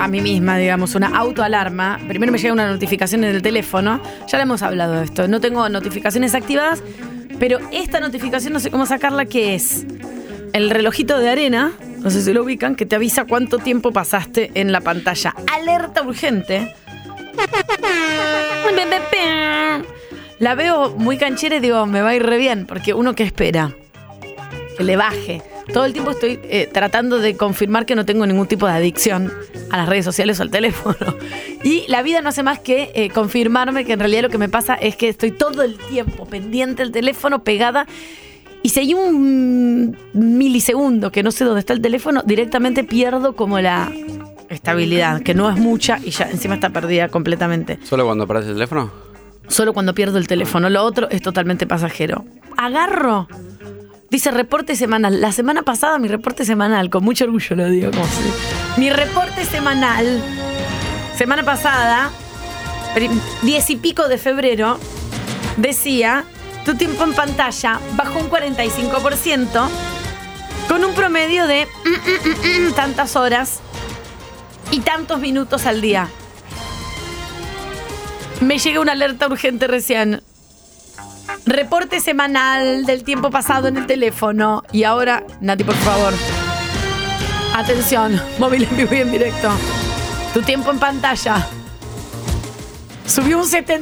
a mí misma, digamos, una autoalarma. Primero me llega una notificación en el teléfono. Ya le hemos hablado de esto. No tengo notificaciones activadas, pero esta notificación no sé cómo sacarla, que es el relojito de arena, no sé si lo ubican, que te avisa cuánto tiempo pasaste en la pantalla. Alerta urgente. La veo muy canchera y digo, me va a ir re bien, porque uno que espera que le baje. Todo el tiempo estoy eh, tratando de confirmar que no tengo ningún tipo de adicción a las redes sociales o al teléfono. Y la vida no hace más que eh, confirmarme que en realidad lo que me pasa es que estoy todo el tiempo pendiente del teléfono, pegada. Y si hay un milisegundo que no sé dónde está el teléfono, directamente pierdo como la estabilidad, que no es mucha y ya encima está perdida completamente. ¿Solo cuando aparece el teléfono? Solo cuando pierdo el teléfono. Lo otro es totalmente pasajero. Agarro. Dice reporte semanal. La semana pasada mi reporte semanal, con mucho orgullo lo digo. Como si- Mi reporte semanal, semana pasada, prim- diez y pico de febrero, decía, tu tiempo en pantalla bajó un 45%, con un promedio de mm, mm, mm, tantas horas y tantos minutos al día. Me llega una alerta urgente recién. Reporte semanal del tiempo pasado en el teléfono. Y ahora, Nati, por favor. Atención, móvil en vivo en directo. Tu tiempo en pantalla. Subió un 77%.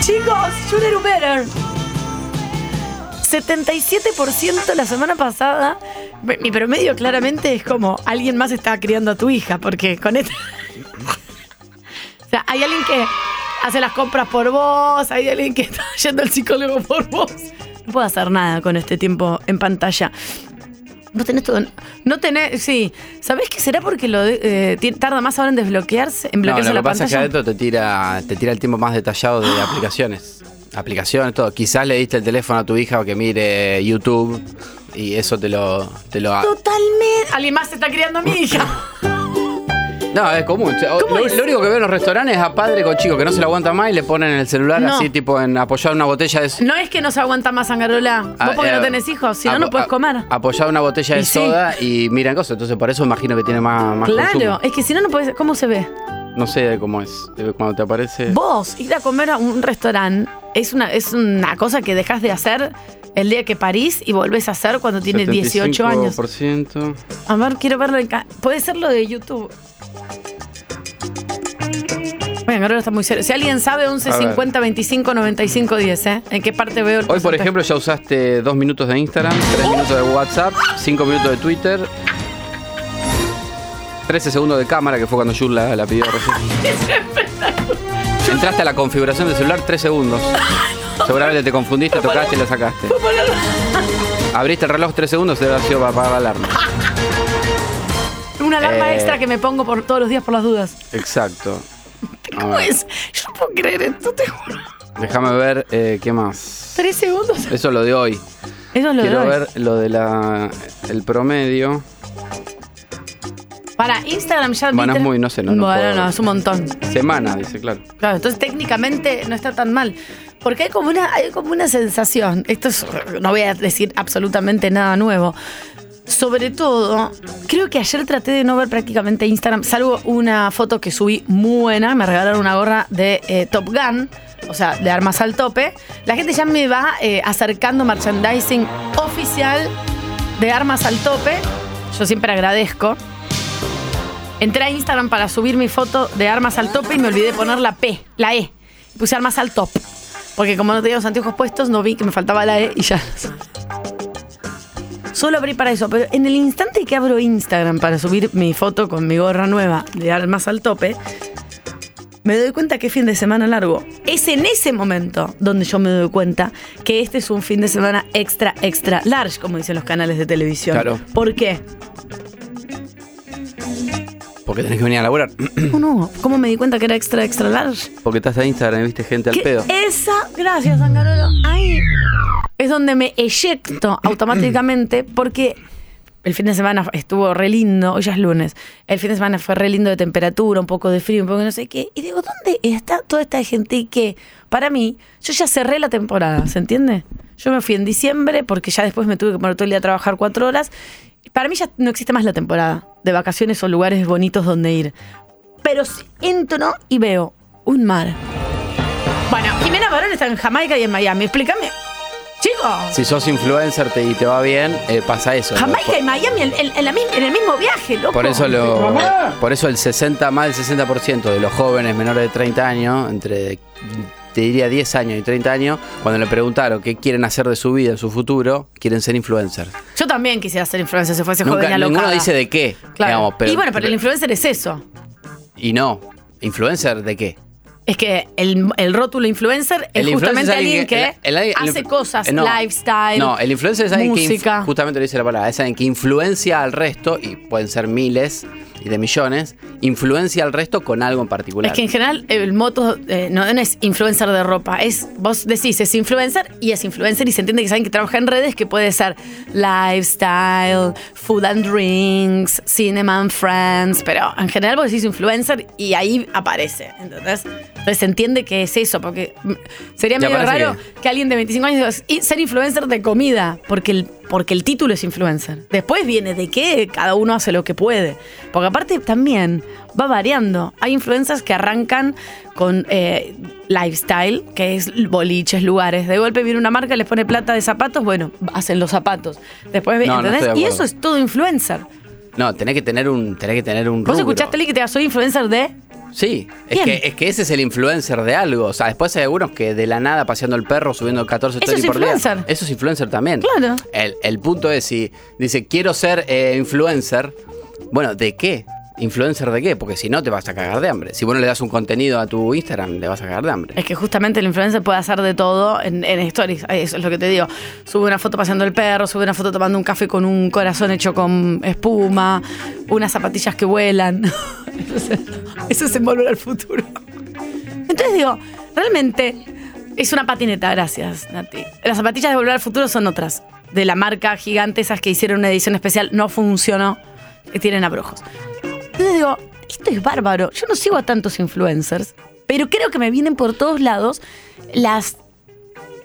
Chicos, you to better. 77% la semana pasada. Mi promedio claramente es como alguien más está criando a tu hija, porque con esto. O sea, hay alguien que hace las compras por vos, hay alguien que está yendo al psicólogo por vos. No puedo hacer nada con este tiempo en pantalla. No tenés todo. No tenés. Sí. ¿Sabés qué será porque lo eh, tarda más ahora en desbloquearse? En No, bloquearse lo que la pasa es que pantalla. adentro te tira, te tira el tiempo más detallado de aplicaciones. Aplicaciones, todo. Quizás le diste el teléfono a tu hija que mire YouTube y eso te lo, te lo Totalmente. Alguien más se está criando a mi hija. No, es común. O- ¿Cómo Lo, es? lo único que veo en los restaurantes es a padre con chico que no se lo aguanta más y le ponen el celular No. así, tipo en apoyar una botella de No es que no se aguanta más, Angarola. Vos Ah, porque eh, no tenés hijos, si no, no puedes comer. Apoyar una botella de Y sí. soda y miran cosas. Entonces, por eso imagino que tiene más, más Claro, consumo. es que si no, no puedes. ¿Cómo se ve? No sé cómo es. eh, Cuando te aparece. Vos ir a comer a un restaurante es una, es una cosa que dejas de hacer el día que parís y volvés a hacer cuando tienes 18 años. 75%. A ver, quiero verlo en Puede ser lo de YouTube. Bueno, ahora está muy. Si alguien sabe, 11 A ver. 50 25 95 10, ¿eh? ¿En qué parte veo el Hoy, por ejemplo, ya usaste dos minutos de Instagram, tres minutos de WhatsApp, cinco minutos de Twitter, 13 segundos de cámara, que fue cuando Jules la, la pidió recién. Entraste a la configuración del celular, tres segundos. Seguramente te confundiste, tocaste y la sacaste. Abriste el reloj tres segundos, debe haber sido para apagar la alarma. Una alarma Eh. extra que me pongo por todos los días por las dudas. Exacto. ¿Cómo es? Yo no puedo creer esto, te juro. Déjame ver eh, qué más. Tres segundos. Eso es lo de hoy. Eso es lo Quiero de hoy. ver lo de la el promedio. Para Instagram ya Bueno, es muy- no sé, no, no Bueno, puedo- no, es un montón. Semana, dice, claro. Claro, entonces técnicamente no está tan mal. Porque hay como una, hay como una sensación. Esto es, no voy a decir absolutamente nada nuevo. Sobre todo, creo que ayer traté de no ver prácticamente Instagram, salvo una foto que subí muy buena, me regalaron una gorra de eh, Top Gun, o sea, de armas al tope. La gente ya me va eh, acercando merchandising oficial de armas al tope. Yo siempre agradezco. Entré a Instagram para subir mi foto de armas al tope y me olvidé poner la P, la E. Puse armas al top. Porque como no tenía los anteojos puestos, no vi que me faltaba la E y ya. Solo abrí para eso, pero en el instante que abro Instagram para subir mi foto con mi gorra nueva de armas al tope, me doy cuenta que es fin de semana largo. Es en ese momento donde yo me doy cuenta que este es un fin de semana extra, extra large, como dicen los canales de televisión. Claro. ¿Por qué? Porque tenés que venir a laburar. No, no. ¿Cómo me di cuenta que era extra, extra large? Porque estás en Instagram y viste gente al pedo. Esa, gracias, Angarolo. Ahí es donde me eyecto automáticamente porque el fin de semana estuvo re lindo, hoy ya es lunes. El fin de semana fue re lindo de temperatura, un poco de frío, un poco de no sé qué. Y digo, ¿dónde está toda esta gente que, para mí, yo ya cerré la temporada, ¿se entiende? Yo me fui en diciembre porque ya después me tuve que poner todo el día a trabajar cuatro horas. Para mí ya no existe más la temporada de vacaciones o lugares bonitos donde ir. Pero si entro y veo un mar. Bueno, Jimena Barón está en Jamaica y en Miami. Explícame. Chicos, Si sos influencer te- y te va bien, eh, pasa eso. ¿no? Jamaica y Miami en, en- en la mis- en el mismo viaje, loco. Por eso lo, por eso el 60, más del 60% de los jóvenes menores de 30 años, entre te diría 10 años y 30 años, cuando le preguntaron qué quieren hacer de su vida, en su futuro, quieren ser influencers. Yo también quisiera ser influencer si fuese joven Nunca, y ninguno alocada. dice de qué, Claro. digamos, pero, y bueno, pero el influencer es eso. y no, influencer de qué? Es que el, el rótulo influencer es influencer justamente es alguien que el- el- el- hace cosas, eh, no. lifestyle, No, el influencer es alguien música. justamente lo dice la palabra, es alguien que influencia al resto, y pueden ser miles y de millones, influencia al resto con algo en particular. Es que en general el moto eh, no, no es influencer de ropa, es vos decís es influencer y es influencer y se entiende que saben que trabaja en redes que puede ser lifestyle, food and drinks, cinema and friends, pero en general vos decís influencer y ahí aparece, ¿entendés? Entonces se entiende que es eso, porque sería medio raro que... alguien de 25 años diga, "Y ser influencer de comida, porque el, porque el título es influencer. Después viene de que cada uno hace lo que puede. Porque aparte también va variando. Hay influencers que arrancan con eh, lifestyle, que es boliches, lugares. De golpe viene una marca, les pone plata de zapatos, bueno, hacen los zapatos. Después viene, No, ¿entendés? de y eso es todo influencer. No, tenés que tener un, tenés que tener un ¿Vos escuchaste, Lee, que te soy influencer de...? Sí, es que, es que ese es el influencer de algo. O sea, después hay algunos que de la nada paseando el perro, subiendo 14 Eso es por día. influencer. Eso es influencer también. Claro. El, el punto es si dice, quiero ser eh, influencer, bueno, ¿de qué? ¿Influencer de qué? Porque si no te vas a cagar de hambre. Si vos no le das un contenido a tu Instagram, le vas a cagar de hambre. Es que justamente el influencer puede hacer de todo en, stories. Eso es lo que te digo. Sube una foto paseando el perro, sube una foto tomando un café con un corazón hecho con espuma, unas zapatillas que vuelan. Entonces, eso es en volver al futuro. Entonces digo, realmente es una patineta, gracias, Nati. Las zapatillas de volver al futuro son otras. De la marca gigante, esas que hicieron una edición especial, no funcionó. Que tienen abrojos. Entonces digo, esto es bárbaro. Yo no sigo a tantos influencers, pero creo que me vienen por todos lados las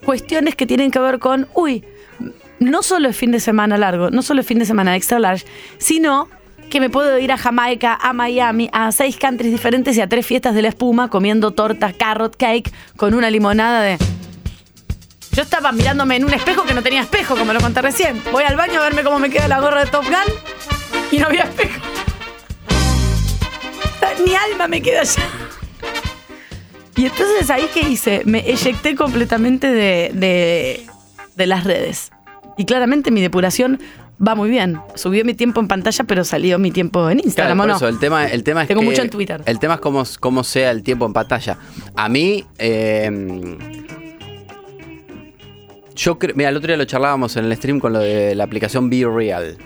cuestiones que tienen que ver con, uy, no solo es fin de semana largo, no solo es fin de semana extra large, sino que me puedo ir a Jamaica, a Miami, a seis countries diferentes y a tres fiestas de la espuma comiendo tortas, carrot cake con una limonada de... Yo estaba mirándome en un espejo que no tenía espejo, como lo conté recién. Voy al baño a verme cómo me queda la gorra de Top Gun y no había espejo. Ni alma me queda allá. Y entonces ahí que hice, me eyecté completamente de, de- de las redes. Y claramente mi depuración va muy bien. Subió mi tiempo en pantalla, pero salió mi tiempo en Claro, Instagram, por ¿o no? el tema, el tema es Tengo que- mucho en Twitter. El tema es cómo, cómo sea el tiempo en pantalla. A mí, eh, yo creo, mira, el otro día lo charlábamos en el stream con lo de la aplicación Be Real.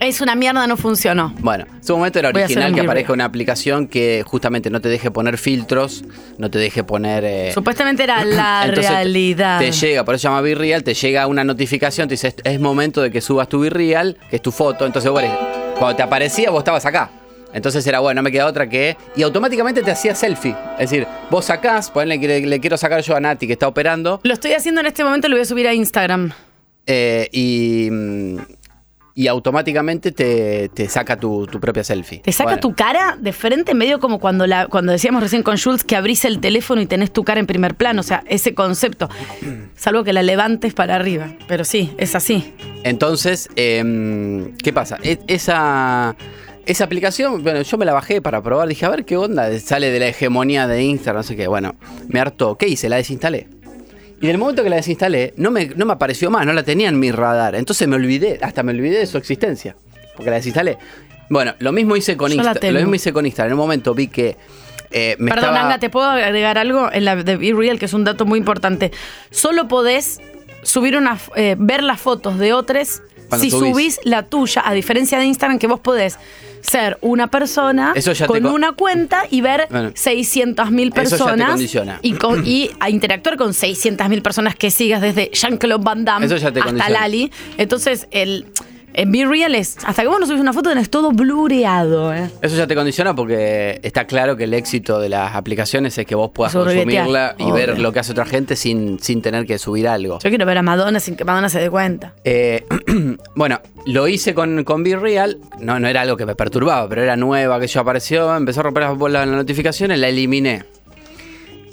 Es una mierda, no funcionó. Bueno, en su momento era Voy a hacer original un que aparezca una aplicación que justamente no te deje poner filtros, no te deje poner... eh, Supuestamente era la entonces realidad. Te llega, por eso se llama Be Real, te llega una notificación, te dice, "Es- es momento de que subas tu Be Real, que es tu foto. Entonces, bueno, cuando te aparecía, vos estabas acá. Entonces era, bueno, no me queda otra que... Y automáticamente te hacía selfie. Es decir, vos sacás, ponle que le, le quiero sacar yo a Nati, que está operando, Lo estoy haciendo en este momento, lo voy a subir a Instagram. eh, y... mm, y automáticamente te, te saca tu, tu propia selfie. Te saca Bueno, tu cara de frente, medio como cuando, la, cuando decíamos recién con Jules que abrís el teléfono y tenés tu cara en primer plano. O sea, ese concepto. Salvo que la levantes para arriba. Pero sí, es así. Entonces, em, ¿qué pasa? E- esa, esa aplicación, bueno, yo me la bajé para probar, dije, a ver qué onda, sale de la hegemonía de Instagram, no sé qué. Bueno, me hartó. ¿Qué hice? La desinstalé. Y en el momento que la desinstalé, no me, no me apareció más, no la tenía en mi radar. Entonces me olvidé, hasta me olvidé de su existencia. Porque la desinstalé. Bueno, lo mismo hice con Instagram. Lo mismo hice con Instagram. En un momento vi que eh, me Perdón, estaba... Anga, ¿te puedo agregar algo en la de Be Real, que es un dato muy importante? Solo podés subir una, eh, ver las fotos de otros si subís. subís la tuya, a diferencia de Instagram, que vos podés ser una persona con co- una cuenta y ver Bueno. 600 mil Eso ya te personas condiciona. y, con- y a interactuar con 600 mil personas que sigas desde Jean-Claude Van Damme hasta. Lali. Entonces, el en Be Real es, hasta que vos no subís una foto, tenés todo blureado. ¿eh? Eso ya te condiciona porque está claro que el éxito de las aplicaciones es que vos puedas consumirla y Obvio. ver lo que hace otra gente sin, sin tener que subir algo. Yo quiero ver a Madonna sin que Madonna se dé cuenta. Eh, bueno, lo hice con, con Be Real. No, no era algo que me perturbaba, pero era nueva que yo apareció. Empezó a romper las bolas las notificaciones, la eliminé.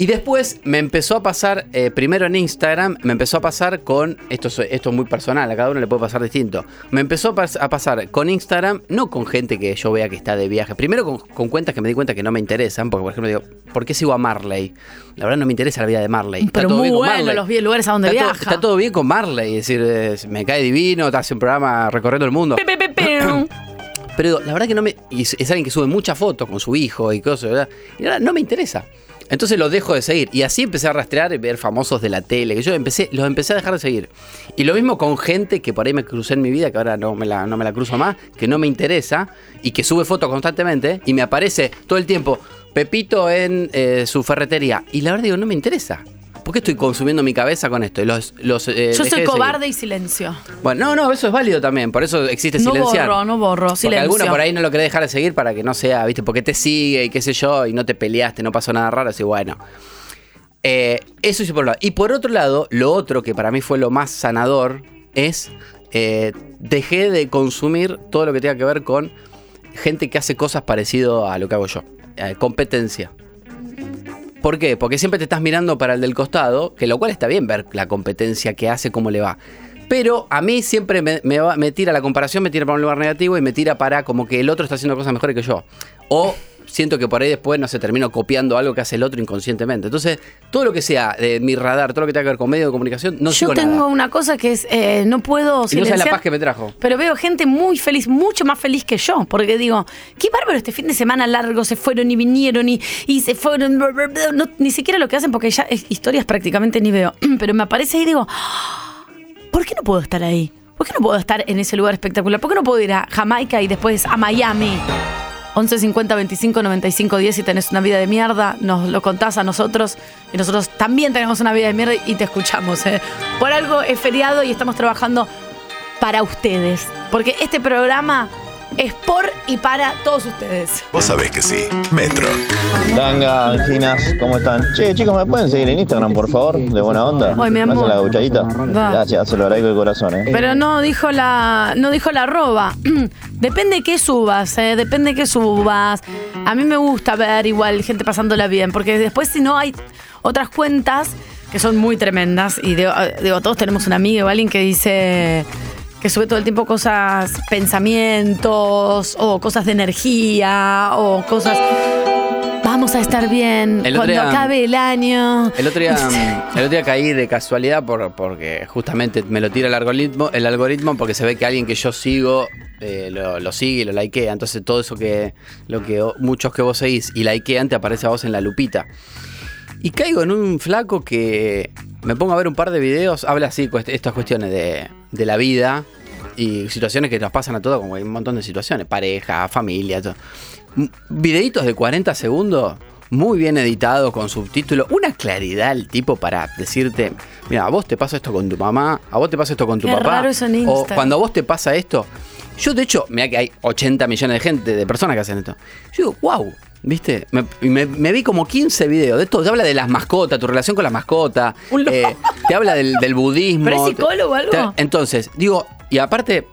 Y después me empezó a pasar, eh, primero en Instagram, me empezó a pasar con. Esto es, esto es muy personal, a cada uno le puede pasar distinto. Me empezó a, pas- a pasar con Instagram, no con gente que yo vea que está de viaje. Primero con, con cuentas que me di cuenta que no me interesan, porque por ejemplo digo, ¿por qué sigo a Marley? La verdad no me interesa la vida de Marley. Está todo muy bien con bueno Marley. los lugares a donde está viaja. Todo, está todo bien con Marley, es decir, es- me cae divino, te hace un programa recorriendo el mundo. Pe, pe, pe, pe. Pero digo, la verdad que no me. Y es es alguien que sube muchas fotos con su hijo y cosas, ¿verdad? Y ahora no me interesa. Entonces lo dejo de seguir. Y así empecé a rastrear y ver famosos de la tele. Que yo empecé, los empecé a dejar de seguir. Y lo mismo con gente que por ahí me crucé en mi vida, que ahora no me la, no me la cruzo más, que no me interesa y que sube fotos constantemente y me aparece todo el tiempo Pepito en eh, su ferretería. Y la verdad digo, no me interesa. ¿Por qué estoy consumiendo mi cabeza con esto? Y los, los, eh, Yo soy cobarde y silencio. Bueno, no, no, eso es válido también. Por eso existe No silenciar. borro, no borro, Porque silencio. alguno por ahí no lo quiere dejar de seguir para que no sea, ¿viste? Porque te sigue y qué sé yo, y no te peleaste, no pasó nada raro, así bueno. Eh, eso sí por un lado. Y por otro lado, lo otro que para mí fue lo más sanador es eh, dejé de consumir todo lo que tenga que ver con gente que hace cosas parecido a lo que hago yo. Competencia. ¿Por qué? Porque siempre te estás mirando para el del costado, que lo cual está bien ver la competencia que hace, cómo le va. Pero a mí siempre me, me tira la comparación, me tira para un lugar negativo y me tira para como que el otro está haciendo cosas mejores que yo. O siento que por ahí después, no sé, termino copiando algo que hace el otro inconscientemente. Entonces, todo lo que sea de mi radar, todo lo que tenga que ver con medio de comunicación, no Yo sigo tengo nada. una cosa que es, eh, no puedo Y no sabes la paz que me trajo. Pero veo gente muy feliz, mucho más feliz que yo. Porque digo, qué bárbaro este fin de semana largo, se fueron y vinieron y, y se fueron. no- ni siquiera lo que hacen, porque ya es- historias prácticamente ni veo. Pero me aparece y digo, ¿por qué no puedo estar ahí? ¿Por qué no puedo estar en ese lugar espectacular? ¿Por qué no puedo ir a Jamaica y después a Miami? 11 50 25 95 10 si tenés una vida de mierda, nos lo contás a nosotros y nosotros también tenemos una vida de mierda y te escuchamos. ¿eh? Por algo es feriado y estamos trabajando para ustedes, porque este programa es por y para todos ustedes. Vos sabés que sí. Metro. Tanga, anginas, ¿cómo están? Che, chicos, ¿me pueden seguir en Instagram, por favor? De buena onda. Mi ¿Me amor. hacen la gauchadita? Va. Gracias, se lo agradezco de corazón, ¿eh? Pero no dijo la, no dijo la arroba. Depende qué subas, ¿eh? depende qué subas. A mí me gusta ver igual gente pasándola bien, porque después si no hay otras cuentas que son muy tremendas, y digo, digo, todos tenemos una amiga o alguien que dice que sube todo el tiempo cosas, pensamientos, o cosas de energía, o cosas... Vamos a estar bien El cuando día- acabe el año. El otro día, el otro día caí de casualidad por, porque justamente me lo tira el algoritmo, el algoritmo porque se ve que alguien que yo sigo eh, lo, lo sigue y lo likea. Entonces todo eso que, lo que muchos que vos seguís y likean te aparece a vos en la lupita. Y caigo en un flaco que me pongo a ver un par de videos, habla así, estas cuestiones de, de la vida y situaciones que nos pasan a todos, como hay un montón de situaciones, pareja, familia, todo. Videitos de 40 segundos, muy bien editados, con subtítulos, una claridad el tipo para decirte, mira, a vos te pasa esto con tu mamá, a vos te pasa esto con tu Qué papá. raro eso en o cuando a vos te pasa esto, yo de hecho, mira que hay 80 millones de gente, de personas que hacen esto. Yo digo, wow, ¿viste? Me, me- me vi como 15 videos de esto. Te habla de las mascotas, tu relación con las mascotas. Eh, te habla del, del budismo. ¿Pero es psicólogo o algo? Te- entonces, digo, y aparte,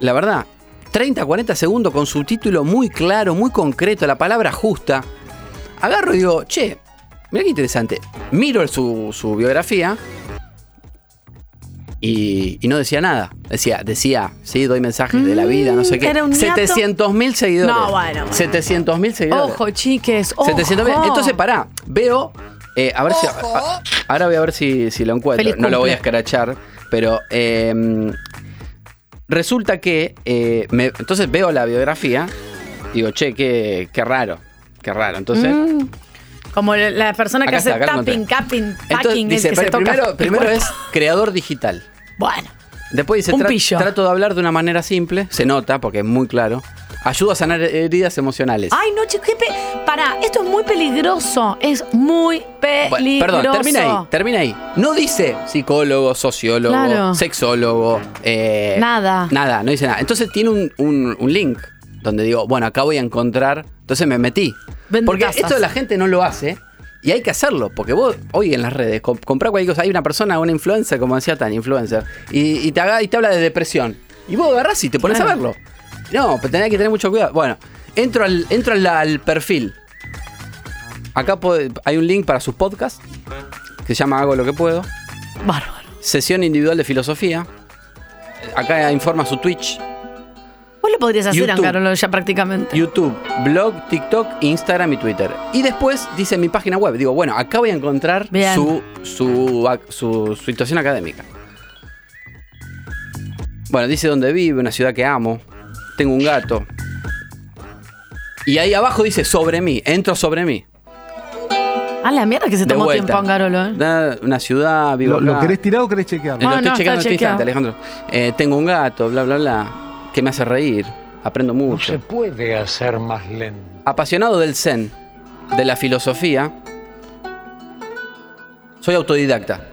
la verdad, 30, 40 segundos con subtítulo muy claro, muy concreto, la palabra justa. Agarro y digo, che, mira qué interesante. Miro su, su biografía y, y no decía nada. Decía, decía, sí, doy mensajes de la vida, no sé qué. ¿era un ñato? 700 mil seguidores. No, bueno, bueno. 700 mil seguidores. Ojo, chiques. Ojo. 700.000. Entonces, pará, veo. eh, a ver si. a- ahora voy a ver si, si lo encuentro. Feliz no lo voy a escrachar. Pero. eh, resulta que. eh, me- entonces veo la biografía. Digo, che, qué, qué raro. Qué raro. Entonces. Mm. Como la- persona que hace tapping, capping, packing, dice, que se pero toca primero, primero es creador digital. Bueno. Después dice, Un "Tra- pillo. trato de hablar de una manera simple, se nota porque es muy claro. Ayuda a sanar heridas emocionales. Ay, no, chicos. Pará, esto es muy peligroso. Es muy Bueno, peligroso. perdón, termina ahí, termina ahí. No dice psicólogo, sociólogo, Claro. sexólogo, eh, Nada. Nada, no dice nada. Entonces tiene un, un- un link donde digo, bueno, acá voy a encontrar. Entonces me metí. Vende porque esto la gente no lo hace. Y hay que hacerlo, porque vos hoy en las redes comp- comprá cualquier cosa, hay una persona, una influencer, como decía Tani, influencer, y, y te, haga, y te habla de depresión. Y vos agarrás y te pones Claro. a verlo. No, pero tenés que tener mucho cuidado. Bueno, entro al, entro al, al perfil. Acá puede- hay un link para sus podcasts, que se llama Hago lo que puedo. Bárbaro. Sesión individual de filosofía. Acá informa su Twitch, Vos lo podrías hacer, YouTube. Angarolo, ya prácticamente. YouTube, blog, TikTok, Instagram y Twitter. Y después dice mi página web. Digo, bueno, acá voy a encontrar su, su, ac- su situación académica. Bueno, dice dónde vive, una ciudad que amo. Tengo un gato. Y ahí abajo dice sobre mí. Entro sobre mí. Ah, la mierda que se tomó tiempo, Angarolo. ¿eh? Una ciudad, vivo ¿Lo, lo acá. querés tirar o querés chequear? Eh, No, lo estoy no, checando este instante, Alejandro. Eh, tengo un gato, bla, bla, bla, que me hace reír. Aprendo No mucho. se puede hacer más lento. Apasionado del zen, de la filosofía, soy autodidacta.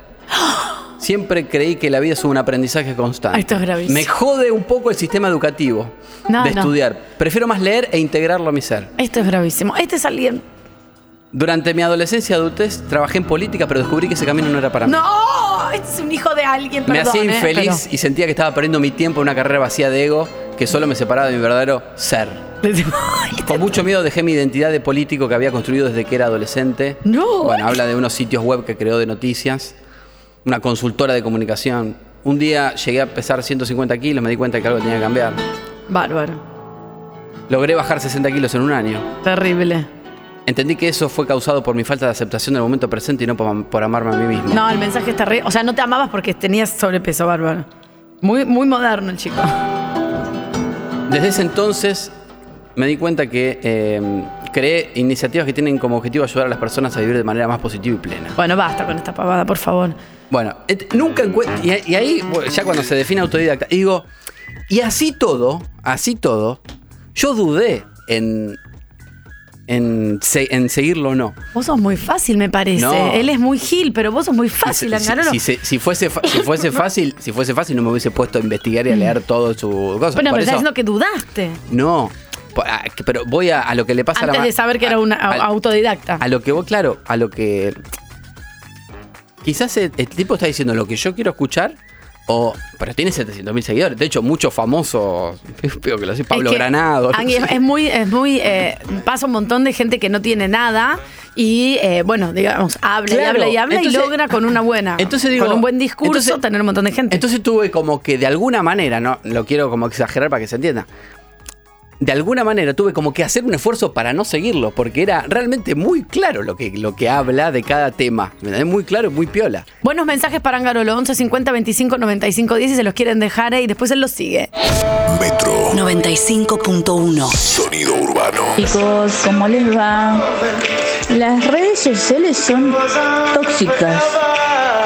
Siempre creí que la vida es un aprendizaje constante. Esto es gravísimo. Me jode un poco el sistema educativo No, de no. estudiar. Prefiero más leer e integrarlo a mi ser. Esto es gravísimo. Este es alguien. Durante mi adolescencia y adultez trabajé en política, pero descubrí que ese camino no era para mí. ¡No! Este es un hijo de alguien, Me perdón. hacía ¿eh? infeliz Pero- y sentía que estaba perdiendo mi tiempo en una carrera vacía de ego que solo me separaba de mi verdadero ser. Con mucho miedo dejé mi identidad de político que había construido desde que era adolescente. No. Bueno, habla de unos sitios web que creó de noticias, una consultora de comunicación. Un día llegué a pesar 150 kilos, me di cuenta que algo tenía que cambiar. Bárbaro. Logré bajar 60 kilos en un año. Terrible. Entendí que eso fue causado por mi falta de aceptación del momento presente y no por, por amarme a mí mismo. No, el mensaje está re... O sea, no te amabas porque tenías sobrepeso, bárbaro. Muy, muy moderno el chico. Desde ese entonces me di cuenta que eh, creé iniciativas que tienen como objetivo ayudar a las personas a vivir de manera más positiva y plena. Bueno, basta con esta pavada, por favor. Bueno, et- nunca encuentro. Y, y ahí, ya cuando se define autodidacta, digo, y así todo, así todo, yo dudé en, en, se- en seguirlo o no. Vos sos muy fácil, me parece. No. Él es muy gil, pero vos sos muy fácil, si, si- fuese, fa- si fuese fácil, si fuese fácil, no me hubiese puesto a investigar y a leer todo su cosa. bueno, Por pero eso- diciendo que dudaste. No, ah, pero voy a, a lo que le pasa a la Antes de saber que era a- a- autodidacta. A lo que vos, claro, a lo que. Quizás el, el tipo está diciendo lo que yo quiero escuchar, o. Pero tiene 700 mil seguidores. De hecho, muchos famosos. Veo que lo sé, Pablo Es que, Granado. Es, es muy, es muy, eh, pasa un montón de gente que no tiene nada y, eh, bueno, digamos, habla y habla y habla entonces- y logra con una buena, Entonces digo, con un buen discurso entonces- tener un montón de gente. Entonces tuve como que de alguna manera, no lo quiero como exagerar para que se entienda. De alguna manera tuve como que hacer un esfuerzo para no seguirlo, porque era realmente muy claro lo que, lo que habla de cada tema. Muy claro, muy piola. Buenos mensajes para Angarolo, 11 50 25 95 10 y se los quieren dejar eh, y después él los sigue. Metro. 95.1. Sonido urbano. Chicos, ¿cómo les va? Las redes sociales son tóxicas.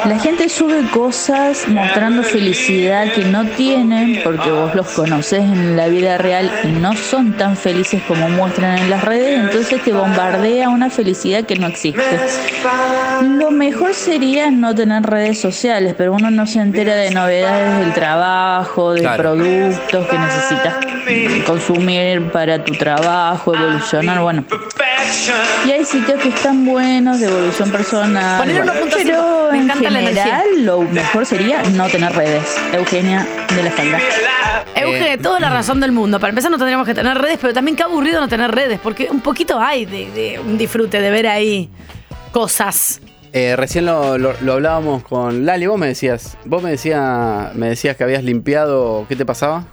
La gente sube cosas mostrando felicidad que no tienen porque vos los conoces en la vida real y no son tan felices como muestran en las redes, entonces te bombardea una felicidad que no existe. Lo mejor sería no tener redes sociales, pero uno no se entera de novedades del trabajo, de Claro. productos que necesitas consumir para tu trabajo, evolucionar, bueno. Y hay sitios que están buenos de evolución personal. Ponele bueno, 1.5, pero en la general lo mejor sería no tener redes. Eugenia de la Falda. Euge, Eh, toda la razón del mundo. Para empezar no tendríamos que tener redes, pero también qué aburrido no tener redes, porque un poquito hay de, de un disfrute de ver ahí cosas. Eh, recién lo, lo- lo hablábamos con Lali, vos me decías, vos me decías, me decías que habías limpiado, ¿qué te pasaba?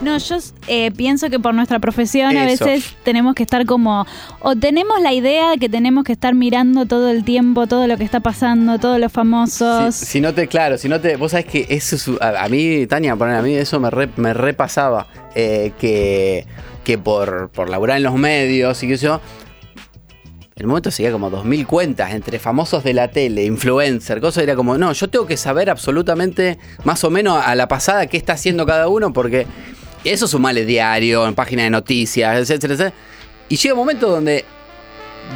No, yo eh, pienso que por nuestra profesión a veces tenemos que estar como, o tenemos la idea de que tenemos que estar mirando todo el tiempo todo lo que está pasando, todos los famosos. Si, si no te, claro, si no te, vos sabés que eso es, a, a mí, Tania, poner a mí eso me, re- me repasaba, eh, que, que por, por laburar en los medios y qué sé yo, el momento seguía como 2.000 cuentas entre famosos de la tele, influencer, cosas, era como, no, yo tengo que saber absolutamente, más o menos a la pasada, qué está haciendo cada uno, porque eso sumale diario, en página de noticias, etcétera, etcétera. Y llega un momento donde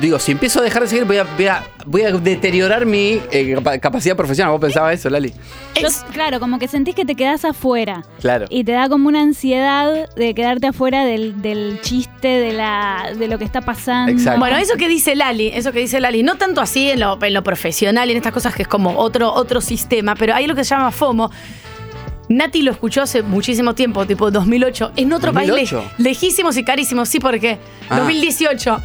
digo, si empiezo a dejar de seguir, voy a, voy a, voy a deteriorar mi eh, capa- capacidad profesional. ¿Vos pensabas eso, Lali? Yo- claro, como que sentís que te quedás afuera. Claro. Y te da como una ansiedad de quedarte afuera del, del chiste, de, la, de lo que está pasando. Exacto. Bueno, eso que dice Lali, eso que dice Lali, no tanto así en lo, en lo profesional y en estas cosas que es como otro, otro sistema, pero hay lo que se llama FOMO. Nati lo escuchó hace muchísimo tiempo, tipo 2008, en otro país 2008. le- lejísimos y carísimos, sí, porque Ah. 2018.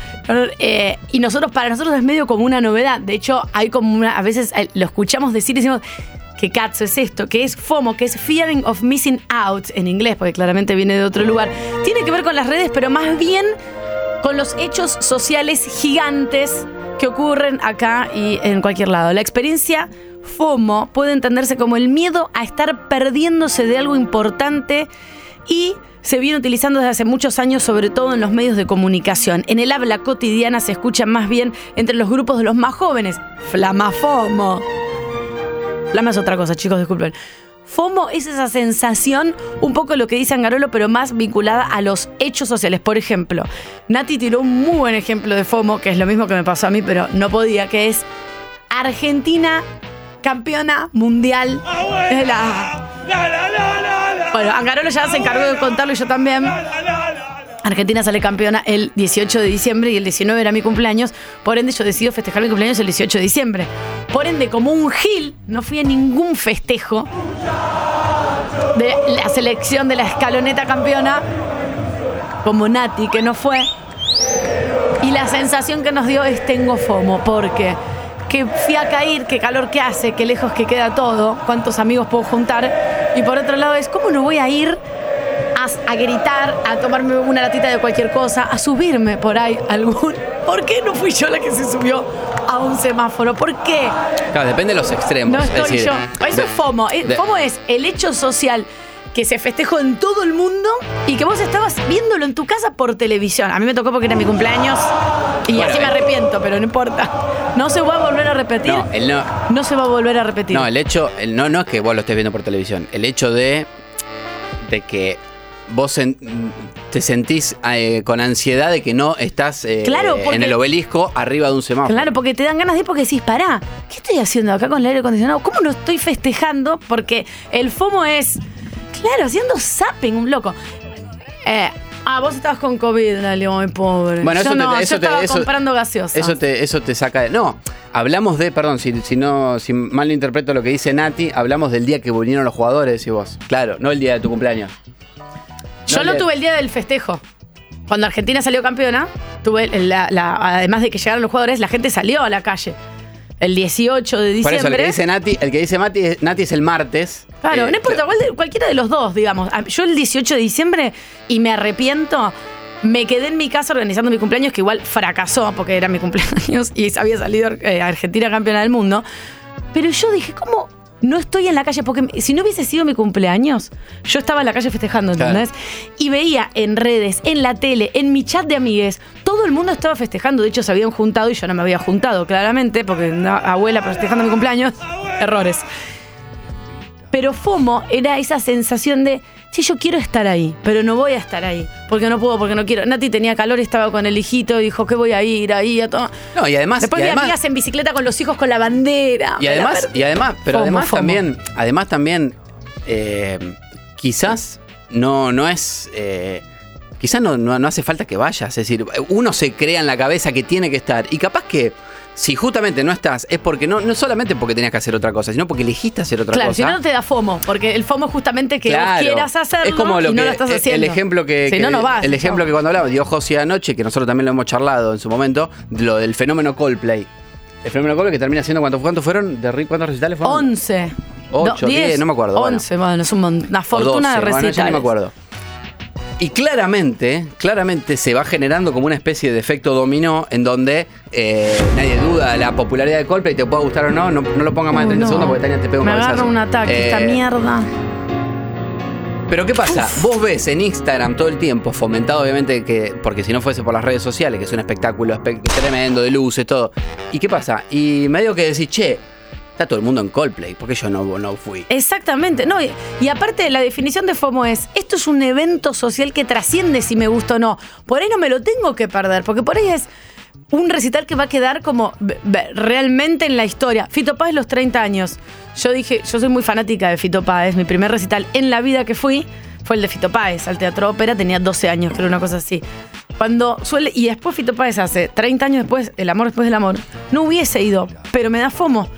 eh, y nosotros, para nosotros es medio como una novedad. De hecho, hay como una, a veces eh, lo escuchamos decir y decimos, que cats es esto, que es FOMO, que es Fearing of Missing Out en inglés, porque claramente viene de otro lugar. Tiene que ver con las redes, pero más bien con los hechos sociales gigantes que ocurren acá y en cualquier lado. La experiencia FOMO puede entenderse como el miedo a estar perdiéndose de algo importante y se viene utilizando desde hace muchos años, sobre todo en los medios de comunicación. En el habla cotidiana se escucha más bien entre los grupos de los más jóvenes. Flama FOMO. Flama es otra cosa, chicos, disculpen. FOMO es esa sensación, un poco lo que dice Angarolo, pero más vinculada a los hechos sociales. Por ejemplo, Nati tiró un muy buen ejemplo de FOMO, que es lo mismo que me pasó a mí, pero no podía, que es Argentina campeona mundial de la... Bueno, Angarolo ya se encargó de contarlo y yo también. Argentina sale campeona el 18 de diciembre y el 19 era mi cumpleaños. Por ende, yo decido festejar mi cumpleaños el 18 de diciembre. Por ende, como un gil, no fui a ningún festejo de la selección de la escaloneta campeona, como Nati, que no fue. Y la sensación que nos dio es tengo FOMO, porque que fui a caer, qué calor que hace, qué lejos que queda todo, cuántos amigos puedo juntar. Y por otro lado es, ¿cómo no voy a ir a, a gritar, a tomarme una latita de cualquier cosa, a subirme por ahí algún... ¿Por qué no fui yo la que se subió a un semáforo? ¿Por qué? Claro, depende de los extremos. No es estoy decir, yo. Eso es FOMO. Eh, de- FOMO es el hecho social que se festejó en todo el mundo y que vos estabas viéndolo en tu casa por televisión. A mí me tocó porque era mi cumpleaños y Bueno, así me eh. arrepiento, pero no importa. No se va a volver a repetir. No, el no. No se va a volver a repetir. No, el hecho, el no, no es que vos lo estés viendo por televisión. El hecho de, de que vos en- te sentís eh, con ansiedad de que no estás eh, Claro, porque- en el obelisco arriba de un semáforo. Claro, porque te dan ganas de ir porque decís, pará, ¿qué estoy haciendo acá con el aire acondicionado? ¿Cómo no estoy festejando? Porque el FOMO es, claro, haciendo zapping, un loco. Eh, ah, vos estabas con COVID, Lali, muy pobre. Bueno, yo eso te- no, eso yo te- estaba eso- comprando gaseosa. Eso te, eso te saca de. No, hablamos de, perdón, si, si no, si mal no interpreto lo que dice Nati, hablamos del día que vinieron los jugadores y vos. Claro, no el día de tu cumpleaños. Yo No, lo tuve el día del festejo. Cuando Argentina salió campeona, tuve la, la- además de que llegaron los jugadores, la gente salió a la calle. El 18 de Por diciembre. eso, el que dice Nati, el que dice Mati, Nati es el martes. Claro, Eh, no importa, de- cualquiera de los dos, digamos. Ah, Yo el 18 de diciembre, y me arrepiento, me quedé en mi casa organizando mi cumpleaños, que igual fracasó porque era mi cumpleaños y había salido eh, Argentina campeona del mundo. Pero yo dije, ¿cómo no estoy en la calle? Porque si no hubiese sido mi cumpleaños, yo estaba en la calle festejando, Claro. ¿entendés? Y veía en redes, en la tele, en mi chat de amigues, todo el mundo estaba festejando. De hecho, se habían juntado y yo no me había juntado, claramente, porque una abuela festejando mi cumpleaños, errores. Pero FOMO era esa sensación de, sí, yo quiero estar ahí, pero no voy a estar ahí, porque no puedo, porque no quiero. Nati tenía calor, estaba con el hijito, dijo que voy a ir ahí a todo. No, y además. Después y vi además, amigas en bicicleta con los hijos con la bandera. Y además, y además, pero FOMO, además FOMO. también, además también, eh, quizás no, no es. eh, quizás no, no, no hace falta que vayas. Es decir, uno se crea en la cabeza que tiene que estar. Y capaz que si justamente no estás, es porque no, no solamente porque tenías que hacer otra cosa, sino porque elegiste hacer otra Claro, cosa. si no, no te da FOMO, porque el FOMO es justamente que Claro. vos quieras hacerlo es como lo y no que, lo estás haciendo. El ejemplo que, Si que- no, no vas. el ejemplo que cuando hablaba dio José anoche, que nosotros también lo hemos charlado en su momento, lo del fenómeno Coldplay. El fenómeno Coldplay que termina siendo cuántos, cuántos fueron, de cuántos recitales fueron. 11. Ocho, No, diez, no me acuerdo, bueno. 11, bueno, es un una fortuna 12, de bueno, recitales. ya no me acuerdo. Y claramente, claramente se va generando como una especie de efecto dominó en donde eh, nadie duda la popularidad de Coldplay, te pueda gustar o no, no, no lo ponga más de Uy, 30 no. segundos porque Tania te pega un Me cabezazo. agarra un ataque, esta Eh, mierda. Pero ¿qué pasa? Vos ves en Instagram todo el tiempo, fomentado obviamente que, porque si no fuese por las redes sociales, que es un espectáculo espe- tremendo de luces, todo. ¿Y qué pasa? Y medio que decís, che, está todo el mundo en Coldplay, ¿por qué yo no, no fui? Exactamente, no, y, aparte la definición de FOMO es, esto es un evento social que trasciende si me gusta o no. Por ahí no me lo tengo que perder, porque por ahí es un recital que va a quedar como realmente en la historia. Fito Páez los 30 años. Yo dije, yo soy muy fanática de Fito Páez, mi primer recital en la vida que fui fue el de Fito Páez, al Teatro Ópera, tenía 12 años, creo, una cosa así. Cuando suele, y después Fito Páez hace 30 años después, El amor después del amor, no hubiese ido, pero me da FOMO.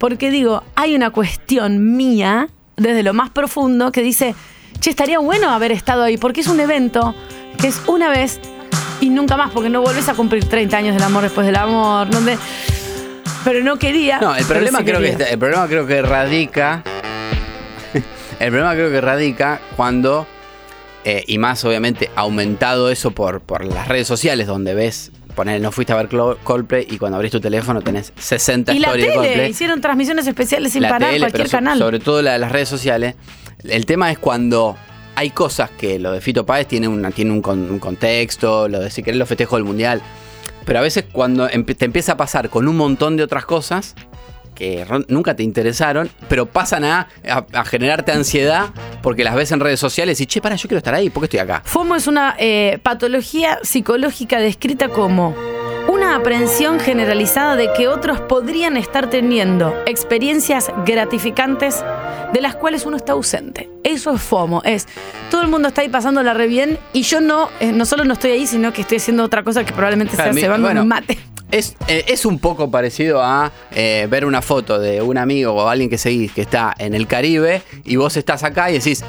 Porque digo, hay una cuestión mía, desde lo más profundo, que dice, che, estaría bueno haber estado ahí, porque es un evento que es una vez y nunca más, porque no volvés a cumplir 30 años del amor después del amor, donde... Pero no quería. No, el problema, sí creo que, quería. el problema creo que radica. el problema creo que radica cuando. eh, y más obviamente aumentado eso por, por las redes sociales, donde ves. Poner, no fuiste a ver Coldplay y cuando abrís tu teléfono tenés 60 Y la de Coldplay. hicieron transmisiones especiales sin la parar, tele, cualquier so- canal. sobre todo la de las redes sociales. El tema es cuando hay cosas que lo de Fito Páez tiene, una, tiene un, con- un contexto, lo de si querés los festejos del mundial. Pero a veces cuando te empieza a pasar con un montón de otras cosas que nunca te interesaron, pero pasan a, a- a generarte ansiedad porque las ves en redes sociales y, che, para, yo quiero estar ahí, ¿por qué estoy acá? FOMO es una eh, patología psicológica descrita como una aprehensión generalizada de que otros podrían estar teniendo experiencias gratificantes de las cuales uno está ausente. Eso es FOMO, es todo el mundo está ahí pasándola re bien y yo no, eh, no solo no estoy ahí, sino que estoy haciendo otra cosa que probablemente sea mi- cebando bueno, un mate. Es, eh, es un poco parecido a eh, ver una foto de un amigo o alguien que seguís que está en el Caribe y vos estás acá y decís,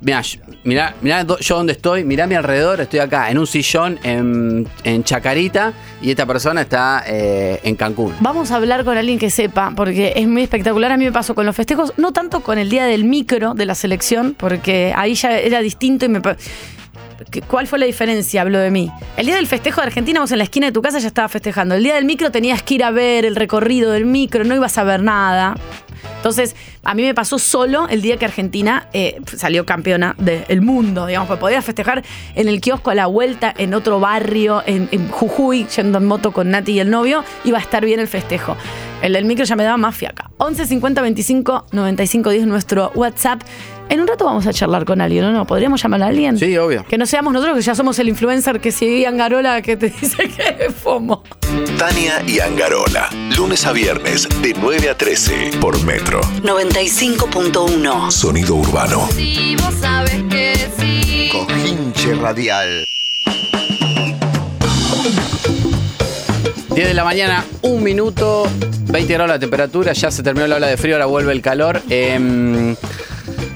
mira, mira, mira yo dónde estoy, mirá mi alrededor, estoy acá en un sillón en, en Chacarita y esta persona está eh, en Cancún. Vamos a hablar con alguien que sepa, porque es muy espectacular. A mí me pasó con los festejos, no tanto con el día del micro de la selección, porque ahí ya era distinto y me... pa- ¿Qué- ¿Cuál fue la diferencia? Hablo de mí. El día del festejo de Argentina, vos en la esquina de tu casa ya estabas festejando. El día del micro tenías que ir a ver el recorrido del micro, no ibas a ver nada. Entonces, a mí me pasó solo el día que Argentina eh, salió campeona del mundo, digamos, pues podías festejar en el kiosco a la vuelta, en otro barrio, en, en Jujuy, yendo en moto con Nati y el novio, iba a estar bien el festejo. El del micro ya me daba más fiaca. 11 50 25 95 10 nuestro WhatsApp. En un rato vamos a charlar con alguien, ¿o no? ¿Podríamos llamar a alguien? Sí, obvio. Que no seamos nosotros, que ya somos el influencer que sigue Angarola que te dice que es FOMO. Tania y Angarola. Lunes a viernes de 9 a 13 por Metro. 95.1. Sonido urbano. Si vos sabes que sí. Cojinche radial. 10 de la mañana, un minuto, 20 grados la temperatura, ya se terminó la ola de frío, ahora vuelve el calor. Eh,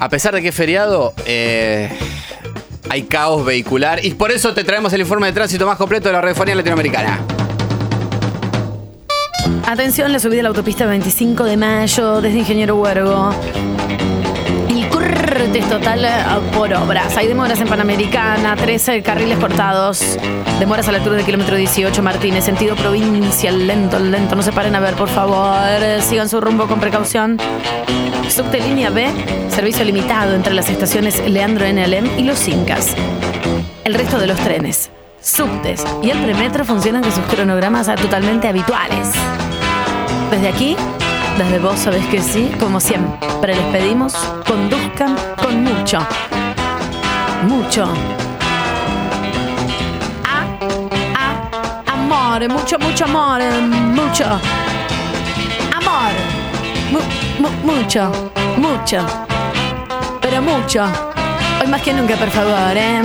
a pesar de que es feriado, eh, hay caos vehicular y por eso te traemos el informe de tránsito más completo de la radiofonía latinoamericana. Atención, la subida a la autopista 25 de mayo desde Ingeniero Huergo. Total eh, por obras. Hay demoras en Panamericana, 13 carriles cortados. Demoras a la altura del kilómetro 18 Martínez, sentido provincial. Lento, lento. No se paren a ver, por favor. Sigan su rumbo con precaución. Subte línea B, servicio limitado entre las estaciones Leandro N. Alem y Los Incas. El resto de los trenes, subtes y el premetro funcionan con sus cronogramas totalmente habituales. Desde aquí, desde vos sabés que sí, como siempre. Les pedimos, conduzcan con mucho, mucho. Ah, amor, mucho, mucho amor, mucho. Amor, mu, mu, mucho, mucho, pero mucho. Hoy más que nunca, por favor, ¿eh?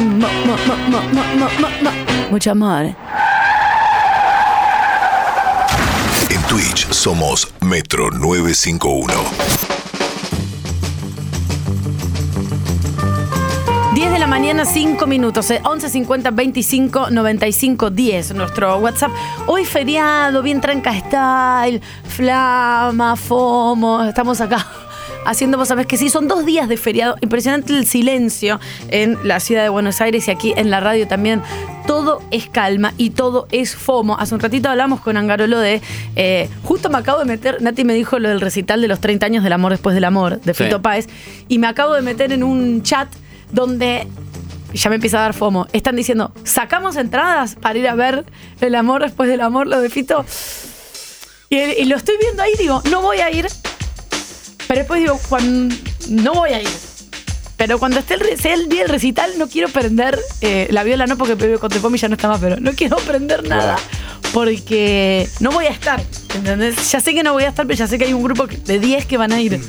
mucho amor. Twitch somos Metro 951. 10 de la mañana, 5 minutos. eh, 11 50 25 95 10. Nuestro WhatsApp. Hoy feriado, bien tranca style, flama, fomo. Estamos acá haciendo, vos sabés que sí, son dos días de feriado. Impresionante el silencio en la ciudad de Buenos Aires y aquí en la radio también. Todo es calma y todo es FOMO. Hace un ratito hablamos con Angarolo de. eh, justo me acabo de meter. Nati me dijo lo del recital de los 30 años del amor después del amor, de Sí. Fito Páez. Y me acabo de meter en un chat donde ya me empieza a dar FOMO. Están diciendo, sacamos entradas para ir a ver el amor después del amor, lo de Fito. Y, y lo estoy viendo ahí, digo, no voy a ir. Pero después digo, cuando, no voy a ir. Pero cuando esté el, sea el día del recital, no quiero prender eh, la viola, no porque Pepe Contepomi ya no está más, pero no quiero prender nada. Porque no voy a estar. ¿Entendés? Ya sé que no voy a estar, pero ya sé que hay un grupo de 10 que van a ir.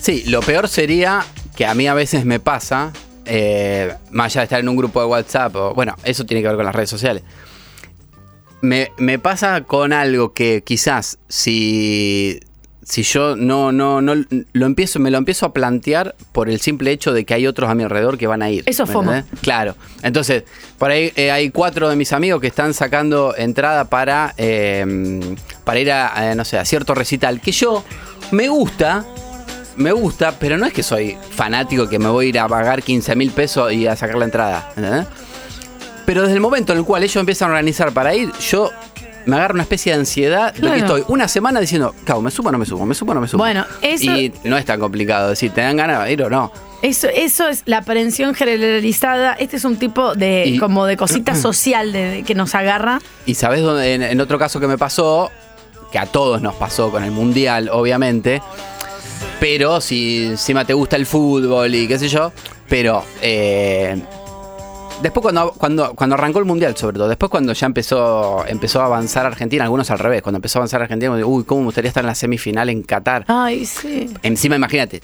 Sí, lo peor sería que a mí a veces me pasa, eh, más allá de estar en un grupo de WhatsApp, o, bueno, eso tiene que ver con las redes sociales. Me, me pasa con algo que quizás si, si yo no, no, no lo empiezo, me lo empiezo a plantear por el simple hecho de que hay otros a mi alrededor que van a ir. Eso es ¿me FOMO. entendés? Claro. Entonces, por ahí eh, hay cuatro de mis amigos que están sacando entrada para, eh, para ir a, eh, no sé, a cierto recital. Que yo me gusta, me gusta, pero no es que soy fanático que me voy a ir a pagar 15 mil pesos y a sacar la entrada. ¿entendés? Pero desde el momento en el cual ellos empiezan a organizar para ir, yo me agarro una especie de ansiedad de Claro. que estoy una semana diciendo, cabo, ¿me subo o no me subo? ¿Me subo o no me subo? Bueno, eso- Y no es tan complicado decir, ¿te dan ganas de ir o no? Eso, eso es la aprehensión generalizada. Este es un tipo de Y- como de cosita social de, de que nos agarra. Y sabes dónde, en, en otro caso que me pasó, que a todos nos pasó con el mundial, obviamente. Pero si encima te gusta el fútbol y qué sé yo. Pero eh, después cuando, cuando, cuando arrancó el mundial, sobre todo, después cuando ya empezó, empezó a avanzar Argentina, algunos al revés, cuando empezó a avanzar Argentina, uy, cómo me gustaría estar en la semifinal en Qatar. Ay, sí. Encima, imagínate,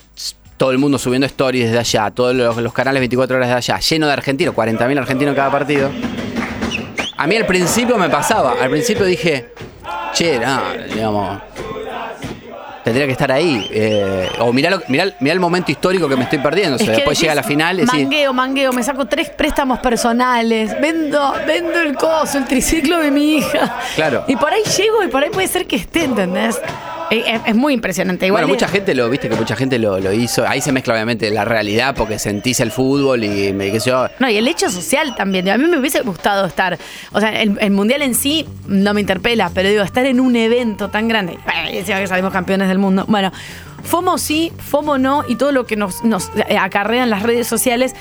todo el mundo subiendo stories desde allá, todos los, los canales 24 horas de allá, lleno de argentinos, 40.000 argentinos en cada partido. A mí al principio me pasaba, al principio dije, che, no, digamos, tendría que estar ahí. eh, o mirá, lo- mirá, mirá el momento histórico que me estoy perdiendo. O sea, después decís, llega la final Mangueo, mangueo, me saco tres préstamos personales, vendo, vendo el coso, el triciclo de mi hija. Claro. Y por ahí llego y por ahí puede ser que esté, ¿entendés? Eh, Es, es muy impresionante. Igual bueno, es- mucha gente lo, viste que mucha gente lo, lo hizo. Ahí se mezcla obviamente la realidad porque sentís el fútbol y me qué sé yo. No, y el hecho social también. A mí me hubiese gustado estar. O sea, el, el mundial en sí no me interpela, pero digo, estar en un evento tan grande. Bueno, que salimos campeones del mundo. Bueno, FOMO sí, FOMO no, y todo lo que nos, nos acarrean las redes sociales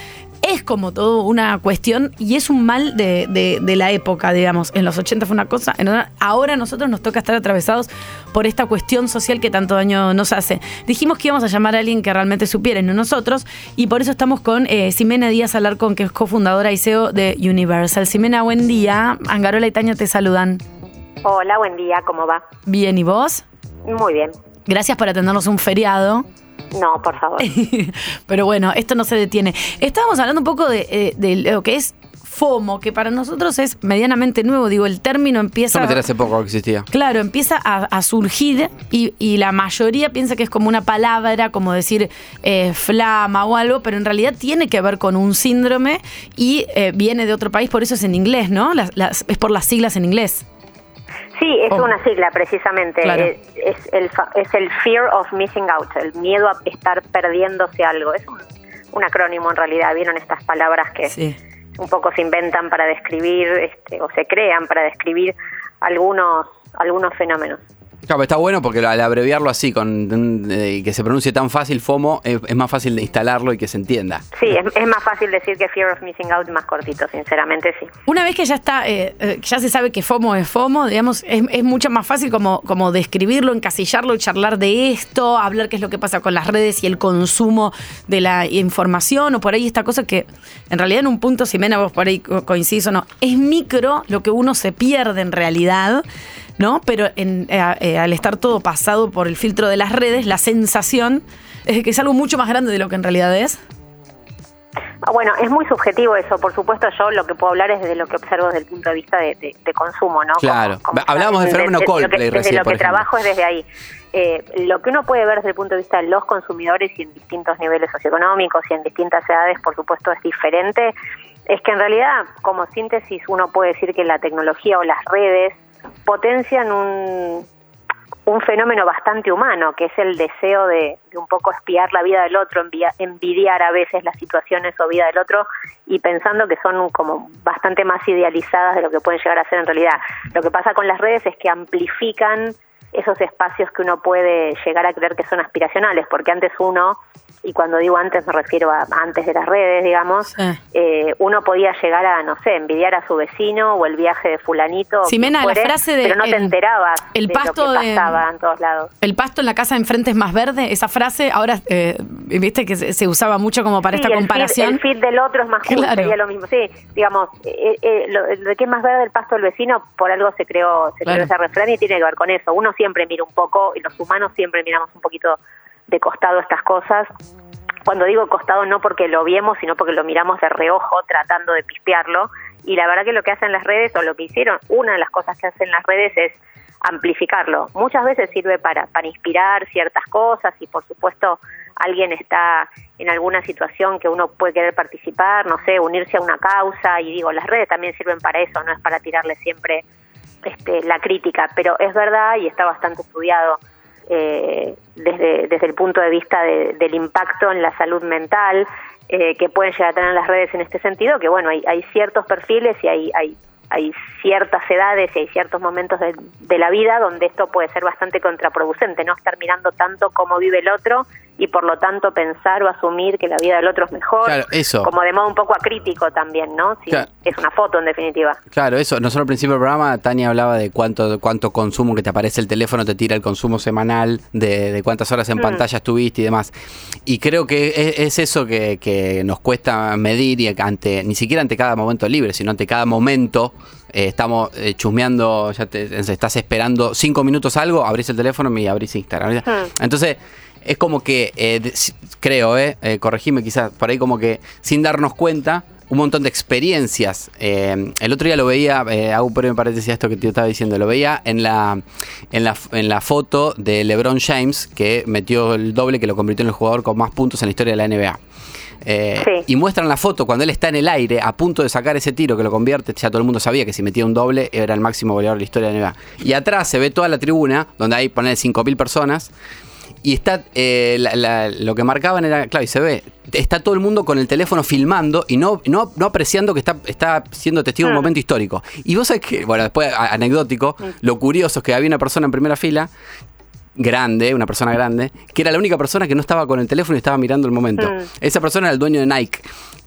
es como todo una cuestión y es un mal de, de- de la época, digamos. En los 80 fue una cosa, en otra- ahora a nosotros nos toca estar atravesados por esta cuestión social que tanto daño nos hace. Dijimos que íbamos a llamar a alguien que realmente supiera, no nosotros, y por eso estamos con eh, Ximena Díaz Alarcón, que es cofundadora y CEO de Universal. Ximena, buen día. Angarola y Taño te saludan. Hola, buen día, ¿cómo va? Bien, ¿y vos? Muy bien. Gracias por atendernos un feriado. No, por favor. Pero bueno, esto no se detiene. Estábamos hablando un poco de, eh, de lo que es FOMO, que para nosotros es medianamente nuevo. Digo, el término Yo empieza. me enteré hace poco que existía. Claro, empieza a, a surgir y, y la mayoría piensa que es como una palabra, como decir eh, flama o algo, pero en realidad tiene que ver con un síndrome y eh, viene de otro país, por eso es en inglés, ¿no? Las- las- es por las siglas en inglés. Sí, es Oh. una sigla precisamente. Claro. Es, es el, es el fear of missing out, el miedo a estar perdiéndose algo. Es un, un acrónimo en realidad. Vieron estas palabras que Sí. un poco se inventan para describir este, o se crean para describir algunos algunos fenómenos. Claro, está bueno porque al abreviarlo así, con eh, que se pronuncie tan fácil FOMO, es, es más fácil de instalarlo y que se entienda. Sí, es, es más fácil decir que fear of missing out más cortito, sinceramente sí. Una vez que ya está, eh, eh, ya se sabe que FOMO es FOMO, digamos, es, es mucho más fácil como, como describirlo, encasillarlo y charlar de esto, hablar qué es lo que pasa con las redes y el consumo de la información, o por ahí esta cosa que en realidad en un punto, si Mena vos por ahí co- coincidís o no, es micro lo que uno se pierde en realidad. ¿No? Pero en- eh, eh, al estar todo pasado por el filtro de las redes, la sensación es de que es algo mucho más grande de lo que en realidad es. Ah, Bueno, es muy subjetivo eso. Por supuesto, yo lo que puedo hablar es desde lo que observo desde el punto de vista de, de- de consumo, ¿no? Claro. Como- como Hablábamos del fenómeno desde lo que- Coldplay Desde recién, lo que trabajo es desde ahí. Eh, lo que uno puede ver desde el punto de vista de los consumidores y en distintos niveles socioeconómicos y en distintas edades, por supuesto, es diferente. Es que en realidad, como síntesis, uno puede decir que la tecnología o las redes potencian un, un fenómeno bastante humano, que es el deseo de, de un poco espiar la vida del otro, envidiar a veces las situaciones o vida del otro y pensando que son como bastante más idealizadas de lo que pueden llegar a ser en realidad. Lo que pasa con las redes es que amplifican esos espacios que uno puede llegar a creer que son aspiracionales, porque antes uno, y cuando digo antes me refiero a antes de las redes, digamos, eh, uno podía llegar a, no sé, envidiar a su vecino o el viaje de fulanito. o Ximena, quien la fuere, frase de Pero no te enterabas el de pasto lo que de- pasaba en todos lados. El pasto en la casa de enfrente es más verde, esa frase ahora, eh, viste que se, se usaba mucho como para Sí, esta el feed- comparación. El feed, del otro es más cool, Claro. sería lo mismo. Sí, digamos, eh, eh, lo, de que es más verde el pasto del vecino, por algo se creó, se Claro. creó ese refrán y tiene que ver con eso. Uno siempre mira un poco, y los humanos siempre miramos un poquito de costado estas cosas. Cuando digo costado no porque lo viemos, sino porque lo miramos de reojo tratando de pispearlo. Y la verdad que lo que hacen las redes, o lo que hicieron, una de las cosas que hacen las redes es amplificarlo. Muchas veces sirve para, para inspirar ciertas cosas y por supuesto alguien está en alguna situación que uno puede querer participar, no sé, unirse a una causa y digo, las redes también sirven para eso, no es para tirarle siempre este, la crítica, pero es verdad y está bastante estudiado eh, desde, desde el punto de vista de- del impacto en la salud mental eh, que pueden llegar a tener las redes en este sentido, que bueno, hay, hay ciertos perfiles y hay, hay, hay ciertas edades y hay ciertos momentos de, de la vida donde esto puede ser bastante contraproducente, no estar mirando tanto cómo vive el otro y por lo tanto pensar o asumir que la vida del otro es mejor, Claro, eso. como de modo un poco acrítico también, ¿no? Si Claro. Es una foto en definitiva. Claro, eso. Nosotros al principio del programa, Tania hablaba de cuánto, cuánto consumo que te aparece el teléfono, te tira el consumo semanal, de, de cuántas horas en Mm. pantalla estuviste y demás. Y creo que es, es eso que, que nos cuesta medir y ante, ni siquiera ante cada momento libre, sino ante cada momento. eh, estamos eh, chusmeando, ya te estás esperando cinco minutos algo, abrís el teléfono y abrís Instagram. Mm. Entonces, es como que, eh, creo, eh, eh, corregime quizás, por ahí como que sin darnos cuenta, un montón de experiencias. Eh, el otro día lo veía, eh, hago un breve paréntesis a esto que te estaba diciendo, lo veía en la, en, la, en la foto de LeBron James, que metió el doble, que lo convirtió en el jugador con más puntos en la historia de la NBA. Eh, Y muestran la foto cuando él está en el aire, a punto de sacar ese tiro que lo convierte. Ya todo el mundo sabía que si metía un doble era el máximo goleador de la historia de la NBA. Y atrás se ve toda la tribuna, donde hay poner 5.000 personas. Y está eh, la- la- lo que marcaban era, claro, y se ve, está todo el mundo con el teléfono filmando y no, no, no apreciando que está, está siendo testigo de un Mm. momento histórico. Y vos sabés que, bueno, después a- anecdótico, lo curioso es que había una persona en primera fila grande, una persona grande, que era la única persona que no estaba con el teléfono y estaba mirando el momento. Mm. Esa persona era el dueño de Nike,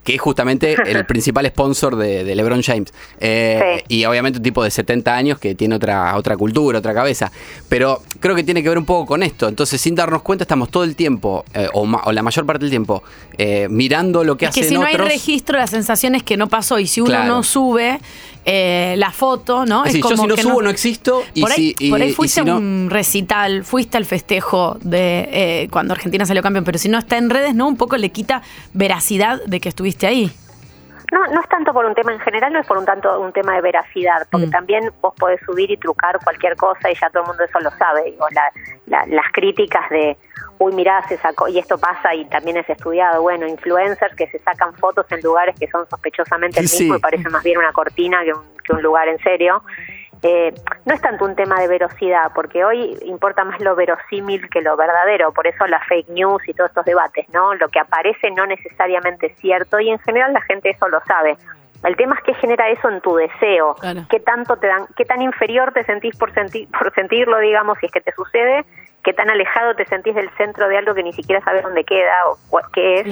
que es justamente el principal sponsor de, de LeBron James. Eh, Y obviamente un tipo de 70 años que tiene otra, otra cultura, otra cabeza. Pero creo que tiene que ver un poco con esto. Entonces, sin darnos cuenta, estamos todo el tiempo, eh, o, ma- o la mayor parte del tiempo, eh, mirando lo que Es que hacen si no hay otros. registro, la sensación es que no pasó. Y si uno Claro. no sube eh, la foto, ¿no? Es decir, yo si no que subo no existo y por ahí, si- y- por ahí y fuiste si no- a un recital, fuiste al festejo de eh, cuando Argentina salió campeón, pero si no está en redes, ¿no? Un poco le quita veracidad de que estuviste ahí. No, no es tanto por un tema en general, no es por un tanto un tema de veracidad, porque Mm. también vos podés subir y trucar cualquier cosa y ya todo el mundo eso lo sabe. Digo, la- la- las críticas de, uy, mirá, se sacó, y esto pasa y también es estudiado, bueno, influencers que se sacan fotos en lugares que son sospechosamente el Sí. mismo y parece más bien una cortina que un, que un lugar en serio. Eh, no es tanto un tema de verosidad, porque hoy importa más lo verosímil que lo verdadero, por eso la fake news y todos estos debates, ¿no? Lo que aparece no necesariamente es cierto y en general la gente eso lo sabe. El tema es qué genera eso en tu deseo, qué tanto te dan, qué tan inferior te sentís por, senti- por sentirlo, digamos, si es que te sucede, qué tan alejado te sentís del centro de algo que ni siquiera sabes dónde queda o qué es.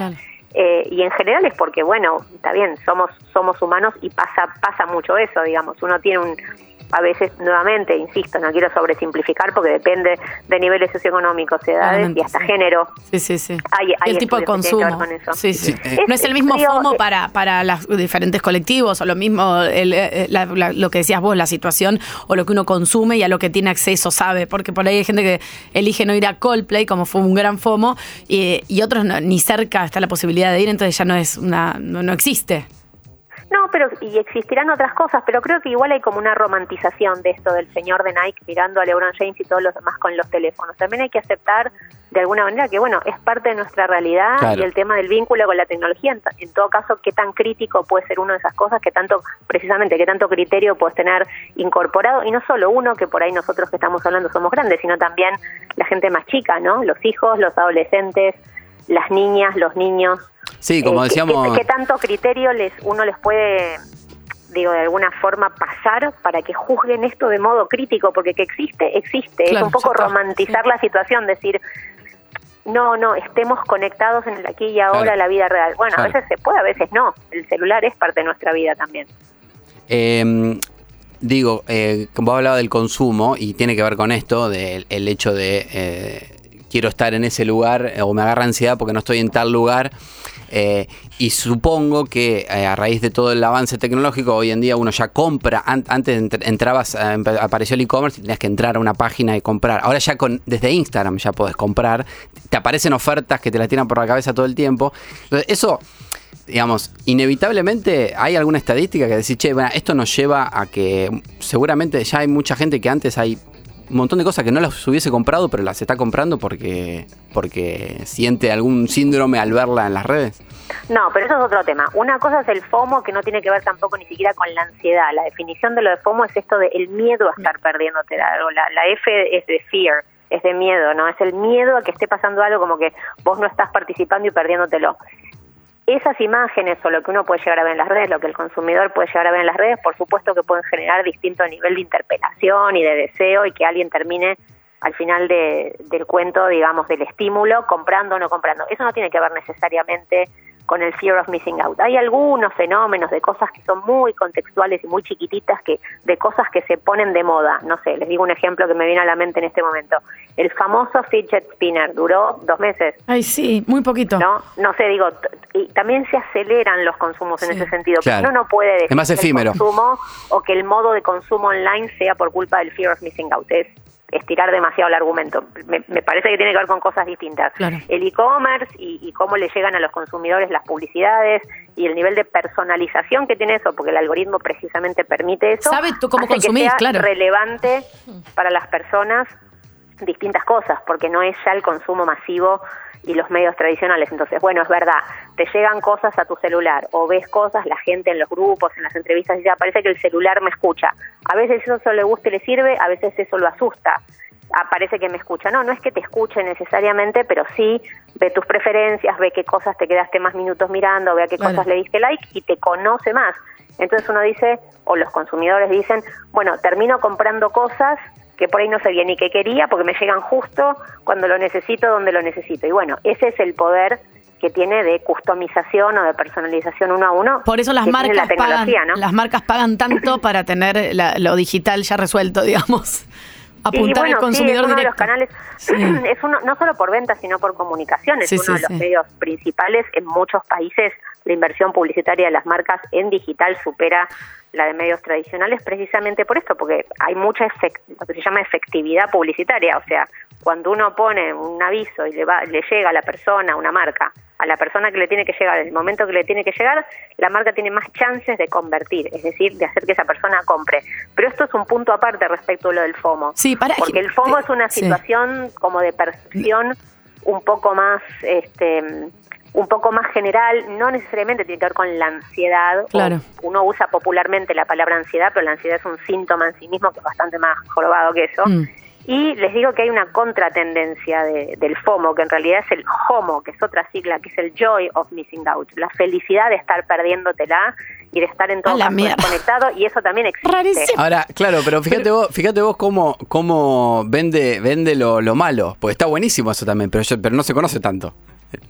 Eh, y en general es porque, bueno, está bien, somos somos humanos y pasa pasa mucho eso, digamos. Uno tiene un, a veces, nuevamente, insisto, no quiero sobresimplificar porque depende de niveles socioeconómicos, edades Claramente, y hasta sí. género. Sí, sí, sí. Hay, hay el tipo de consumo. con eso. Sí, sí. Sí, eh, no es el mismo FOMO eh, para, para los diferentes colectivos o lo mismo el, eh, la- la- lo que decías vos, la situación o lo que uno consume y a lo que tiene acceso, sabe. Porque por ahí hay gente que elige no ir a Coldplay, como fue un gran FOMO, y, y otros no- ni cerca está la posibilidad de ir, entonces ya no es una, no, no existe. No, pero y existirán otras cosas, pero creo que igual hay como una romantización de esto del señor de Nike mirando a LeBron James y todos los demás con los teléfonos. También hay que aceptar de alguna manera que, bueno, es parte de nuestra realidad Claro. y el tema del vínculo con la tecnología, en, en todo caso, qué tan crítico puede ser una de esas cosas, que tanto, precisamente, qué tanto criterio puedes tener incorporado, y no solo uno, que por ahí nosotros que estamos hablando somos grandes, sino también la gente más chica, ¿no? Los hijos, los adolescentes, las niñas, los niños. Sí, como Eh, ¿qué- decíamos. ¿qué, tanto criterio les uno les puede, digo, de alguna forma pasar para que juzguen esto de modo crítico? Porque que existe, existe. Claro, es un poco romantizar la situación, decir, no, no, estemos conectados en el aquí y ahora, Claro. la vida real. Bueno, Claro. a veces se puede, a veces no. El celular es parte de nuestra vida también. Eh, digo, eh, como hablaba del consumo y tiene que ver con esto, del el hecho de eh, quiero estar en ese lugar o me agarra ansiedad porque no estoy en tal lugar. Eh, y supongo que eh, a raíz de todo el avance tecnológico, hoy en día uno ya compra. An- antes entr- entrabas, eh, apareció el e-commerce y tenías que entrar a una página y comprar. Ahora ya desde Instagram ya podés comprar. Te aparecen ofertas que te la tiran por la cabeza todo el tiempo. Entonces, eso digamos, inevitablemente hay alguna estadística que decir, che, bueno, esto nos lleva a que seguramente ya hay mucha gente que antes hay montón de cosas que no las hubiese comprado, pero las está comprando porque, porque siente algún síndrome al verla en las redes. No, pero eso es otro tema. Una cosa es el FOMO, que no tiene que ver tampoco ni siquiera con la ansiedad. La definición de lo de FOMO es esto de el miedo a estar perdiéndote algo. La, la F es de fear, es de miedo, ¿no? Es el miedo a que esté pasando algo como que vos no estás participando y perdiéndotelo. Esas imágenes o lo que uno puede llegar a ver en las redes, lo que el consumidor puede llegar a ver en las redes, por supuesto que pueden generar distinto nivel de interpelación y de deseo y que alguien termine al final de- del cuento, digamos, del estímulo, comprando o no comprando. Eso no tiene que ver necesariamente con el fear of missing out. Hay algunos fenómenos de cosas que son muy contextuales y muy chiquititas, que de cosas que se ponen de moda. No sé, les digo un ejemplo que me viene a la mente en este momento. El famoso fidget spinner duró dos meses. Ay, sí, muy poquito. No, no sé, digo, y también se aceleran los consumos en ese sentido. Claro. Uno no puede decir Es más que el efímero. consumo o que el modo de consumo online sea por culpa del fear of missing out. Es estirar demasiado el argumento. Me, me parece que tiene que ver con cosas distintas. Claro. El e-commerce y, y cómo le llegan a los consumidores las publicidades y el nivel de personalización que tiene eso, porque el algoritmo precisamente permite eso. Sabe tú cómo que sea claro. relevante para las personas distintas cosas, porque no es ya el consumo masivo y los medios tradicionales. Entonces, bueno, es verdad, te llegan cosas a tu celular o ves cosas, la gente en los grupos, en las entrevistas, ya parece que el celular me escucha. A veces eso le gusta y le sirve, a veces eso lo asusta. Ah, parece que me escucha. No, no es que te escuche necesariamente, pero sí ve tus preferencias, ve qué cosas te quedaste más minutos mirando, ve a qué cosas le diste like y te conoce más. Entonces uno dice, o los consumidores dicen, bueno, termino comprando cosas que por ahí no sabía ni que quería porque me llegan justo cuando lo necesito, donde lo necesito. Y bueno, ese es el poder que tiene de customización o de personalización uno a uno. Por eso las marcas la pagan, ¿no? las marcas pagan tanto para tener la- lo digital ya resuelto, digamos. Apuntar y bueno, al consumidor sí, es uno directo. de los canales, Sí. es uno, no solo por ventas, sino por comunicación, es Sí, uno de los medios principales en muchos países. La inversión publicitaria de las marcas en digital supera la de medios tradicionales precisamente por esto, porque hay mucha efect- lo que se llama efectividad publicitaria, o sea, cuando uno pone un aviso y le, va, le llega a la persona, una marca, a la persona que le tiene que llegar, en el momento que le tiene que llegar, la marca tiene más chances de convertir, es decir, de hacer que esa persona compre. Pero esto es un punto aparte respecto a lo del FOMO. Sí, para- Porque el FOMO es una Sí. situación como de percepción un poco más este un poco más general, no necesariamente tiene que ver con la ansiedad. Claro. uno usa popularmente la palabra ansiedad, pero la ansiedad es un síntoma en sí mismo que es bastante más jorobado que eso. Mm. Y les digo que hay una contratendencia de- del FOMO, que en realidad es el HOMO, que es otra sigla, que es el Joy of Missing Out, la felicidad de estar perdiéndotela y de estar en todo desconectado, y eso también existe. Rarísimo. Ahora, claro, pero fíjate vos, fíjate vos cómo, cómo vende, vende lo, lo malo. Porque está buenísimo eso también, pero, yo- pero no se conoce tanto.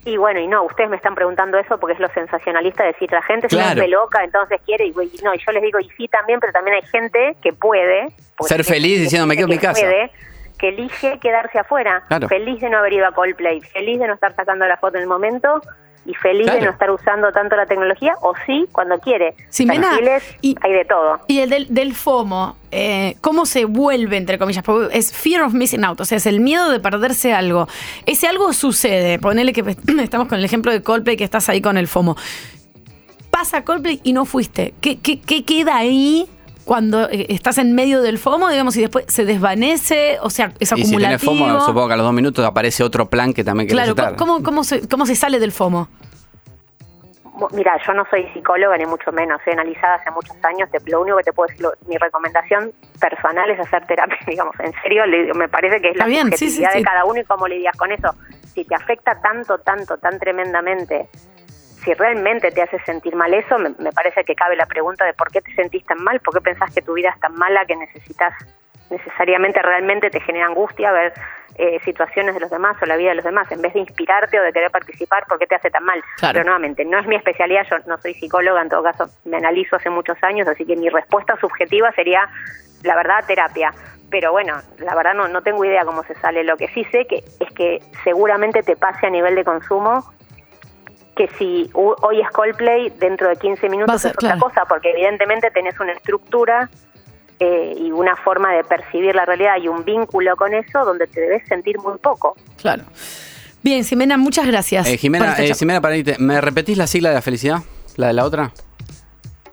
Y bueno, y no, ustedes me están preguntando eso porque es lo sensacionalista de decir la gente se Claro. vuelve loca, entonces quiere, y, no, y yo les digo, y sí también, pero también hay gente que puede. Ser feliz diciendo, "Me quedo en mi casa". puede, que elige quedarse afuera, Claro. feliz de no haber ido a Coldplay, feliz de no estar sacando la foto en el momento y feliz Claro. de no estar usando tanto la tecnología, o sí, cuando quiere. Ximena, Perfiles, hay de todo. Y el del, del FOMO, eh, ¿cómo se vuelve, entre comillas? Porque es fear of missing out, o sea, es el miedo de perderse algo. Ese algo sucede, ponele que estamos con el ejemplo de Coldplay, que estás ahí con el FOMO. Pasa Coldplay y no fuiste. ¿Qué, qué, qué queda ahí cuando eh, estás en medio del FOMO, digamos, y después se desvanece? O sea, es Y si tenés acumulativo. FOMO, supongo que a los dos minutos aparece otro plan que también querés claro, estar. ¿cómo, cómo, cómo se, ¿cómo se sale del FOMO? Mo- Mira, yo no soy psicóloga ni mucho menos, soy analizada hace muchos años, te- lo único que te puedo decir, lo- mi recomendación personal es hacer terapia, digamos, en serio, le me parece que es la bien, sí, sí. de cada uno y cómo lidias con eso. Si te afecta tanto, tanto, tan tremendamente, si realmente te hace sentir mal eso, me, me parece que cabe la pregunta de por qué te sentís tan mal, por qué pensás que tu vida es tan mala que necesitas necesariamente realmente te genera angustia ver eh, situaciones de los demás o la vida de los demás, en vez de inspirarte o de querer participar, ¿por qué te hace tan mal? Claro. Pero nuevamente, no es mi especialidad, yo no soy psicóloga, en todo caso me analizo hace muchos años, así que mi respuesta subjetiva sería, la verdad, terapia. Pero bueno, la verdad no, no tengo idea cómo se sale. Lo que sí sé que es que seguramente te pase a nivel de consumo que si hoy es Coldplay, dentro de 15 Va a minutos ser, es otra claro. cosa, porque evidentemente tenés una estructura eh, y una forma de percibir la realidad y un vínculo con eso donde te debes sentir muy poco. Claro. Bien, Ximena, muchas gracias. Eh, Jimena, eh, charla. Ximena, para irte, ¿me repetís la sigla de la felicidad? ¿La de la otra?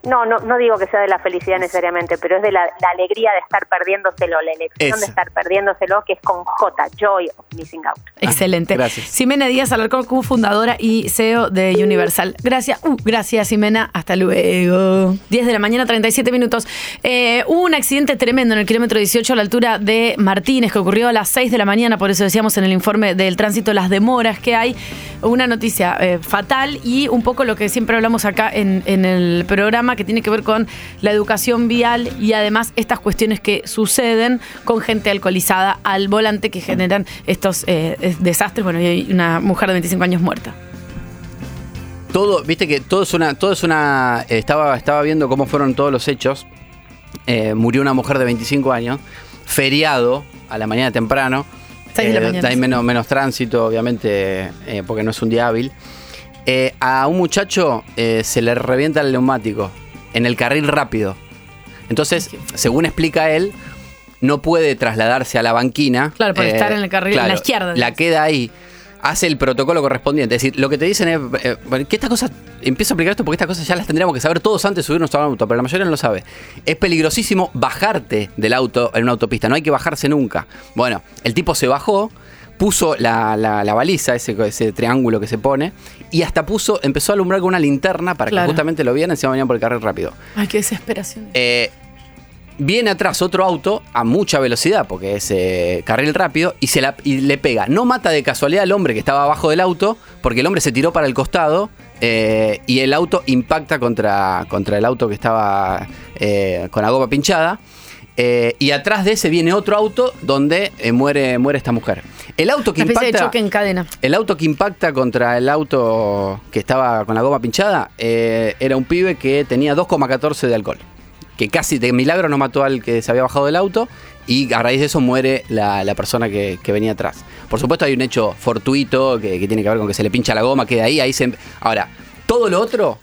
No, no, no digo que sea de la felicidad necesariamente, pero es de la, la alegría de estar perdiéndoselo, la elección Esa. de estar perdiéndoselo, que es con J, Joy of Missing Out. Excelente. gracias. Ximena Díaz Alarcón, cofundadora y CEO de Universal. Gracias, uh, gracias Ximena, hasta luego. 10 de la mañana, 37 minutos. Eh, hubo un accidente tremendo en el kilómetro 18 a la altura de Martínez que ocurrió a las 6 de la mañana, por eso decíamos en el informe del tránsito las demoras que hay. Una noticia eh, fatal y un poco lo que siempre hablamos acá en, en el programa que tiene que ver con la educación vial y además estas cuestiones que suceden con gente alcoholizada al volante que generan estos eh, desastres. Bueno, y hay una mujer de 25 años muerta. Todo, viste que todo es una, todo es una. eh, estaba, estaba viendo cómo fueron todos los hechos. Eh, murió una mujer de 25 años, feriado a la mañana temprano. La Eh, mañana, hay sí. menos, menos tránsito, obviamente, eh, porque no es un día hábil. A un muchacho se le revienta el neumático en el carril rápido. Entonces, según explica él, no puede trasladarse a la banquina. Claro, por estar en el carril- en la izquierda, La queda ahí. Hace el protocolo correspondiente. Es decir, lo que te dicen es eh, que estas cosas. Empiezo a explicar esto porque estas cosas ya las tendríamos que saber todos antes de subirnos a un auto, pero la mayoría no lo sabe. Es peligrosísimo bajarte del auto en una autopista. No hay que bajarse nunca. Bueno, el tipo se bajó, puso la, la- la baliza, ese, ese triángulo que se pone, y hasta puso, empezó a alumbrar con una linterna para Claro. que justamente lo vieran y se venían por el carril rápido. Ay, qué desesperación. Eh, viene atrás otro auto a mucha velocidad, porque es eh, carril rápido, y, se la, y le pega. No mata de casualidad al hombre que estaba abajo del auto, porque el hombre se tiró para el costado eh, y el auto impacta contra, contra el auto que estaba eh, con la goma pinchada. Eh, y atrás de ese viene otro auto donde eh, muere, muere esta mujer. El auto que Una especie de impacta. choque en cadena. El auto que impacta contra el auto que estaba con la goma pinchada eh, era un pibe que tenía 2,14 de alcohol. Que casi de milagro no mató al que se había bajado del auto y a raíz de eso muere la, la persona que, que venía atrás. Por supuesto hay un hecho fortuito que, que tiene que ver con que se le pincha la goma, queda ahí, ahí se... Ahora, todo lo otro,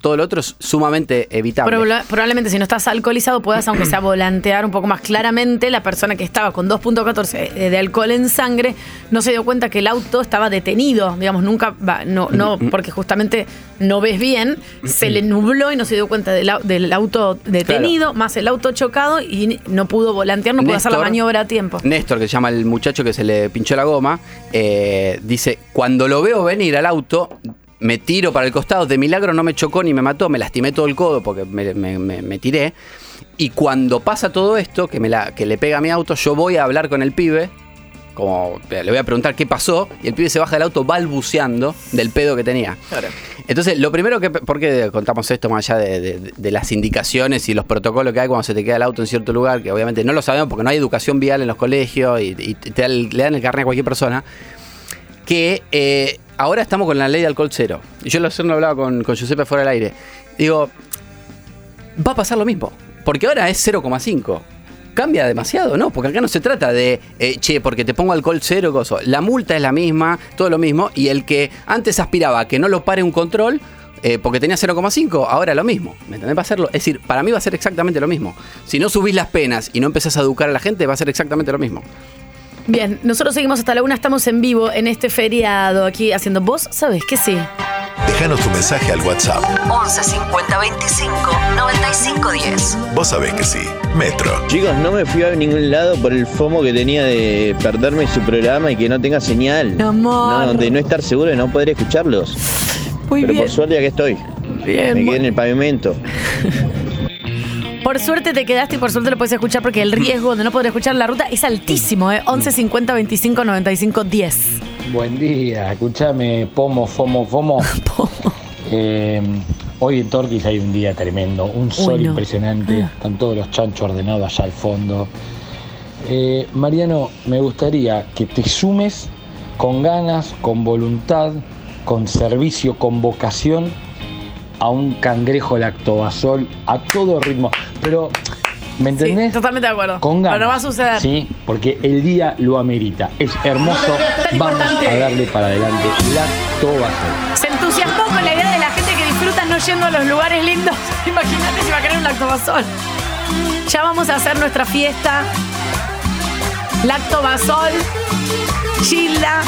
todo lo otro es sumamente evitable. Proba- probablemente si no estás alcoholizado puedas, aunque sea volantear un poco más. Claramente, la persona que estaba con 2.14 de alcohol en sangre no se dio cuenta que el auto estaba detenido, digamos, nunca, va, no, no, porque justamente no ves bien, se le nubló y no se dio cuenta del, au- del auto detenido, más el auto chocado y no pudo volantear, no pudo hacer la maniobra a tiempo. Néstor, que se llama el muchacho que se le pinchó la goma, eh, dice, cuando lo veo venir al auto, me tiro para el costado, de milagro no me chocó ni me mató, me lastimé todo el codo porque me, me- me- me tiré. Y cuando pasa todo esto, que, me la, que le pega a mi auto, yo voy a hablar con el pibe, como le voy a preguntar qué pasó, y el pibe se baja del auto balbuceando del pedo que tenía. Entonces, lo primero que. ¿Por qué contamos esto más allá de, de- de las indicaciones y los protocolos que hay cuando se te queda el auto en cierto lugar? Que obviamente no lo sabemos porque no hay educación vial en los colegios y, y te le dan el carnet a cualquier persona. Que eh, ahora estamos con la ley de alcohol cero. Y yo lo lo hablaba con, con Giuseppe fuera del aire. Digo, va a pasar lo mismo. Porque ahora es 0,5. Cambia demasiado, ¿no? Porque acá no se trata de, eh, che, porque te pongo alcohol cero, coso. La multa es la misma, todo lo mismo. Y el que antes aspiraba a que no lo pare un control, eh, porque tenía 0,5, ahora lo mismo. ¿Me entendés? Va a ser lo- es decir, para mí va a ser exactamente lo mismo. Si no subís las penas y no empezás a educar a la gente, va a ser exactamente lo mismo. Bien, nosotros seguimos hasta la una, estamos en vivo en este feriado aquí haciendo. ¿Vos sabés que sí? Déjanos tu mensaje al WhatsApp. 11 50 25 95 10. Vos sabés que sí. Metro. Chicos, no me fui a ningún lado por el FOMO que tenía de perderme su programa y que no tenga señal. Amor. No, de no estar seguro de no poder escucharlos. Muy Pero bien. por suerte aquí estoy. Bien, Me quedé en el pavimento. Por suerte te quedaste y por suerte lo puedes escuchar porque el riesgo de no poder escuchar la ruta es altísimo, ¿eh? 11 50 25 95 10. Buen día, escúchame, Pomo, Fomo, Fomo. Eh, hoy en Torquis hay un día tremendo, un sol Uy, no. impresionante, están todos los chanchos ordenados allá al fondo. Eh, Mariano, me gustaría que te sumes con ganas, con voluntad, con servicio, con vocación a un cangrejo lactobasol a todo ritmo. Pero, ¿me entendés? Sí, totalmente de acuerdo. Con ganas. Pero no va a suceder. Sí, porque el día lo amerita. Es hermoso. Vamos a darle para adelante. Lactobasol. Se entusiasmó con la idea de la gente que disfruta no yendo a los lugares lindos. Imagínate si va a querer un lactobasol. Ya vamos a hacer nuestra fiesta. Lactobasol, Gilda,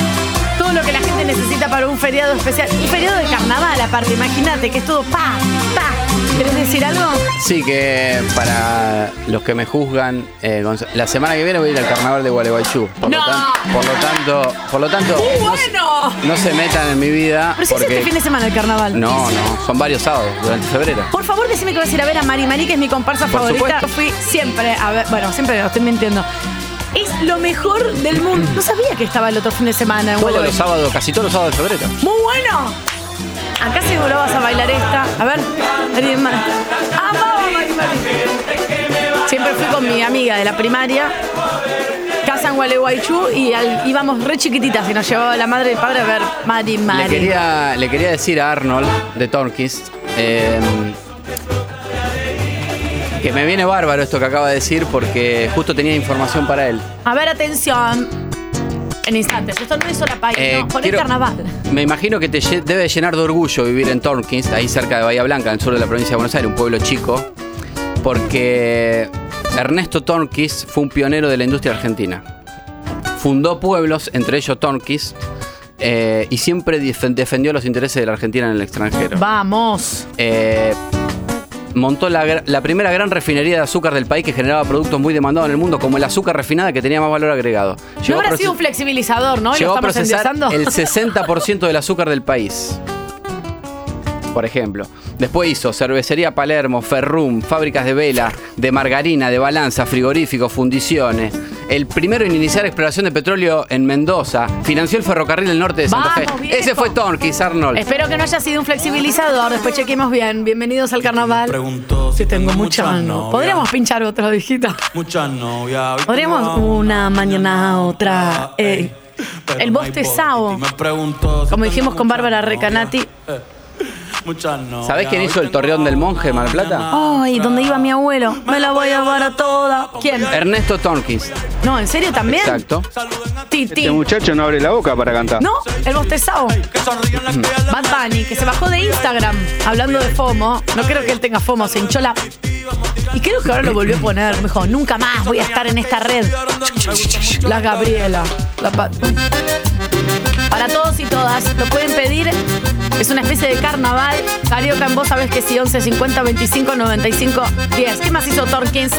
todo lo que la gente necesita para un feriado especial. Un feriado de carnaval aparte, imagínate que es todo pa, pa. ¿Querés decir algo? Sí, que para los que me juzgan, eh, la semana que viene voy a ir al carnaval de Gualeguaychú. Por, ¡No! lo, tan- por lo tanto, por lo tanto ¡Muy no, se- bueno! no se metan en mi vida. Pero si es porque este fin de semana el carnaval. no, no, son varios sábados durante febrero. Por favor, decime que vas a ir a ver a Mari Mari, que es mi comparsa Por favorita. supuesto. Yo fui siempre a ver, bueno, siempre no, estoy mintiendo. Es lo mejor del mundo. No sabía que estaba el otro fin de semana en Todos los sábados, casi todos los sábados de febrero. ¡Muy bueno! Acá seguro vas a bailar esta. A ver, Mari Mari. ¡Amaba Mari Mari! Siempre fui con mi amiga de la primaria. Casa en Gualeguaychú y al- íbamos re chiquititas y nos llevaba la madre y el padre a ver Mari Mari. Le quería, le quería decir a Arnold de Torquist eh, que me viene bárbaro esto que acaba de decir porque justo tenía información para él. A ver, atención. En instantes. Esto no es sola país, Eh, no. Con quiero- el carnaval. Me imagino que te debe llenar de orgullo vivir en Torkins, ahí cerca de Bahía Blanca, en el sur de la provincia de Buenos Aires, un pueblo chico, porque Ernesto Torkis fue un pionero de la industria argentina. Fundó pueblos, entre ellos Torkis, eh, y siempre defendió los intereses de la Argentina en el extranjero. Vamos. Eh, montó la, primera gran refinería de azúcar del país que generaba productos muy demandados en el mundo, como el azúcar refinada que tenía más valor agregado. No Llegó a habrá sido un flexibilizador, ¿no? Llegó lo a estamos procesar endiosando. el 60% del azúcar del país. Por ejemplo. Después hizo cervecería Palermo, Ferrum, fábricas de vela, de margarina, de balanza, frigoríficos, fundiciones. El primero en iniciar exploración de petróleo en Mendoza. Financió el ferrocarril del norte de Santa Vamos, Fe. viejo. Ese fue Torquis, Arnold. Espero que no haya sido un flexibilizador. Después chequemos bien. Bienvenidos al carnaval. Si tengo mucha no. Podríamos pinchar otro, dijito. Muchas novias. Podríamos una mañana otra. Eh, el bostezao. Como dijimos con Bárbara Recanati. ¿Sabés quién hizo el torreón del monje de Mar Plata? Ay, ¿dónde iba mi abuelo? Me la voy a llevar a toda. ¿Quién? Ernesto Torquis. No, ¿en serio también? Exacto. Titi. Este muchacho no abre la boca para cantar. No, el bostezao. Bad Bunny, que se bajó de Instagram hablando de FOMO. No creo que él tenga FOMO, se hinchó la. Y creo que ahora lo volvió a poner. Me dijo, nunca más voy a estar en esta red. La Gabriela. La pa- Para todos y todas, lo pueden pedir. Es una especie de carnaval. Carioca en vos sabés que sí, 11 50 25 95 10. ¿Qué más hizo Torkins?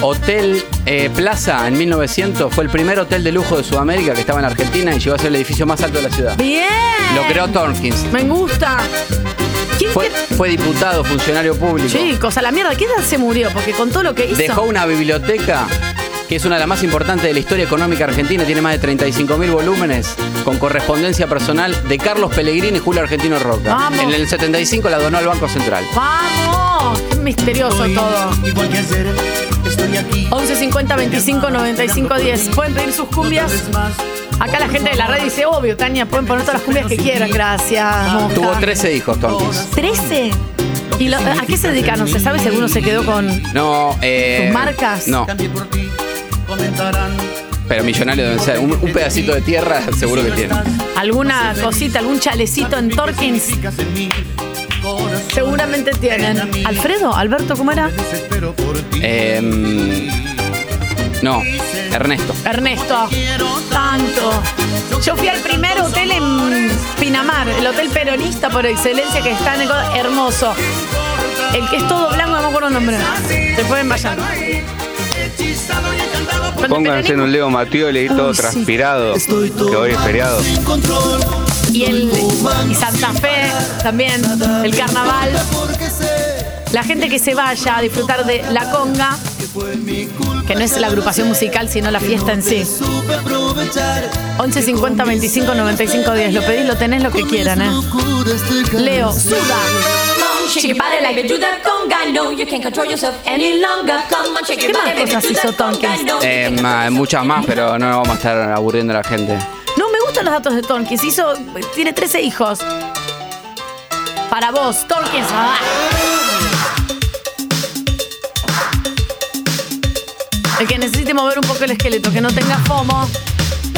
Hotel eh, Plaza en 1900 fue el primer hotel de lujo de Sudamérica que estaba en Argentina y llegó a ser el edificio más alto de la ciudad. Bien. Lo creó Torkins. Me gusta. ¿Quién Fue, fue diputado, funcionario público. Chicos, a la mierda, ¿qué edad se murió? Porque con todo lo que hizo. Dejó una biblioteca que es una de las más importantes de la historia económica argentina, tiene más de 35 mil volúmenes, con correspondencia personal de Carlos Pellegrini y Julio Argentino Roca. Vamos. En el 75 la donó al Banco Central. ¡Vamos! Qué misterioso todo. 11 50 25 95 10. Pueden pedir sus cumbias Acá la gente de la red dice, obvio, Tania, pueden poner todas las cumbias que quieran, gracias. Mosca. Tuvo 13 hijos, Tonkins. ¿13? ¿Y lo- a qué se dedica? No se sabe si alguno se quedó con No, eh. sus marcas. No. Pero millonario deben ser. Un, un pedacito de tierra seguro que tiene. alguna cosita, algún chalecito en Torkins. Seguramente tienen. Alfredo, Alberto, ¿cómo era? Em, no, Ernesto. Ernesto. Tanto. Yo fui al primer hotel en Pinamar, el hotel peronista por excelencia que está en el hermoso. El que es todo blanco, no me acuerdo el nombre. Se pueden vayan. Pónganse en un Leo Matioli y todo transpirado, que hoy es feriado. Y el y Santa Fe también, el carnaval. La gente que se vaya a disfrutar de la conga, que no es la agrupación musical, sino la fiesta en sí. 11 50 25 95 10. Lo pedís, lo tenés, lo que quieran, ¿eh? Leo, suda. Shake your body like you do that conga. No, you can't control yourself any longer. Come on, shake ¿Qué your más cosas do hizo. Tonkins? No, Eh, ma- muchas más, pero no vamos a estar aburriendo a la gente. No, me gustan los datos de Tonkins. Hizo, tiene 13 hijos. Para vos, Tonkins. ah. El que necesite mover un poco el esqueleto, que no tenga FOMO.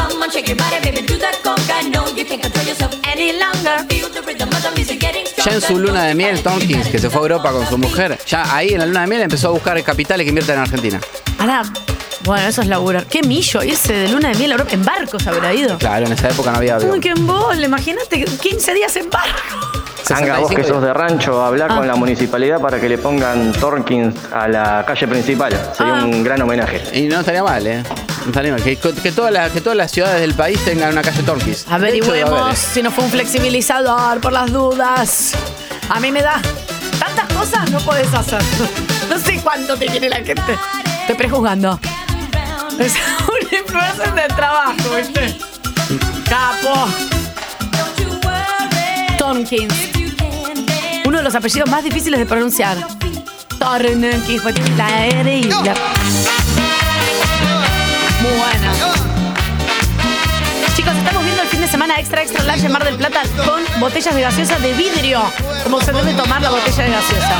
Come on, shake your body, baby, do that conga. No, you can't control yourself any longer. Feel the rhythm of the music getting Ya en su luna de miel, Tonkins, que se fue a Europa con su mujer, ya ahí en la luna de miel empezó a buscar capitales que inviertan en Argentina. Ahora, bueno, eso es laburar. ¿Qué millo irse de luna de miel a Europa? En barcos habrá ido. Claro, en esa época no había avión. Uy, qué embole, imagínate 15 días en barco. Anga, vos que 65 sos de rancho, hablar Ah. con la municipalidad para que le pongan Torkins a la calle principal. Sería Ah. un gran homenaje. Y no estaría mal, ¿eh? No estaría mal. Que, que todas las, que todas las ciudades del país tengan una calle. De hecho, debe Averigüemos si no fue un flexibilizador por las dudas. A mí me da tantas cosas no podés hacer. No sé cuánto te quiere la gente. Estoy prejuzgando. Es un influencer de trabajo, ¿viste? Capo. Tonkins. Los apellidos más difíciles de pronunciar. La R y la... Muy buena. Chicos, estamos viendo el fin de semana extra extra large del Plata con botellas de gaseosa de vidrio, como se debe tomar la botella de gaseosa.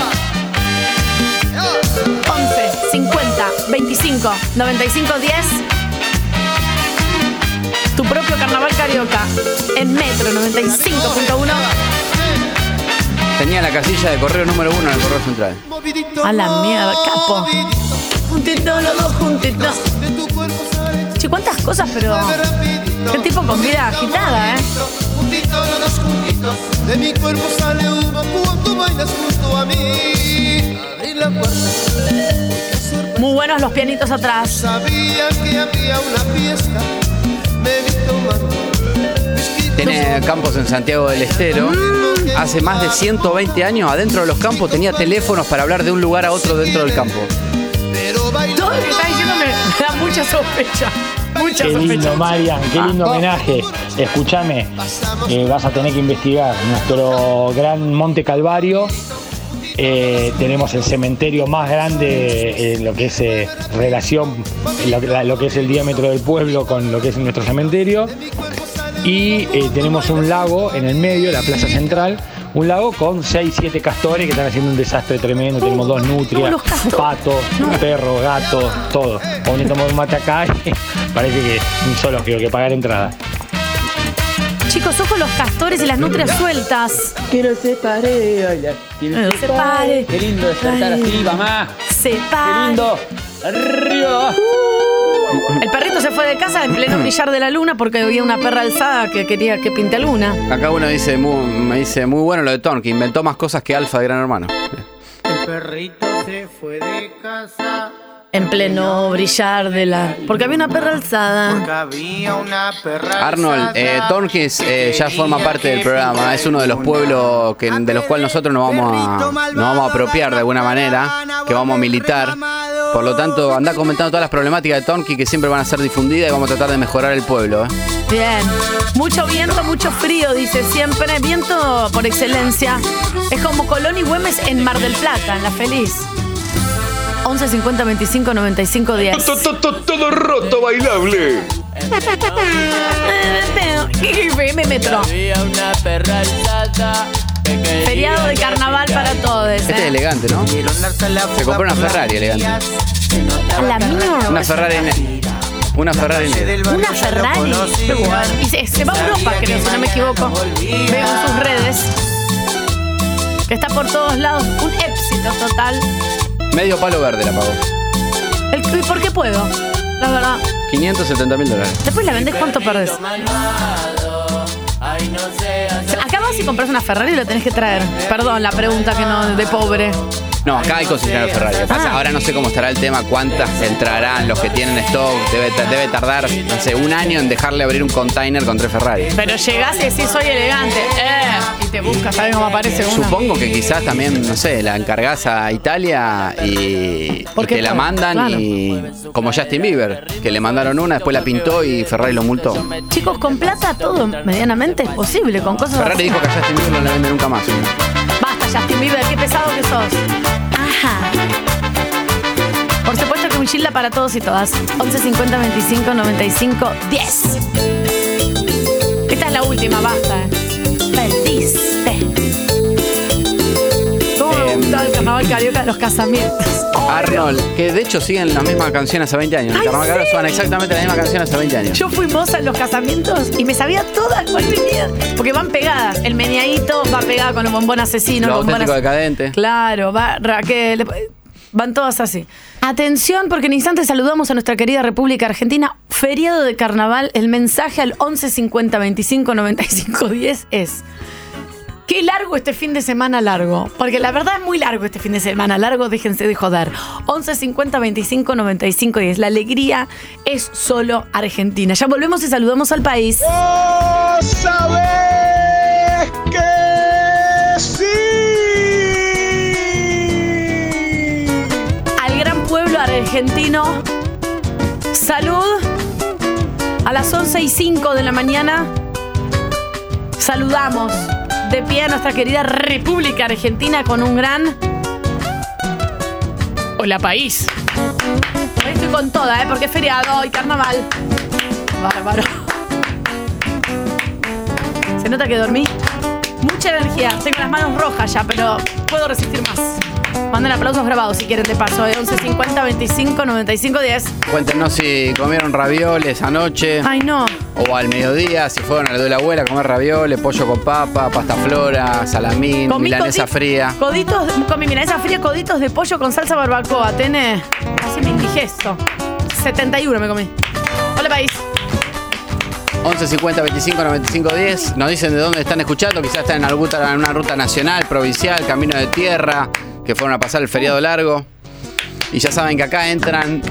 11 50 25 95 10 Tu propio carnaval carioca en Metro 95.1 Tenía la casilla de correo número uno en el correo central. A la mierda, capo. Juntitos los dos juntitos. Che, cuántas cosas, pero. Qué tipo con vida agitada, ¿eh? De mi cuerpo sale humo cuando bailas junto a mí. Abrí la puerta, Muy buenos los pianitos atrás. sabía que había una fiesta. Me vi tomando. Tiene campos en Santiago del Estero. Hace más de 120 años, adentro de los campos, tenía teléfonos para hablar de un lugar a otro dentro del campo. Todo lo que está diciendo me, da mucha sospecha. Mucha Qué lindo, sospecha. Marian, qué lindo homenaje. Escúchame, eh, vas a tener que investigar nuestro gran Monte Calvario. Eh, tenemos el cementerio más grande en lo que es eh, relación, la- lo que es el diámetro del pueblo con lo que es nuestro cementerio. Y eh, tenemos un lago en el medio, la plaza central, un lago con 6, 7 castores que están haciendo un desastre tremendo. tenemos dos nutrias, patos, perros, gatos, todo. Cuando tomamos un mate acá, parece que un solo que que pagar entrada. Chicos, ojo los castores y las nutrias sueltas. Quiero separé, hola. Quiero separe. Qué lindo despertar Ay. así, mamá. Se Qué lindo. Arriba. El perrito se fue de casa en pleno brillar de la luna porque había una perra alzada que quería que pinte luna. Acá uno dice, muy, me dice, muy bueno lo de Ton, que inventó más cosas que Alfa de Gran Hermano. El perrito se fue de casa. En pleno brillar de la. Porque había una perra alzada. Porque había una perra. Arnold, eh, eh, ya forma parte del programa, es uno de los pueblos que, de los cuales nosotros nos vamos, a, nos vamos a apropiar de alguna manera, que vamos a militar. Por lo tanto, anda comentando todas las problemáticas de Tonkins que siempre van a ser difundidas y vamos a tratar de mejorar el pueblo. ¿eh? Bien. Mucho viento, mucho frío, dice siempre. Viento por excelencia. Es como Colón y Güemes en Mar del Plata, en La Feliz. 11 50 25 95 10. Todo roto bailable. FM Metro. Feriado de carnaval para todos. Este es ¿eh? elegante, ¿no? Se compró una Ferrari elegante. La mía. Una Ferrari ne- Una Ferrari negra. Una Ferrari. Y se, se va a Europa, creo, si no me equivoco. Veo en sus redes. Que está por todos lados. Un éxito total. Medio palo verde la pagó. El- ¿Y por qué puedo? La verdad. 570 mil dólares. Después la vendés, ¿cuánto perdés? Y compras una Ferrari lo tenés que traer. Perdón, la pregunta que no de pobre. No, acá hay concesionario Ferrari. Pasa, Ah. ahora no sé cómo estará el tema, cuántas entrarán, los que tienen stock. Debe, debe tardar, no sé, un año en dejarle abrir un container con tres Ferrari. Pero llegás y decís, soy elegante. Eh, y te buscas, ¿sabes cómo aparece una? Supongo que quizás también, no sé, la encargás a Italia y, y te la mandan claro. y como Justin Bieber, que le mandaron una, después la pintó y Ferrari lo multó. Chicos, con plata todo medianamente es posible, con cosas Ferrari así. dijo que a Justin Bieber no le vende nunca más. Basta, Justin Bieber, qué pesado que sos. Por supuesto que un Gilda para todos y todas. 11 50 25 95 10. Esta es la última, basta. ¿Cómo me gustaba el carnaval carioca de los casamientos? Arnold, que de hecho siguen las mismas canciones hace 20 años. En Ay, Carnaval Carioca sí. suenan exactamente las mismas canciones hace 20 años. Yo fui moza en los casamientos y me sabía todas cuál venía. Porque van pegadas. El meneadito va pegada con el bombón asesino. Lo el bombón auténtico decadente. Claro, va Raquel. Van todas así. Atención, porque en instantes saludamos a nuestra querida República Argentina. Feriado de carnaval. El mensaje al 11 50 25 95 10 es. Qué largo este fin de semana largo. Porque la verdad es muy largo este fin de semana largo. Déjense de joder. 11 50 25 95 10. La alegría es solo Argentina. Ya volvemos y saludamos al país. que sí. al gran pueblo argentino. Salud. A las 11 y 5 de la mañana saludamos de pie a nuestra querida República Argentina con un gran... Hola país. Hoy estoy con toda, ¿eh? porque es feriado y carnaval. Bárbaro. Se nota que dormí. Mucha energía. Tengo las manos rojas ya, pero puedo resistir más. Manden aplausos grabados si quieren de paso. ¿eh? 11 50 25 95 10. Cuéntenos si comieron ravioles anoche Ay, no. o al mediodía, si fueron a la de la abuela a comer ravioles, pollo con papa, pasta flora, salamín, Comí milanesa codi- fría. Coditos, con mi milanesa fría, coditos de pollo con salsa barbacoa. Tene. Así me indigesto. 71 me comí. Hola, país. 11 50 25 95 10. Nos dicen de dónde están escuchando. Quizás están en alguna en una ruta nacional, provincial, camino de tierra, que fueron a pasar el feriado largo. Y ya saben que acá entran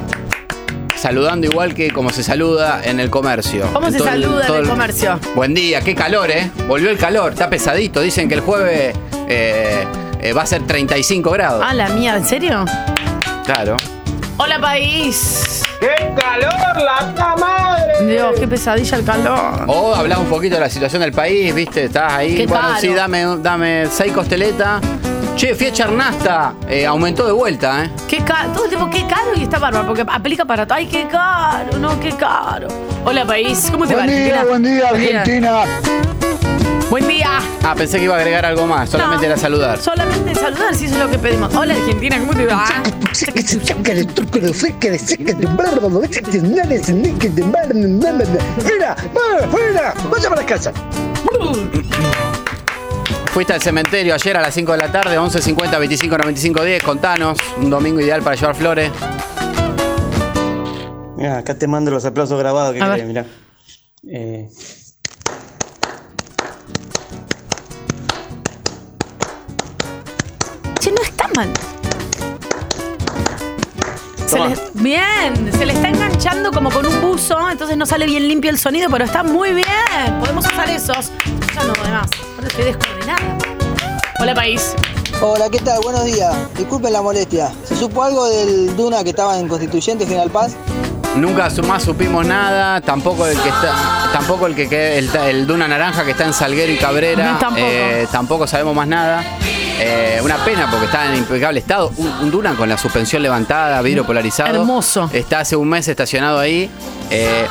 saludando igual que como se saluda en el comercio. ¿Cómo En se el- saluda todo en el el- comercio? Buen día, qué calor, ¿eh? Volvió el calor, está pesadito. Dicen que el jueves eh, eh, va a ser 35 grados. Ah, la mía, ¿en serio? Claro. Hola, país. ¡Qué calor, la puta madre! Dios, qué pesadilla el calor. O hablas un poquito de la situación del país, ¿viste? Estás ahí. Qué bueno, caro. sí, dame, dame seis costeletas. Che, fui a Chernasta. Eh, aumentó de vuelta, ¿eh? Qué caro. Todo el tiempo, qué caro y está bárbaro, porque aplica para todo. Ay, qué caro, no, qué caro. Hola, país. ¿Cómo te va, Buen día, Argentina? buen día, Argentina. Buen día. Ah, pensé que iba a agregar algo más. Solamente No. era saludar. Solamente saludar, si eso es lo que pedimos. Hola, Argentina, ¿cómo te va? ¡Fuera! ¡Fuera! ¡Vaya para casa! Fuiste al cementerio ayer a las 5 de la tarde, 11 50 25 95 10. Contanos. Un domingo ideal para llevar flores. Mira, acá te mando los aplausos grabados que querés, mirá. Eh, Che, no está mal. Se Toma. le- bien, se le está enganchando como con un buzo, entonces no sale bien limpio el sonido, pero está muy bien. Podemos usar esos. Ya no, además. Ahora estoy descoordinada. Hola, país. Hola, ¿qué tal? Buenos días. Disculpen la molestia. ¿Se supo algo del Duna que estaba en Constituyente General Paz? Nunca más supimos nada, tampoco el que está, tampoco el que que- el, el Duna Naranja que está en Salguero y Cabrera, No, tampoco. eh, tampoco sabemos más nada. Eh, una pena porque está en impecable estado. Un, un Duna con la suspensión levantada, vidrio polarizado. Hermoso. Está hace un mes estacionado ahí. Eh,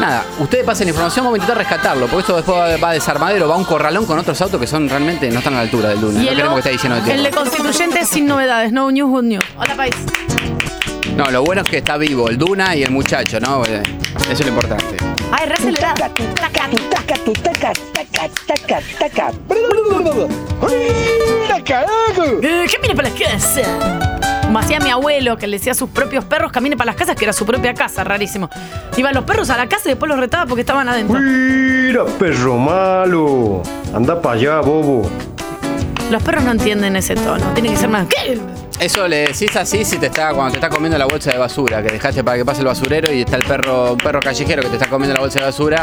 Nada, ustedes pasen la información, vamos a intentar rescatarlo, porque esto después va, va a desarmadero, va a un corralón con otros autos que son realmente no están a la altura del Duna. Y No el, queremos que esté diciendo de el de tiempo. constituyente sin novedades, no news, good news. Hola, país. No, lo bueno es que está vivo el Duna y el muchacho, ¿no? Eh, Eso es lo importante. Ay, re acelerado. Eh, Camine para las casas. Como hacía mi abuelo, que le decía a sus propios perros, camine para las casas, que era su propia casa, rarísimo. Iban los perros a la casa y después los retaba porque estaban adentro. Mira, perro malo. Anda para allá, bobo. Los perros no entienden ese tono. Tiene que ser más. ¿Qué? Eso le decís así si te está, cuando te está comiendo la bolsa de basura, que dejaste para que pase el basurero y está el perro, un perro callejero que te está comiendo la bolsa de basura.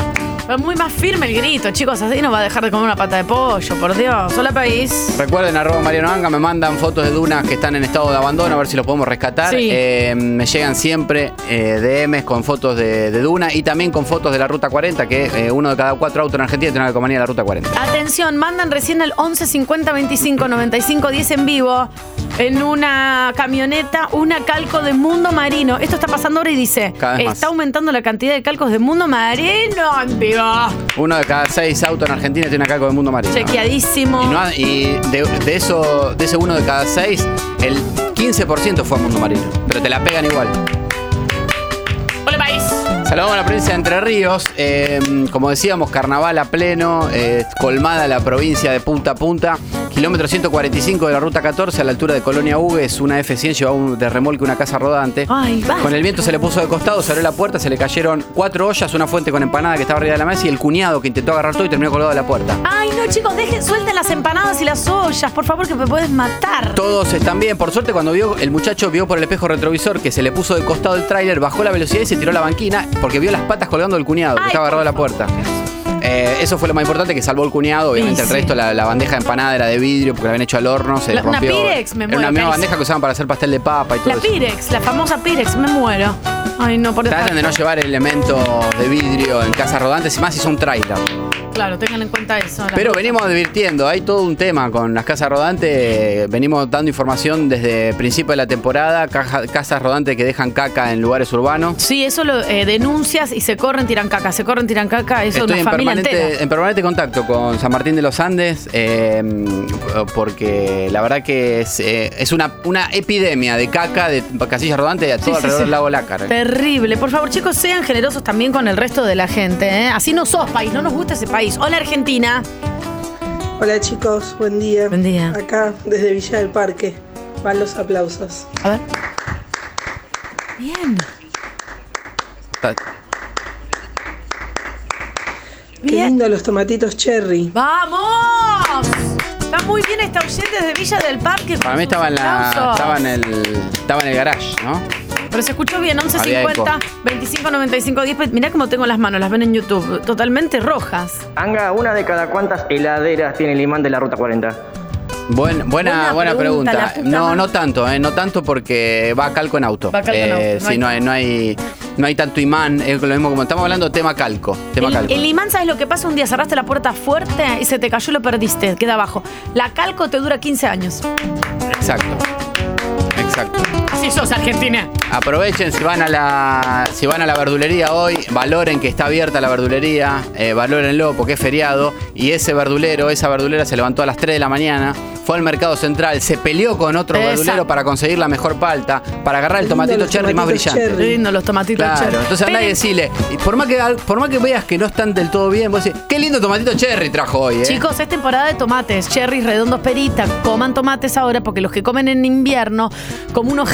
Es muy más firme el grito, chicos. Así no va a dejar de comer una pata de pollo, por Dios. Hola, país. Recuerden, arroba Mariano Anga, me mandan fotos de dunas que están en estado de abandono, a ver si los podemos rescatar. Sí. Eh, me llegan siempre eh, DMs con fotos de, de duna y también con fotos de la Ruta 40, que eh, uno de cada cuatro autos en Argentina tiene una compañía de la Ruta 40. Atención, mandan recién al 11 50 25 95 10 en vivo en una camioneta una calco de Mundo Marino. Esto está pasando ahora y dice, más. está aumentando la cantidad de calcos de Mundo Marino vivo. Uno de cada seis autos en Argentina tiene una calco de mundo marino. Chequeadísimo. Y, no y de, de eso, de ese uno de cada seis, el 15% fue a mundo marino. Pero te la pegan igual. Saludamos a la provincia de Entre Ríos. Eh, como decíamos, carnaval a pleno, eh, colmada la provincia de punta a punta. Kilómetro 145 de la ruta 14 a la altura de Colonia Hugues, una F100 llevaba un, de remolque una casa rodante. Ay, va. Con el viento se le puso de costado, se abrió la puerta, se le cayeron cuatro ollas, una fuente con empanada que estaba arriba de la mesa y el cuñado que intentó agarrar todo y terminó colgado de la puerta. Ay, no, chicos, dejen, suelten las empanadas y las ollas, por favor, que me puedes matar. Todos están bien. Por suerte, cuando vio, el muchacho vio por el espejo retrovisor que se le puso de costado el tráiler, bajó la velocidad y se tiró a la banquina porque vio las patas colgando del cuñado que Ay, estaba agarrado de la puerta. Eh, eso fue lo más importante que salvó el cuñado. Obviamente, Sí, el sí. resto, la, la bandeja de empanada era de vidrio porque la habían hecho al horno, se La- una rompió. Pirex, me Era muero, una misma carísimo. bandeja que usaban para hacer pastel de papa y todo La eso. Pirex, la famosa Pirex, me muero. Ay, no, por Traten de no llevar elementos de vidrio en casas rodantes y más si son trailer. Claro, tengan en cuenta eso. Pero venimos advirtiendo, hay todo un tema con las casas rodantes. Venimos dando información desde el principio de la temporada. caja- casas rodantes que dejan caca en lugares urbanos. Sí, eso lo eh, denuncias y se corren, tiran caca, se corren, tiran caca, eso es Estoy una en familia permanente, en permanente contacto con San Martín de los Andes eh, porque la verdad que es, eh, es una, una epidemia de caca, de casillas rodantes a todo Sí, sí, alrededor sí. del lago Lácar. Terrible. Por favor, chicos, sean generosos también con el resto de la gente. ¿eh? Así no sos país, no nos gusta ese país. Hola, Argentina. Hola chicos, buen día. Buen día. Acá desde Villa del Parque. Van los aplausos. A ver. Bien. Qué lindo los tomatitos cherry. ¡Vamos! Está muy bien esta oyente desde Villa del Parque. Para mí estaba en, la, estaba, en el, estaba en el garage, ¿no? Pero se escuchó bien, Había 1150 25 95 10. Mirá cómo tengo las manos, las ven en YouTube. Totalmente rojas. Anga, una de cada cuántas heladeras tiene el imán de la Ruta 40. Buen- buena, Buena buena pregunta, No, no tanto, eh, no tanto porque va a calco en auto. Va a calco en auto, no sí, hay- no hay, no hay, no hay tanto imán. Es lo mismo como estamos hablando tema calco. Tema El, calco. el imán, ¿sabes lo que pasa? Un día cerraste la puerta fuerte y se te cayó y lo perdiste. Queda abajo. La calco te dura 15 años. Exacto. Exacto. Así sos, Argentina. Aprovechen si van a la si van a la verdulería hoy, valoren que está abierta la verdulería, eh, valórenlo porque es feriado y ese verdulero, esa verdulera se levantó a las 3 de la mañana, fue al mercado central, se peleó con otro Esa. verdulero para conseguir la mejor palta, para agarrar el tomatito cherry más brillante. cherry. Lindo los tomatitos Claro, cherry. entonces andá y decirle, por más que por más que veas que no están del todo bien, vos decís, qué lindo tomatito cherry trajo hoy, eh. Chicos, es temporada de tomates, cherries, redondos, perita. Coman tomates ahora porque los que comen en invierno, como unos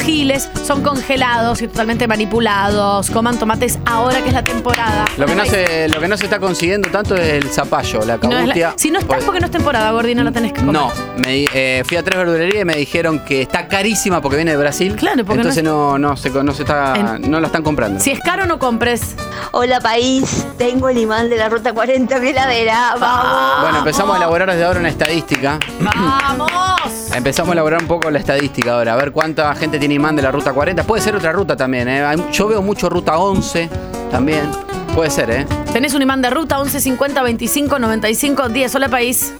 son congelados y totalmente manipulados. Coman tomates ahora que es la temporada. Lo que, no se, lo que no se está consiguiendo tanto es el zapallo, la No es la- cabutia. si no estás Pues- porque no es temporada, Gordi, no la tenés que comer. No, me eh, fui a tres verdulerías y me dijeron que está carísima porque viene de Brasil. Claro, porque Entonces no, no, se, no se está, no la están comprando. Si es caro, no compres. Hola país, tengo el imán de la ruta 40 en mi heladera. Vamos. Bueno, empezamos a elaborar desde ahora una estadística. ¡Vamos! Empezamos a elaborar un poco la estadística ahora, a ver cuánta gente tiene imán de la ruta 40. Puede ser otra ruta también, ¿eh? Yo veo mucho ruta 11 también. Puede ser, ¿eh? Tenés un imán de ruta 11 50 25 95 10. Hola, país.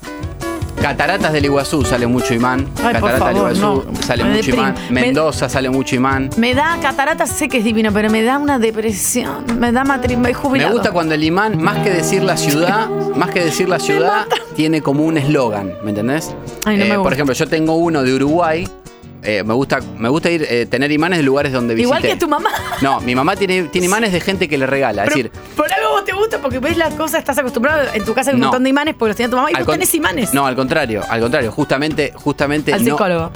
Cataratas del Iguazú sale mucho imán. Ay, por Cataratas favor, del Iguazú no. sale Me mucho deprime. imán. Me- Mendoza sale mucho imán. Me da cataratas, sé que es divino, pero me da una depresión. Me da matrimonio. Me jubilado. gusta cuando el imán, más que decir la ciudad, más que decir la ciudad, tiene como un eslogan, ¿me entendés? Ay, no me Eh, gusta. por ejemplo, yo tengo uno de Uruguay. Eh, me gusta, me gusta ir eh, tener imanes de lugares donde visité. Igual que tu mamá. No, mi mamá tiene, tiene imanes de gente que le regala. Pero es decir, por algo vos te gusta porque ves las cosas, estás acostumbrado. En tu casa hay un No. montón de imanes porque los tenía tu mamá y con- tenés imanes. No, al contrario, al contrario. Justamente, justamente. Al no- psicólogo.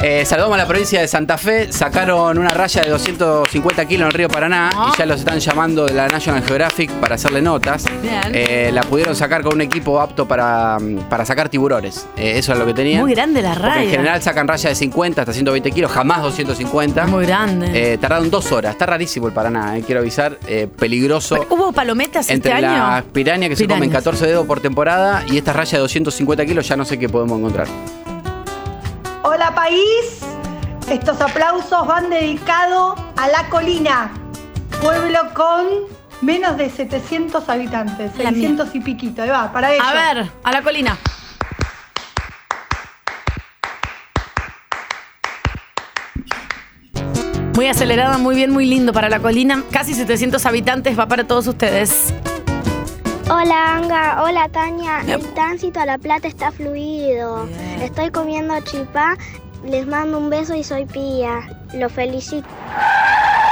Eh, saludamos a la provincia de Santa Fe. Sacaron una raya de 250 kilos en el río Paraná Ah. y ya los están llamando de la National Geographic para hacerle notas. Eh, la pudieron sacar con un equipo apto para, para sacar tiburones. Eh, eso es lo que tenían. Muy grande la Porque raya. en general sacan raya de 50 hasta 120 kilos, jamás 250. Muy grande. Eh, tardaron dos horas. Está rarísimo el Paraná, quiero avisar. Peligroso. ¿Hubo palometas Entre este las año? pirañas que se comen Pirañas. 14 dedos por temporada y esta raya de 250 kilos ya no sé qué podemos encontrar. Hola país, estos aplausos van dedicados a La Colina, pueblo con menos de 700 habitantes, La 600 y piquito, ahí va, para ellos. A ver, a la colina. Muy acelerada, muy bien, muy lindo para la colina. Casi 700 habitantes, va para todos ustedes. Hola Anga, hola Tania. El tránsito a La Plata está fluido. Estoy comiendo chipá. Les mando un beso y soy Pía. Lo felicito.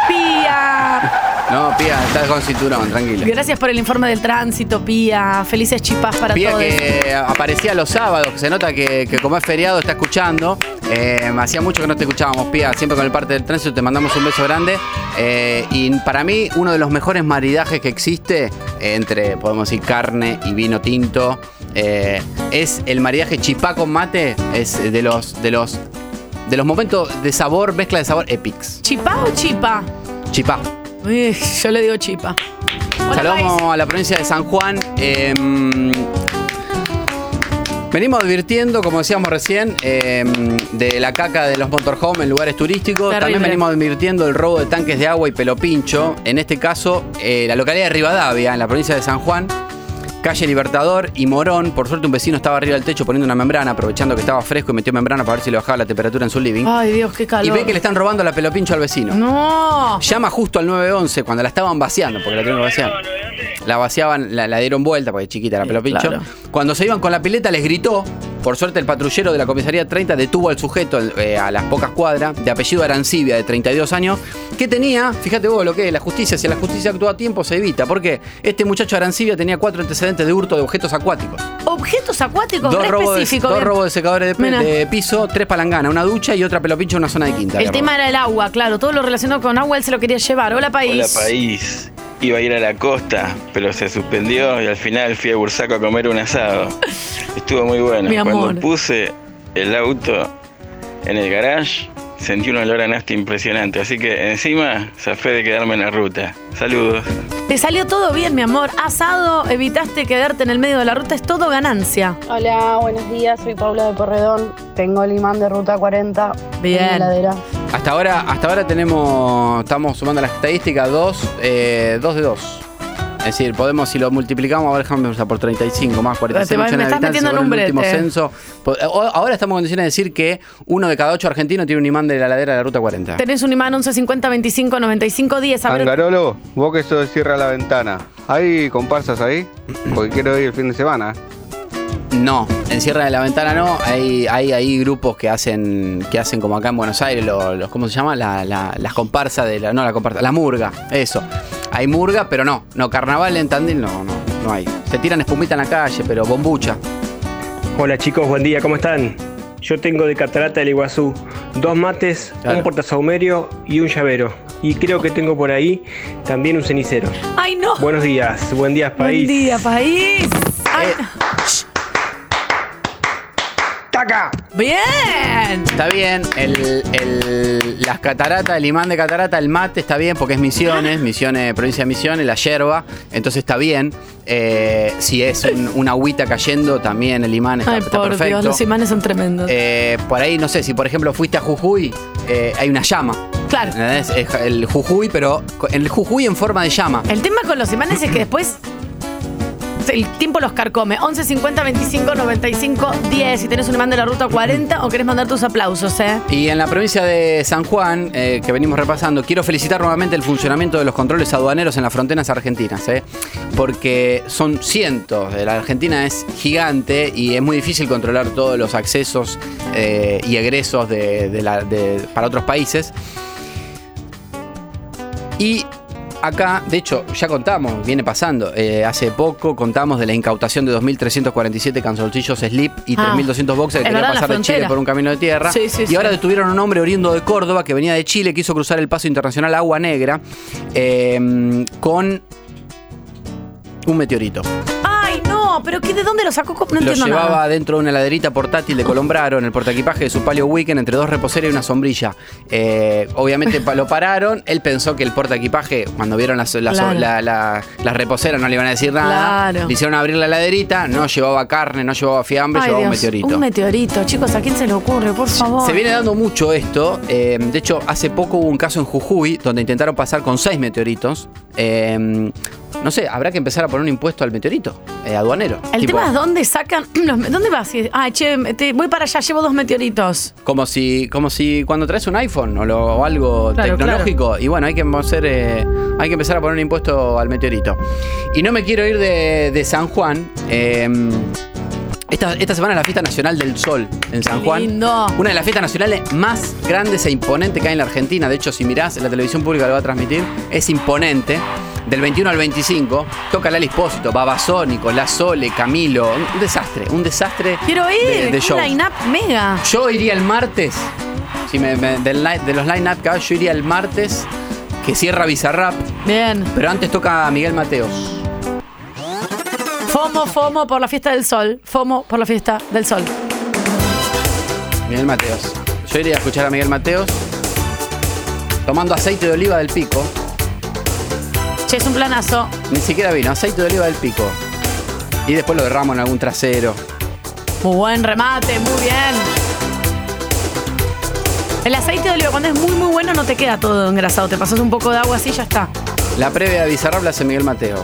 Pía. No, Pía, estás con cinturón, tranquila. Gracias por el informe del tránsito, Pía. Felices chipas para Pía todos. que aparecía los sábados, que se nota que, que como es feriado está escuchando. Eh, hacía mucho que no te escuchábamos, Pía. Siempre con el parte del tránsito te mandamos un beso grande. Eh, y para mí, uno de los mejores maridajes que existe eh, entre, podemos decir, carne y vino tinto, eh, es el maridaje chipá con mate. Es de los, de los, de los momentos de sabor, mezcla de sabor epics. ¿Chipá o chipa? Chipá. Uy, yo le digo chipa. Hola, Saludamos a la provincia de San Juan. Eh, venimos advirtiendo, como decíamos recién, eh, de la caca de los motorhome en lugares turísticos. Terrible. También venimos advirtiendo del robo de tanques de agua y pelo pincho. En este caso, eh, la localidad de Rivadavia, en la provincia de San Juan. Calle Libertador y Morón. Por suerte un vecino estaba arriba del techo poniendo una membrana, aprovechando que estaba fresco y metió membrana para ver si le bajaba la temperatura en su living. Ay, Dios, qué y calor. ve que le están robando la pelo pincho al vecino. No. Llama justo al 911 cuando la estaban vaciando, porque la que vaciar. La vaciaban, la, la dieron vuelta, porque es chiquita la pelo pincho. claro. Cuando se iban con la pileta les gritó. Por suerte el patrullero de la comisaría 30 detuvo al sujeto eh, a las pocas cuadras, de apellido Arancibia, de 32 años, que tenía, fíjate vos lo que es la justicia, si la justicia actúa a tiempo se evita. Porque este muchacho Arancibia tenía cuatro antecedentes de hurto de objetos acuáticos. Objetos acuáticos, Dos robos, de, específicos. dos robos de secadores de, piso, tres palanganas, una ducha y otra pelo pincho en una zona de quinta. El tema era el agua, claro. Todo lo relacionado con agua él se lo quería llevar. Hola, país. Hola país. Iba a ir a la costa, pero se suspendió y al final fui a Bursaco a comer un asado. Estuvo muy bueno. Mi amor. Cuando puse el auto en el garage, sentí un olor a nafta impresionante. Así que encima zafé de quedarme en la ruta. Saludos. Te salió todo bien, mi amor. Asado, evitaste quedarte en el medio de la ruta, es todo ganancia. Hola, buenos días, soy Paula de Porredón. Tengo el imán de ruta 40 Bien. en mi heladera. Hasta ahora, hasta ahora tenemos, estamos sumando las estadísticas, dos, eh, dos de dos. Es decir, podemos, si lo multiplicamos, a ver, déjame pensar, por 35 más 46 Te vas- millones me de estás habitantes, el en un último brete. censo. Ahora estamos en condiciones de decir que uno de cada ocho argentinos tiene un imán de la ladera de la ruta 40. Tenés un imán 1150 25 95 10. A ver, Angarolo, vos que de cierra la ventana. ¿Hay comparsas ahí? Porque quiero ir el fin de semana. No, en Sierra de la Ventana no. Hay, hay, hay grupos que hacen, que hacen como acá en Buenos Aires, los, los- ¿cómo se llama? La- la- las comparsas de la. No, la comparsa, la murga, eso. Hay murga, pero no. No, carnaval en Tandil no, no, no hay. Se tiran espumita en la calle, pero bombucha. Hola chicos, buen día, ¿cómo están? Yo tengo de Catarata del Iguazú dos mates, Claro. un portasaumerio y un llavero. Y creo que tengo por ahí también un cenicero. ¡Ay, no! Buenos días, buen día país. Buen día, país. Ay, ¡Taca! Bien. Está bien, el, el- las cataratas, el imán de catarata, el mate está bien porque es Misiones, Misiones, provincia de Misiones, la yerba, entonces está bien. Eh, si es un- una agüita cayendo, también el imán está, Ay, está por perfecto. Dios, los imanes son tremendos. Eh, por ahí, no sé, si por ejemplo fuiste a Jujuy, eh, hay una llama. Claro. ¿Entendés? Es El Jujuy, pero co- el Jujuy en forma de llama. El tema con los imanes es que después el tiempo los carcome. 11 50 25 95 10. Si tenés un imán de la ruta 40 o querés mandar tus aplausos, ¿eh? Y en la provincia de San Juan, eh, que venimos repasando, quiero felicitar nuevamente el funcionamiento de los controles aduaneros en las fronteras argentinas, ¿eh? porque son cientos. La Argentina es gigante y es muy difícil controlar todos los accesos y egresos de- para otros países. Y acá, de hecho, ya contamos, viene pasando. eh, hace poco contamos de la incautación de 2.347 canzoncillos slip y Ah, 3.200 boxes que es quería verdad, la pasar de Chile por un camino de tierra. Sí, sí, y sí. ahora detuvieron a un hombre oriundo de Córdoba que venía de Chile, quiso cruzar el paso internacional Agua Negra eh, con un meteorito. Ay, no, pero ¿qué, ¿de dónde lo sacó? No Lo entiendo llevaba nada. dentro de una heladerita portátil de Colombraro en el portaequipaje de su palio Weekend entre dos reposeras y una sombrilla. Eh, obviamente lo pararon. Él pensó que el portaequipaje, cuando vieron las, las, Claro. la- la- las reposeras, no le iban a decir nada. Claro. Le hicieron abrir la heladerita. No llevaba carne, no llevaba fiambre, Ay, llevaba un meteorito. Un meteorito, chicos, ¿a quién se le ocurre? Por favor. Se viene dando mucho esto. eh, de hecho, hace poco hubo un caso en Jujuy donde intentaron pasar con seis meteoritos. Eh, no sé, habrá que empezar a poner un impuesto al meteorito, eh, aduanero. El Tipo, tema es dónde sacan. los- ¿Dónde vas? Ay, che, te- voy para allá, llevo dos meteoritos. Como si, como si cuando traes un iPhone o, lo- o algo Claro, tecnológico, y bueno, hay que, hacer, eh, hay que empezar a poner un impuesto al meteorito. Y no me quiero ir de, de San Juan. eh, esta, esta semana es la fiesta nacional del sol en San Juan. Lindo. Una de las fiestas nacionales más grandes e imponentes que hay en la Argentina. De hecho, si mirás, la televisión pública lo va a transmitir. Es imponente. Del 21 al 25, toca Lali Espósito, Babasónico, La Sole, Camilo. Un, desastre, un desastre. Quiero ir. de, de un line-up mega. Yo iría el martes. Si me, me- del line- de los line-up que yo iría el martes, que cierra Bizarrap. Bien. Pero antes toca Miguel Mateos. FOMO, FOMO por la fiesta del sol. FOMO por la fiesta del sol. Miguel Mateos. Yo iría a escuchar a Miguel Mateos tomando aceite de oliva del pico. Che, es un planazo. Ni siquiera vino, aceite de oliva del pico. Y después lo derramo en algún trasero. Muy buen remate, muy bien. El aceite de oliva, cuando es muy, muy bueno, no te queda todo engrasado. Te pasas un poco de agua así y ya está. La previa de Bizarrap la hace Miguel Mateos.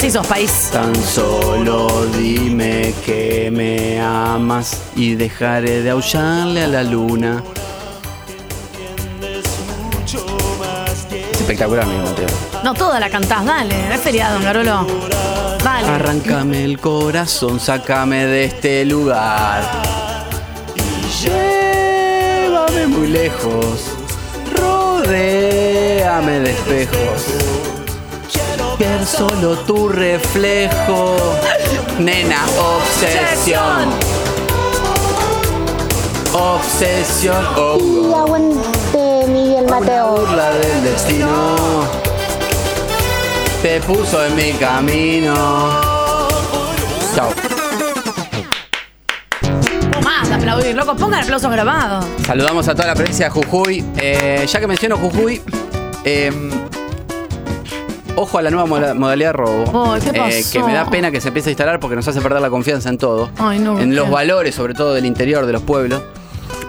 Así sos, país. Tan solo dime que me amas y dejaré de aullarle a la luna. Es espectacular, Miguel Mateos. No, toda la cantás, dale. Es feriado, Garolo. Dale. Arráncame el corazón, sácame de este lugar. Y llévame muy lejos. Rodéame de espejos. Ver solo tu reflejo. Nena, obsesión. Obsesión. Oh, Y aguante Miguel Mateo. burla del destino. Te puso en mi camino. Chao. Más aplaudir, loco. Pongan aplausos grabados. Saludamos a toda la provincia de Jujuy. Eh, ya que menciono Jujuy, eh, ojo a la nueva moda- modalidad de robo. Ay, ¿qué Eh, pasó? que me da pena que se empiece a instalar porque nos hace perder la confianza en todo. Ay, no. en los ¿qué? valores, sobre todo del interior de los pueblos.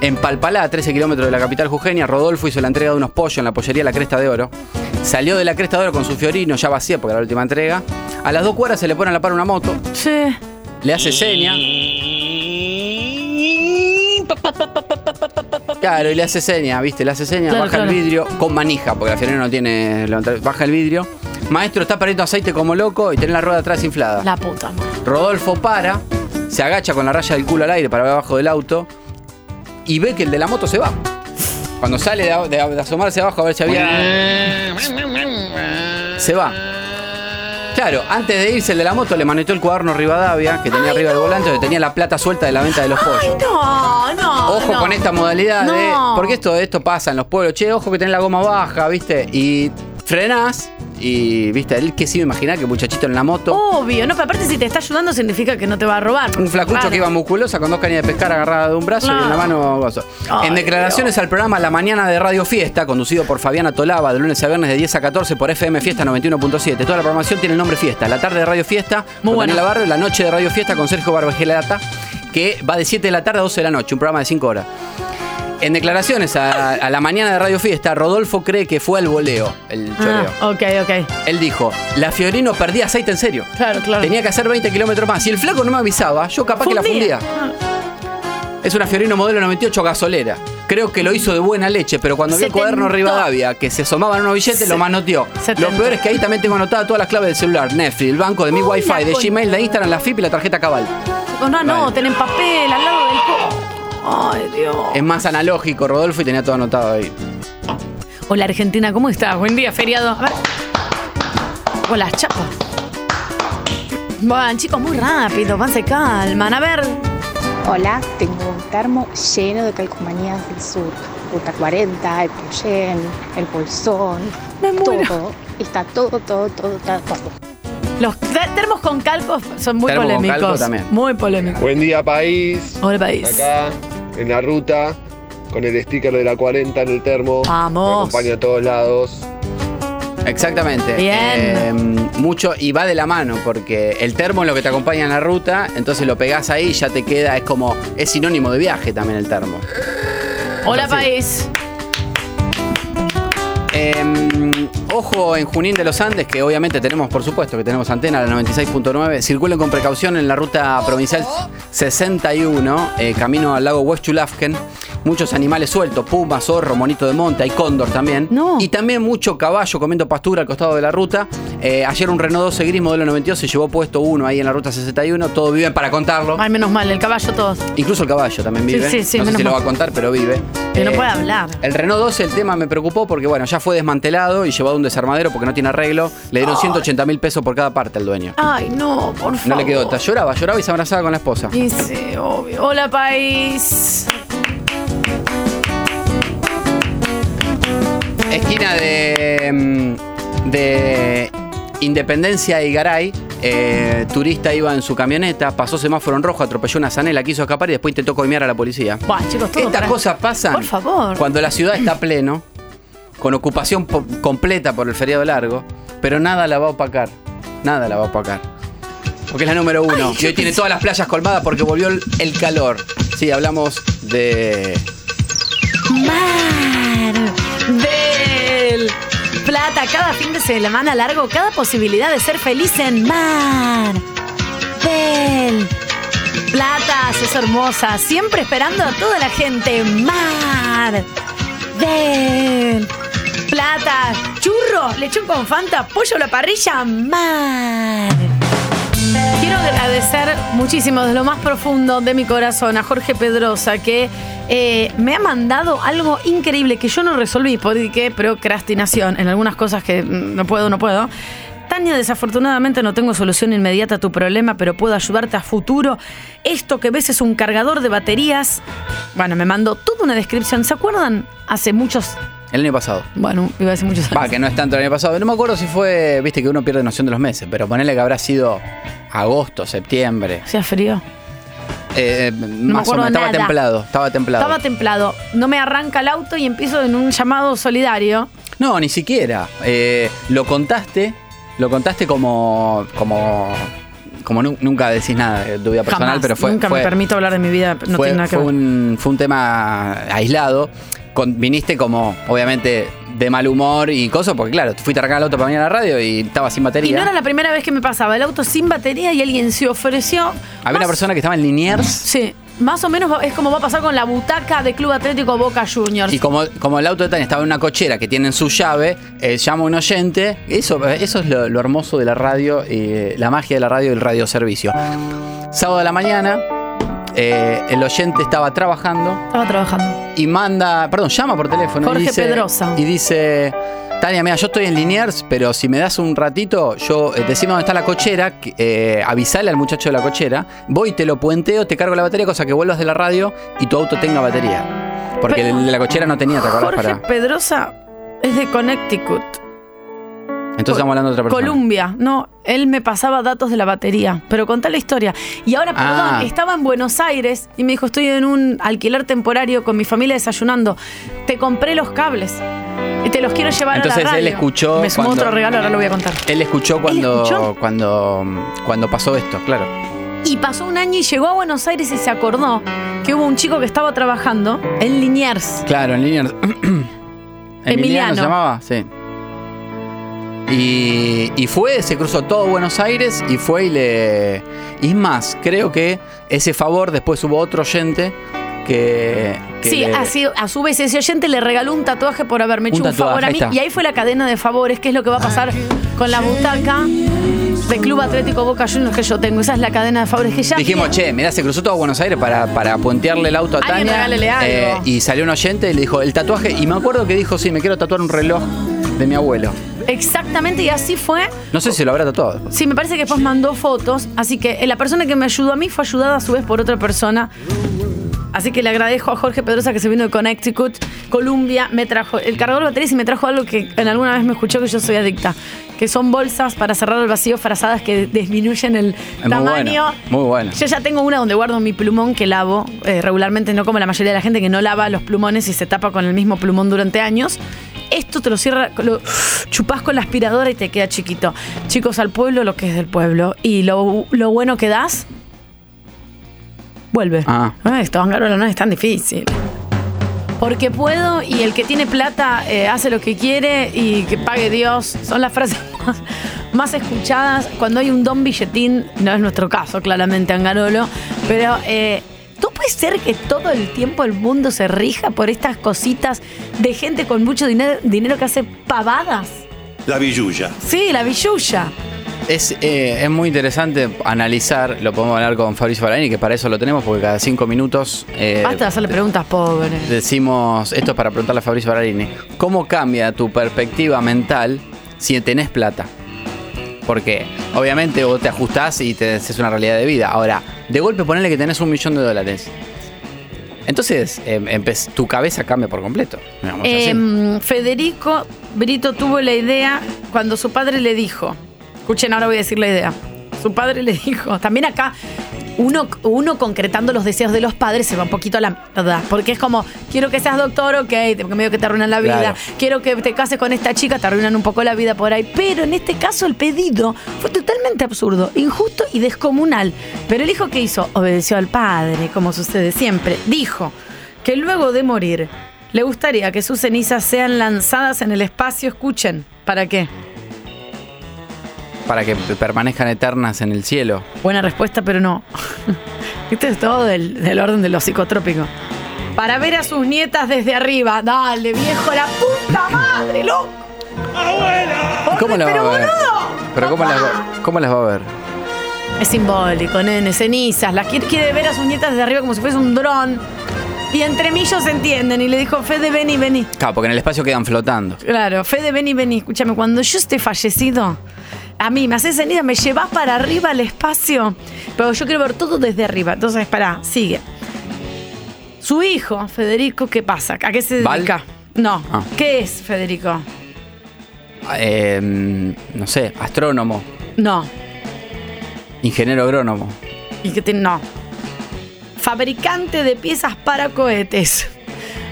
En Palpalá, a 13 kilómetros de la capital jujeña, Rodolfo hizo la entrega de unos pollos en la pollería La Cresta de Oro. Salió de la Cresta de Oro con su fiorino ya vacía porque era la última entrega. A las dos cuadras se le pone a la par una moto, Che. le hace seña. Claro, y le hace seña, ¿viste? Le hace seña, Claro, baja claro. el vidrio con manija, porque la fiorina no tiene. Baja el vidrio. Maestro está perdiendo aceite como loco y tiene la rueda atrás inflada. La puta madre. Rodolfo para, se agacha con la raya del culo al aire para ver abajo del auto y ve que el de la moto se va. Cuando sale de, de- de asomarse abajo a ver si había. Se va. Claro, antes de irse el de la moto le manetó el cuaderno Rivadavia, que tenía arriba del volante, donde tenía la plata suelta de la venta de los pollos. No, no. Ojo no. con esta modalidad de. No. Porque esto, esto pasa en los pueblos. Che, ojo que tenés la goma baja, ¿viste? Y frenás. Y, ¿viste? Él que se iba a imaginar que muchachito en la moto. Obvio, no, pero aparte si te está ayudando significa que no te va a robar. Un flacucho Claro. que iba musculosa con dos cañas de pescar agarrada de un brazo y en la mano gozo. Ay, en declaraciones al programa La Mañana de Radio Fiesta, conducido por Fabiana Tolaba, de lunes a viernes de 10 a 14 por FM Fiesta 91.7. Toda la programación tiene el nombre Fiesta. La tarde de Radio Fiesta Muy con bueno. Daniela Barrio, la noche de Radio Fiesta con Sergio Barbagelata, que va de 7 de la tarde a 12 de la noche, un programa de 5 horas. En declaraciones a, a la mañana de Radio Fiesta, Rodolfo cree que fue al voleo, el choreo. Ah, ok, ok. Él dijo, la Fiorino perdía aceite en serio. Claro, claro. Tenía que hacer 20 kilómetros más. Si el flaco no me avisaba, yo capaz que la fundía. Es una Fiorino modelo 98 gasolera. Creo que lo hizo de buena leche, pero cuando vi el Se cuaderno tentó. Rivadavia que se asomaban unos billetes, Se- lo manoteó. se Lo peor es que ahí también tengo anotadas todas las claves del celular, Netflix, el banco de mi Uy, wifi, de Gmail, de Instagram, la FIP y la tarjeta cabal. No anoten en papel, al lado del co- Ay, Dios. Es más analógico, Rodolfo, y tenía todo anotado ahí. Hola Argentina, ¿cómo estás? Buen día, feriado. A ver. Hola, chapa. Van, chicos, muy rápido, van, se calman. A ver. Hola, tengo un termo lleno de calcomanías del sur. Ruta 40, el Puyén, el Bolsón, todo. Está todo, todo, todo, está todo. Los te- termos con calcos son muy Termo con polémicos. calco también. Muy polémicos. Buen día, país. Hola, país. Acá, en la ruta, con el sticker de la 40 en el termo. Vamos. Me acompaña a todos lados. Exactamente. Bien. Eh, mucho y va de la mano porque el termo es lo que te acompaña en la ruta, entonces lo pegás ahí y ya te queda, es como, es sinónimo de viaje también el termo. Hola, país. Eh, ojo en Junín de los Andes, que obviamente tenemos, por supuesto, que tenemos antena, la 96.9. Circulen con precaución en la ruta provincial 61, eh, camino al lago Huechulafken. Muchos animales sueltos, puma, zorro, monito de monte, hay cóndor también. Y también mucho caballo comiendo pastura al costado de la ruta. Eh, ayer un Renault 12 gris modelo 92 se llevó puesto uno ahí en la ruta 61. Todos viven para contarlo. Ay, menos mal, el caballo todos. Incluso el caballo también vive. sí, sí, no sé menos si lo va a contar, pero vive. Que no Eh, puede hablar. el Renault 12, el tema me preocupó porque, bueno, ya fue desmantelado y llevado a un desarmadero porque no tiene arreglo. Le dieron 180 mil pesos por cada parte al dueño. Ay, no, por favor. No le quedó otra. Lloraba, lloraba y se abrazaba con la esposa. Sí, obvio. Hola, país. Esquina de. mm, de Independencia y Garay. eh, turista iba en su camioneta, pasó semáforo en rojo, atropelló una zanela, quiso escapar y después intentó coimear a la policía. Buah, chicos, todo Estas para- cosas pasan Por favor. cuando la ciudad está pleno, con ocupación po- completa por el feriado largo, pero nada la va a opacar. Nada la va a opacar. Porque es la número uno. Ay, y hoy tiene todas las playas colmadas porque volvió el, el calor. Sí, hablamos de. Plata, cada fin de semana largo, cada posibilidad de ser feliz en Mar del Plata, es hermosa, siempre esperando a toda la gente. Mar del Plata, churro, lechón con Fanta, pollo a la parrilla, Mar. Quiero agradecer muchísimo desde lo más profundo de mi corazón a Jorge Pedrosa que eh, me ha mandado algo increíble que yo no resolví porque procrastinación en algunas cosas que mm, no puedo, no puedo. Tania, desafortunadamente no tengo solución inmediata a tu problema, pero puedo ayudarte a futuro. Esto que ves es un cargador de baterías. Bueno, me mandó toda una descripción. ¿Se acuerdan? Hace muchos, El año pasado. bueno, iba a decir muchos años. Va, que no es tanto el año pasado. No me acuerdo si fue, viste que uno pierde noción de los meses, pero ponele que habrá sido agosto, septiembre. Hacía frío. Eh, me más o acuerdo menos, estaba nada. templado, estaba templado. Estaba templado. No me arranca el auto y empiezo en un llamado solidario. No, ni siquiera. Eh, lo contaste, lo contaste como, como, como nu- nunca decís nada de tu vida personal, Jamás. pero fue, Nunca fue, me permito hablar de mi vida. No fue- tiene nada que fue ver. un, fue un tema aislado. Con- viniste como, obviamente, de mal humor y cosas, porque claro, te fuiste a arrancar el auto para venir a la radio y estaba sin Y batería. no era la primera vez que me pasaba. El auto sin batería y alguien se ofreció. Había una persona que estaba en Liniers Sí. Más o menos es como va a pasar con la butaca de Club Atlético Boca Juniors. Y como, como el auto de Tania estaba en una cochera que tienen su llave, eh, llama un oyente. Eso, eso es lo, lo hermoso de la radio, y la magia de la radio y el radioservicio. Sábado de la mañana, eh, el oyente estaba trabajando Estaba trabajando. y manda, perdón, llama por teléfono. Jorge y dice, Pedrosa. Y dice, Tania, mira, yo estoy en Liniers, pero si me das un ratito, yo eh, decime dónde está la cochera, eh, avisale al muchacho de la cochera, voy, te lo puenteo, te cargo la batería, cosa que vuelvas de la radio y tu auto tenga batería. Porque Pero- el de la cochera no tenía, ¿te acordás? Jorge Para... Pedrosa es de Connecticut. Entonces estamos hablando de otra persona. Columbia. No, él me pasaba datos de la batería. Pero contá la historia. Y ahora, perdón, Ah. estaba en Buenos Aires y me dijo, estoy en un alquiler temporario con mi familia desayunando. Te compré los cables. Y te los quiero llevar Entonces a la radio. él escuchó Me sumó cuando- otro regalo, ahora lo voy a contar. Él escuchó cuando, escuchó? cuando, cuando pasó esto, claro. Y pasó un año y llegó a Buenos Aires y se acordó que hubo un chico que estaba trabajando en Liniers. Claro, en línea. Emiliano. se llamaba? Sí. Y, y fue, se cruzó todo Buenos Aires y fue y le. Y es más, creo que ese favor después hubo otro oyente que. que Sí, le- así, a su vez ese oyente le regaló un tatuaje por haberme hecho Un un, favor a mí. está. Y ahí fue la cadena de favores, que es lo que va a pasar con la butaca de Club Atlético Boca Juniors que yo tengo. Esa es la cadena de favores que ya. Dijimos, che, mirá, se cruzó todo Buenos Aires para, para puentearle el auto a Tania. algo. y salió un oyente y le dijo, el tatuaje. Y me acuerdo que dijo, sí, me quiero tatuar un reloj de mi abuelo. Exactamente, y así fue. No sé si lo habrá tatuado. Sí, me parece que después mandó fotos. Así que eh, la persona que me ayudó a mí fue ayudada a su vez por otra persona. Así que le agradezco a Jorge Pedrosa que se vino de Connecticut, Columbia, me trajo el cargador de baterías y me trajo algo que en alguna vez me escuchó que yo soy adicta, que son bolsas para cerrar el vacío frazadas que disminuyen el Es muy tamaño. bueno. Muy bueno. Yo ya tengo una donde guardo mi plumón que lavo eh, regularmente, no como la mayoría de la gente que no lava los plumones y se tapa con el mismo plumón durante años. Esto te lo cierra, lo chupás con la aspiradora y te queda chiquito. Chicos, al pueblo lo que es del pueblo. Y lo, lo bueno que das, vuelve. Ah. Esto, Angarola, no es tan difícil. Porque puedo y el que tiene plata eh, hace lo que quiere y que pague Dios. Son las frases más, más escuchadas cuando hay un don billetín. No es nuestro caso, claramente, Angarolo. Pero eh, ¿no puede ser que todo el tiempo el mundo se rija por estas cositas de gente con mucho dinero, dinero que hace pavadas? La billulla. Sí, la billulla. Es, eh, es muy interesante analizar, lo podemos hablar con Fabricio Baranini, que para eso lo tenemos, porque cada cinco minutos eh, Basta de hacerle preguntas pobres. decimos, esto es para preguntarle a Fabricio Baranini, ¿cómo cambia tu perspectiva mental si tenés plata? Porque obviamente vos te ajustás y te es una realidad de vida. Ahora, de golpe ponele que tenés un millón de dólares. Entonces, em, tu cabeza cambia por completo. Em, Federico Brito tuvo la idea cuando su padre le dijo, escuchen, ahora voy a decir la idea. Su padre le dijo, también acá uno, uno concretando los deseos de los padres se va un poquito a la verdad, porque es como, quiero que seas doctor, ok, medio que te arruinan la vida, Claro. quiero que te cases con esta chica, te arruinan un poco la vida por ahí, pero en este caso el pedido fue totalmente absurdo, injusto y descomunal. Pero el hijo que hizo obedeció al padre, como sucede siempre, dijo que luego de morir le gustaría que sus cenizas sean lanzadas en el espacio, escuchen, ¿para qué? Para que permanezcan eternas en el cielo. Buena respuesta, pero no. Esto es todo del, del orden de lo psicotrópico. Para ver a sus nietas desde arriba. Dale, viejo, la puta madre, loco. ¿Cómo las pero va a ver? boludo, Pero ¿cómo las, va- ¿cómo las va a ver? Es simbólico, nene, cenizas. Las quiere, quiere ver a sus nietas desde arriba como si fuese un dron. Y entre mí ellos se entienden. Y le dijo, Fede, vení, vení. Claro, porque en el espacio quedan flotando. Claro, Fede, vení, vení. Escúchame, cuando yo esté fallecido, a mí me haces ceniza, me llevas para arriba al espacio. Pero yo quiero ver todo desde arriba. Entonces, pará, sigue. Su hijo, Federico, ¿qué pasa? ¿A qué se ¿Val? dedica? No. Ah. ¿Qué es Federico? Eh, no sé, astrónomo, No. ingeniero agrónomo. ¿Y qué tiene? No. Fabricante de piezas para cohetes.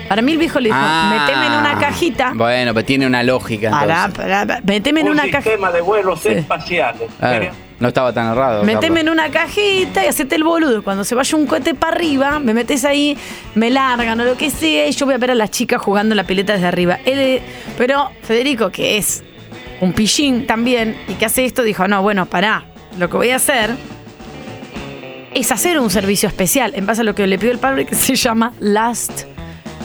Para mí el viejo le dijo, Ah. meteme en una cajita. Bueno, pero tiene una lógica. Pará, entonces. pará, pará, meteme en una cajita. sistema de vuelos espaciales. Claro, no estaba tan errado. Meteme en una cajita y hacete el boludo. Cuando se vaya un cohete para arriba, me metes ahí, me largan o lo que sea, y yo voy a ver a las chicas jugando la pileta desde arriba. Él, eh, pero Federico, que es un pichín también, y que hace esto, dijo, no, bueno, pará, lo que voy a hacer es hacer un servicio especial, en base a lo que le pidió el padre, que se llama Last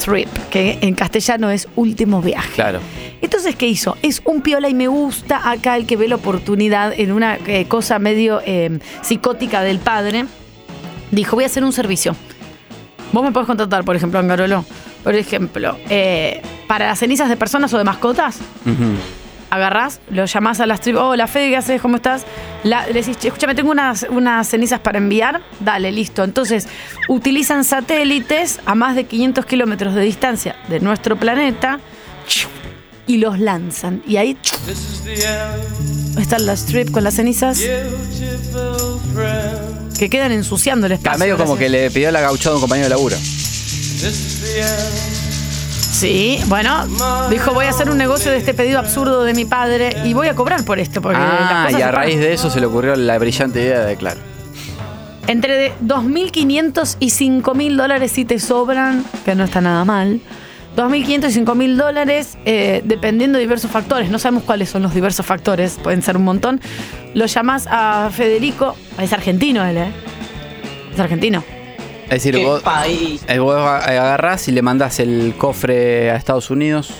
Trip, que en castellano es último viaje. Claro. Entonces, ¿qué hizo? Es un piola y me gusta acá el que ve la oportunidad en una eh, cosa medio eh, psicótica del padre. Dijo, voy a hacer un servicio. Vos me podés contratar, por ejemplo, Angarolo. Por ejemplo, eh, para las cenizas de personas o de mascotas. Agarrás, lo llamás a las tribus. Hola, Fede, ¿qué haces? ¿Cómo estás? La- le decís, "Che, escúchame, tengo unas, unas cenizas para enviar. Dale, listo. Entonces, utilizan satélites a más de 500 kilómetros de distancia de nuestro planeta y los lanzan. Y ahí ¡chiu! está la strip con las cenizas que quedan ensuciando el Está espacio. medio como que le pidió la gauchada a un compañero de laburo. Sí, bueno, dijo voy a hacer un negocio de este pedido absurdo de mi padre y voy a cobrar por esto porque Ah, y a raíz de eso se le ocurrió la brillante idea de, claro. Entre de 2.500 y 5.000 dólares si te sobran, que no está nada mal. 2.500 y 5.000 dólares, eh, dependiendo de diversos factores. No sabemos cuáles son los diversos factores, pueden ser un montón. Lo llamás a Federico, es argentino él, ¿eh? Es argentino. Es decir, ¿Qué vos, país? eh, vos agarrás y le mandás el cofre a Estados Unidos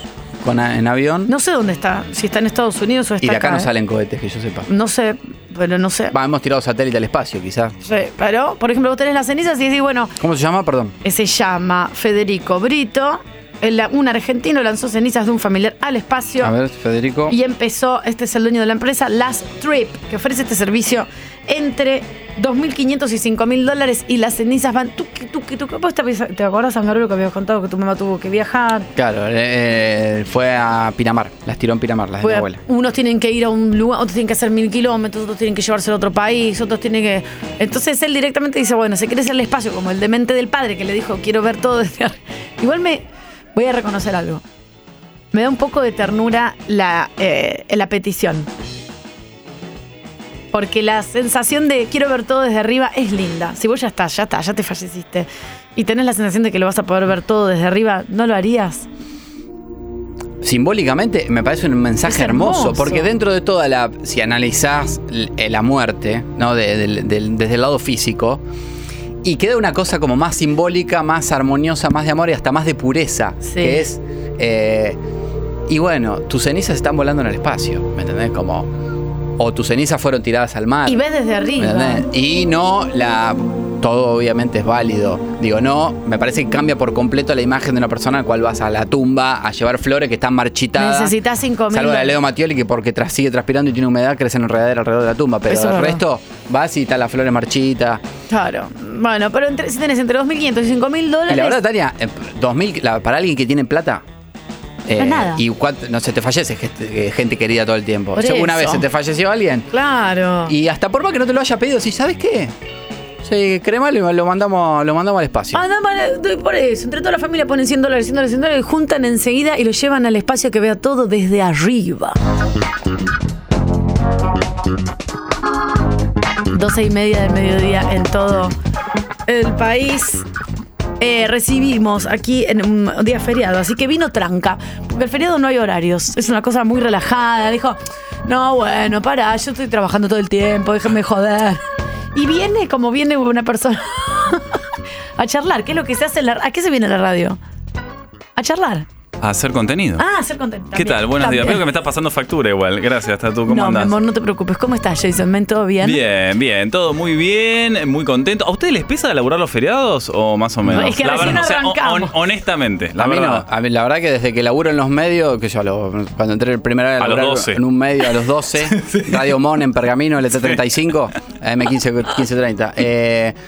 con, en avión. No sé dónde está, si está en Estados Unidos o está y de acá acá, no ¿eh? salen cohetes, que yo sepa. No sé, pero no sé. Va, hemos tirado satélite al espacio, quizás. Sí, pero, por ejemplo, vos tenés las cenizas y decís, bueno, ¿Cómo se llama? Perdón. eh, se llama Federico Brito. El- un argentino lanzó cenizas de un familiar al espacio. A ver, Federico. Y empezó, este es el dueño de la empresa, Last Trip, que ofrece este servicio entre 2.500 y 5.000 dólares y las cenizas van tuqui, tuqui, tuqui. ¿Vos te, te acordás, Angarulo, que habías contado que tu mamá tuvo que viajar? Claro, eh, fue a Pinamar. Las tiró en Pinamar, las de mi abuela. unos tienen que ir a un lugar, otros tienen que hacer mil kilómetros, otros tienen que llevarse a otro país, otros tienen que... Entonces él directamente dice, bueno, se quiere hacer el espacio, como el demente del padre que le dijo, quiero ver todo desde. Igual me... Voy a reconocer algo. Me da un poco de ternura la, eh, la petición. Porque la sensación de quiero ver todo desde arriba es linda. Si vos ya estás, ya está, ya te falleciste. Y tenés la sensación de que lo vas a poder ver todo desde arriba, ¿no lo harías? Simbólicamente me parece un mensaje hermoso, hermoso. porque dentro de toda la, si analizás eh, la muerte, ¿no? De- desde el lado físico, y queda una cosa como más simbólica, más armoniosa, más de amor y hasta más de pureza, que es, eh, y bueno, tus cenizas están volando en el espacio, ¿me entendés? Como, o tus cenizas fueron tiradas al mar. Y ves desde ¿me arriba. Y no la. Todo obviamente es válido. Digo, no, me parece que cambia por completo la imagen de una persona al cual vas a la tumba a llevar flores que están marchitadas. Necesitas 5 mil Salvo la. Leo Mattioli, que porque tras, sigue transpirando y tiene humedad, crece en enredadera alrededor de la tumba. Pero Eso el resto, vas y está las flores marchitas. Claro. Bueno, pero entre- si tenés entre 2.500 y 5.000 dólares... Y la verdad, Tania, eh, 2000, la- para alguien que tiene plata. eh, es nada. Y cuánto- no se te fallece gente, eh, gente querida todo el tiempo. ¿Alguna eso. vez se te falleció alguien? Claro. Y hasta por más que no te lo haya pedido, si sabes qué? Sí, cremalo y lo mandamos, lo mandamos al espacio. Ah, vale, doy por eso. Entre toda la familia ponen 100 dólares, 100 dólares, 100 dólares, juntan enseguida y lo llevan al espacio que vea todo desde arriba. 12 y media del mediodía en todo el país. Eh, recibimos aquí en un día feriado, así que vino tranca, porque el feriado no hay horarios, es una cosa muy relajada. Dijo, no, bueno, para, yo estoy trabajando todo el tiempo, déjenme joder. Y viene como viene una persona a charlar, ¿qué es lo que se hace en la ¿A qué se viene a la radio? A charlar. A hacer contenido. Ah, hacer contenido. ¿Qué tal? Buenos días. Veo que me estás pasando factura igual. Gracias, Tatu. ¿Cómo No, mi andás? amor, no te preocupes. ¿Cómo estás, Jason? ¿Men todo bien? Bien, bien, todo muy bien, muy contento. ¿A ustedes les pesa elaborar los feriados o más o menos? Es que la recién verdad, o sea, honestamente, la a mí verdad. no, a mí la verdad que desde que laburo en los medios, que yo a lo- cuando entré el primer vez A los laburar 12. en un medio a los 12, Radio Mon en Pergamino, LT35, M15 1530. Eh,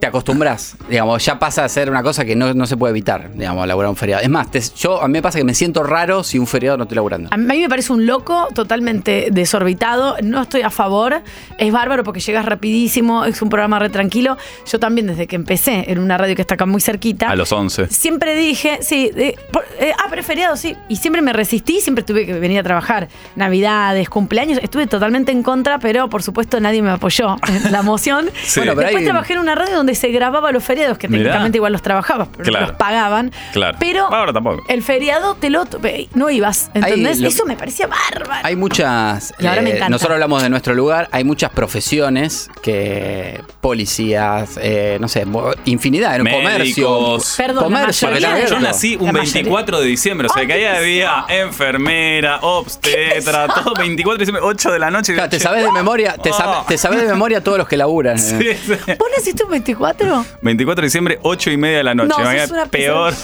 te acostumbras, digamos, ya pasa a ser una cosa que no, no se puede evitar, digamos, laburar un feriado. Es más, te- yo a mí me pasa que me siento raro si un feriado no estoy laburando. A mí me parece un loco totalmente desorbitado. No estoy a favor. Es bárbaro porque llegas rapidísimo. Es un programa re tranquilo. Yo también, desde que empecé en una radio que está acá muy cerquita. A los 11. Siempre dije, sí, de- por- eh, ah, pero feriado, sí. Y siempre me resistí, siempre tuve que venir a trabajar. Navidades, cumpleaños, estuve totalmente en contra, pero por supuesto nadie me apoyó en la moción. Sí. Bueno, pero Después hay- trabajé en una radio donde se grababa los feriados, que Mirá. técnicamente igual los trabajaba, pero Claro. los pagaban. Claro. Pero Ahora tampoco. el feriado te lo no ibas, ¿entendés? Hay lo- Eso me parecía bárbaro. Hay muchas. Y ahora me encanta. nosotros hablamos de nuestro lugar. Hay muchas profesiones que. Policías, eh, no sé, infinidad. En comercio. Perdón, la comercio, mayoría Yo nací un La mayoría. 24 de diciembre, o sea que ahí qué había enfermera, obstetra, todo 24 de diciembre, 8 de la noche. Claro, te sabes de memoria, te, sab- Oh. te sabes de memoria todos los que laburan. Sí, sí. ¿Vos naciste un 24? 24 de diciembre, 8 y media de la noche. No, sos una peor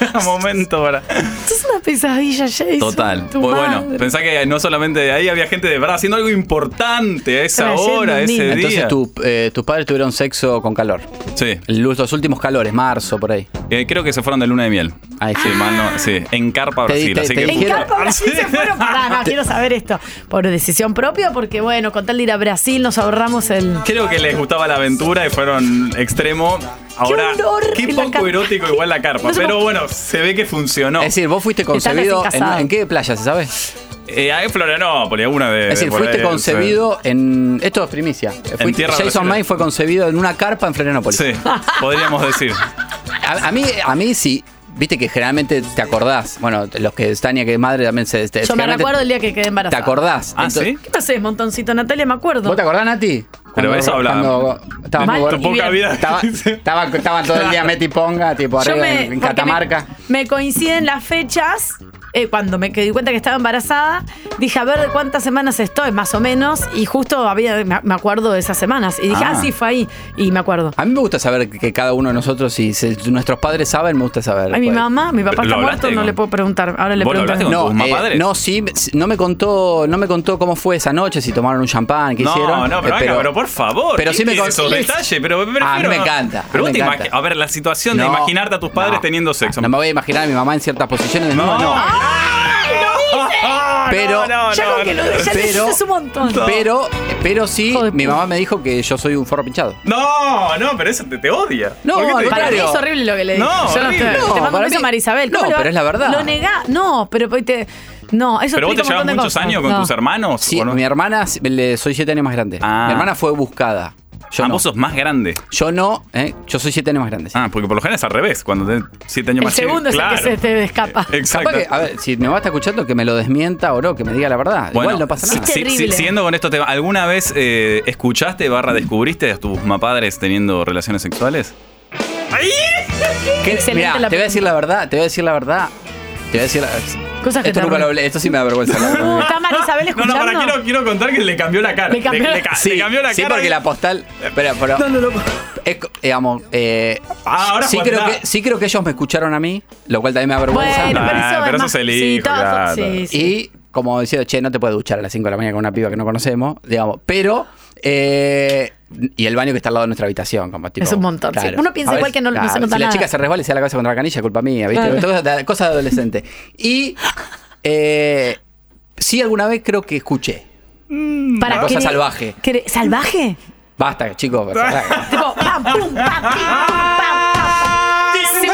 momento para. Esto es una pesadilla, Jason. Total. Tu Pues bueno, pensá que no solamente de ahí había gente de verdad haciendo algo importante a esa Trayendo hora, un ese niño. día. Entonces tu- eh, tus padres tuvieron sexo con calor. Sí. Los, los últimos calores, marzo, por ahí. Eh, creo que se fueron de luna de miel. Ahí Sí, mal no- sí, en Carpa, Te Brasil. di- te- así te que En Carpa Brasil se fueron. Pará, no, quiero saber esto. ¿Por decisión propia? Porque, bueno, con tal de ir a Brasil nos ahorramos el. Creo que les gustaba la aventura y fueron extremo. Ahora, qué, la poco erótico igual la carpa. No pero puede- se ve que funcionó. Es decir, vos fuiste concebido. En. ¿En qué playa se sabe? Eh, ahí en Florianópolis, alguna de. Es decir, de fuiste ahí, concebido en. Esto es primicia. Fuiste- tierra Jason. May fue concebido en una carpa en Florianópolis. Sí, podríamos decir. A, a mí, a mí sí. Viste que generalmente te acordás. Bueno, los que Tania, que es madre, también se. te- Yo me recuerdo el día que quedé ¿Te embarazada. acordás? Ah, Entonces- ¿sí? ¿Qué pasé, montoncito, Natalia? Me acuerdo. ¿Vos te acordás, Nati? Pero eso hablaba. cuando estaba. Estaba, estaba- todo el día Meti Ponga, tipo arriba me- en, Catamarca. Me, me coinciden las fechas. eh, cuando me di cuenta que estaba embarazada, dije a ver de cuántas semanas estoy, más o menos. Y justo había, me acuerdo de esas semanas. Y dije, ah, Ah. sí, fue ahí. Y me acuerdo. A mí me gusta saber que cada uno de nosotros, si se- nuestros padres saben, me gusta saber. Ay, mi Pues. mamá, mi papá ¿Lo está muerto, no con- le puedo preguntar. Ahora le ¿Vos lo pregunto. No, eh, no, sí, no me contó, no me contó cómo fue esa noche, si tomaron un champán, qué No, hicieron. no, pero, eh, venga, pero por favor. pero ¿quién sí me esos detalles, pero prefiero- A mí me encanta, Pero a vos te me encanta. a ver, la situación de imaginarte a tus padres no. teniendo sexo. No me voy a imaginar a mi mamá en ciertas posiciones. No, No. no. Pero, no, Ya con que lo ya pero- lo es un montón. pero, pero sí, mi mamá me dijo que yo soy un forro pinchado. No, no, pero eso te, te odia. No, ¿Por qué te- al Para mí contrario. es horrible lo que le dije. No, Yo no horrible. te, te No, mando un para beso, mí- Marisabel. ¿Cómo no, le va- pero es la verdad. Lo negá. No, pero pues te. No, eso ¿Pero vos te explica un llevas montón de muchos cosas. años con No. tus hermanos? Sí, ¿o no? mi hermana, le- soy siete años más grande. Ah. Mi hermana fue buscada. Yo ah, no. vos sos más grande. Yo no, ¿eh? yo soy siete años más grande. sí. Ah, porque por lo general es al revés. Cuando tenés siete años El más chico- segundo es claro. el que se te escapa. Exacto. Capaz que, a ver, si mi mamá está escuchando, que me lo desmienta o no, que me diga la verdad. Bueno, Igual no pasa nada. Terrible. siguiendo con temas, ¿alguna vez eh, escuchaste barra descubriste a tus mapadres teniendo relaciones sexuales? ¿Qué? Excelente Mirá, la te voy a decir la verdad, te voy a decir la verdad. Te voy a decir la Cosas que Esto te nunca lo hablé, esto sí me da vergüenza. ¿Está Marisabel No, escuchando? no, para, quiero, quiero contar que le cambió la cara. Le cambió la- ca- Sí, le cambió la sí, cara. porque y- la postal. Pero, pero, No, no, no. es co- digamos, eh, Ah, ahora sí, creo que, sí creo que ellos me escucharon a mí, lo cual también me da vergüenza. Bueno, pero Ah, eso pero es eso más- es el sí, hijo, todo- claro. sí, sí. Y como diciendo, che, no te puedes duchar a las 5 de la mañana con una piba que no conocemos, digamos. Pero, eh, y el baño que está al lado de nuestra habitación, como tipo. Es un montón, sí. Uno piensa igual que no- no se nota Si la nada. chica se resbala y se da la cabeza contra la canilla, es culpa mía, ¿viste? Claro. Cosa, de- cosa de adolescente. Y, eh, sí, alguna vez creo que escuché. Para Una cosa salvaje. ¿Salvaje? Basta, chicos. salvaje. tipo, pam, pum, pam, pim, pum, pam, pam. Sí,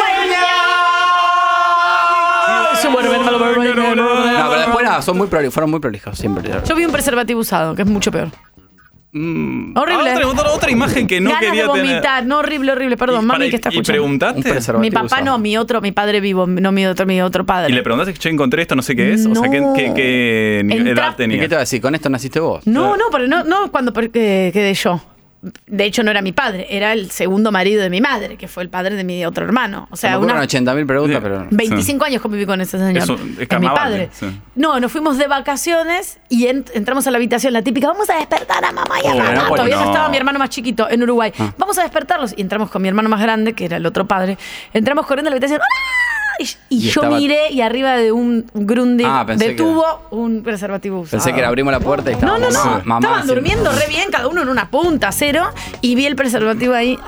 bueno. No, pero después nada, son muy fueron muy prolijos siempre. Yo vi un preservativo usado, que es mucho peor. Horrible. Ah, otra, otra- otra imagen que no Ganas quería de vomitar, tener. no horrible, horrible. Perdón, Y para- mami que está ¿Y escuchando. preguntaste? Un preservativo Mi papá usado. no, mi otro, mi padre vivo, no mi otro, mi otro padre. ¿Y le preguntaste que yo encontré esto, no sé qué es? O sea, ¿qué, qué, qué edad ¿Y tenía? qué te voy a decir? ¿Con esto naciste vos? No, no, pero no, no cuando quedé yo. De hecho, no era mi padre, era el segundo marido de mi madre, que fue el padre de mi otro hermano. O Se sea, una, 80.000 preguntas, pero. 25 años conviví con ese señor. Es un- es Es mi padre. sí. No, nos fuimos de vacaciones y ent- entramos a la habitación, la típica, vamos a despertar a mamá y a Oh, no, Todavía no. no. estaba mi hermano más chiquito en Uruguay. Ah. Vamos a despertarlos. Y entramos con mi hermano más grande, que era el otro padre. Entramos corriendo a la habitación. ¡Hola! Y, yo estaba- miré y arriba de un grundy Ah, que- un preservativo usado. Pensé que le abrimos la puerta y estaba No, no, no. mamá, mamá Estaban durmiendo re bien, cada uno en una punta, cero. Y vi el preservativo ahí.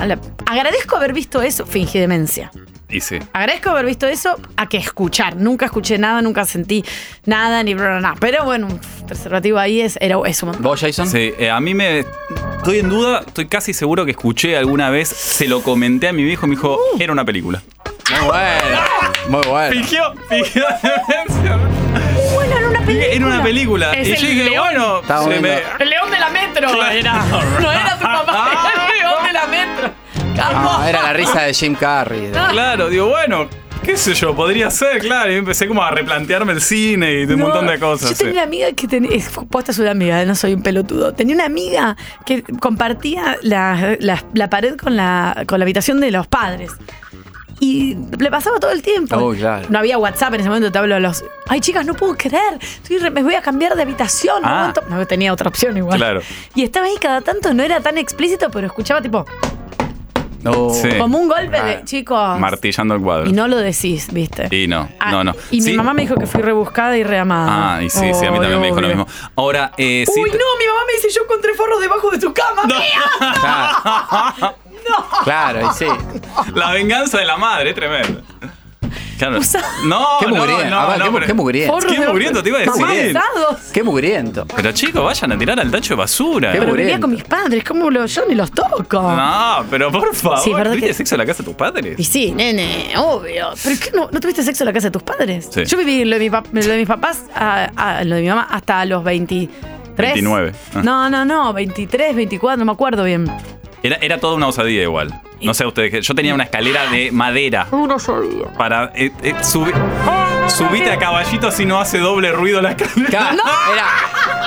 Agradezco haber visto eso. Fingí demencia. Y sí. Agradezco haber visto eso a que escuchar. Nunca escuché nada, nunca sentí nada, ni bla, bla, bla. Pero bueno, un preservativo ahí es, era eso. ¿Vos, Jason? Sí, eh, a mí me. Estoy en duda, estoy casi seguro que escuché alguna vez, se lo comenté a mi viejo, me dijo, Uh. era una película. Muy bueno. Muy bueno. Fingió, fingió. Bueno, era una película. Era una película. Es y el yo dije, león. bueno, El león de la metro Claro. era. No era tu papá, era era la risa de Jim Carrey. Claro, digo, bueno, qué sé yo, podría ser, claro. Y empecé como a replantearme el cine y un No, montón de cosas. Yo sí. tenía una amiga que tenía. es- Posta soy una amiga, no soy un pelotudo. Tenía una amiga que compartía la, la- la pared con la, con la habitación de los padres. Y le pasaba todo el tiempo. Claro. No había WhatsApp en ese momento, te hablo de los. Ay, chicas, no puedo creer. Estoy re- me voy a cambiar de habitación. no Ah. aguanto". No tenía otra opción igual. Claro. Y estaba ahí cada tanto, no era tan explícito, pero escuchaba tipo, No. Sí. como un golpe de Ah. chicos. Martillando el cuadro. Y no lo decís, ¿viste? Y no, Ah, no, no. Y Sí. mi mamá me dijo que fui rebuscada y reamada. Ah, y sí, sí, a mí también me dijo lo mismo. Ahora, eh, sí. Uy, no, mi mamá me dice, yo encontré forros debajo de tu cama. ¡Mía! Claro, claro, y sí. La venganza de la madre, es tremendo. Claro. No, Qué no, mugriento. no, Ah, no, qué, qué mugriento. Qué mugriento, te iba a decir. Qué mugriento. Pero chicos, vayan a tirar al tacho de basura. Qué Pero vivía con mis padres, ¿cómo lo, yo ni los toco? No, pero por favor, Sí, ¿verdad ¿tuviste que- sexo en la casa de tus padres? Y sí, nene, obvio. ¿Pero qué no, no tuviste sexo en la casa de tus padres? Sí. Yo viví lo de, mi lo de mis papás, a, a- lo de mi mamá, hasta los 23. 29. Ah. No, no, no, 23, 24, no me acuerdo bien. Era, era toda una osadía igual. No sé ustedes, que- yo tenía una escalera de madera Uno sabía. para eh, eh, subir. Subite a caballito si no hace doble ruido la escalera. Era,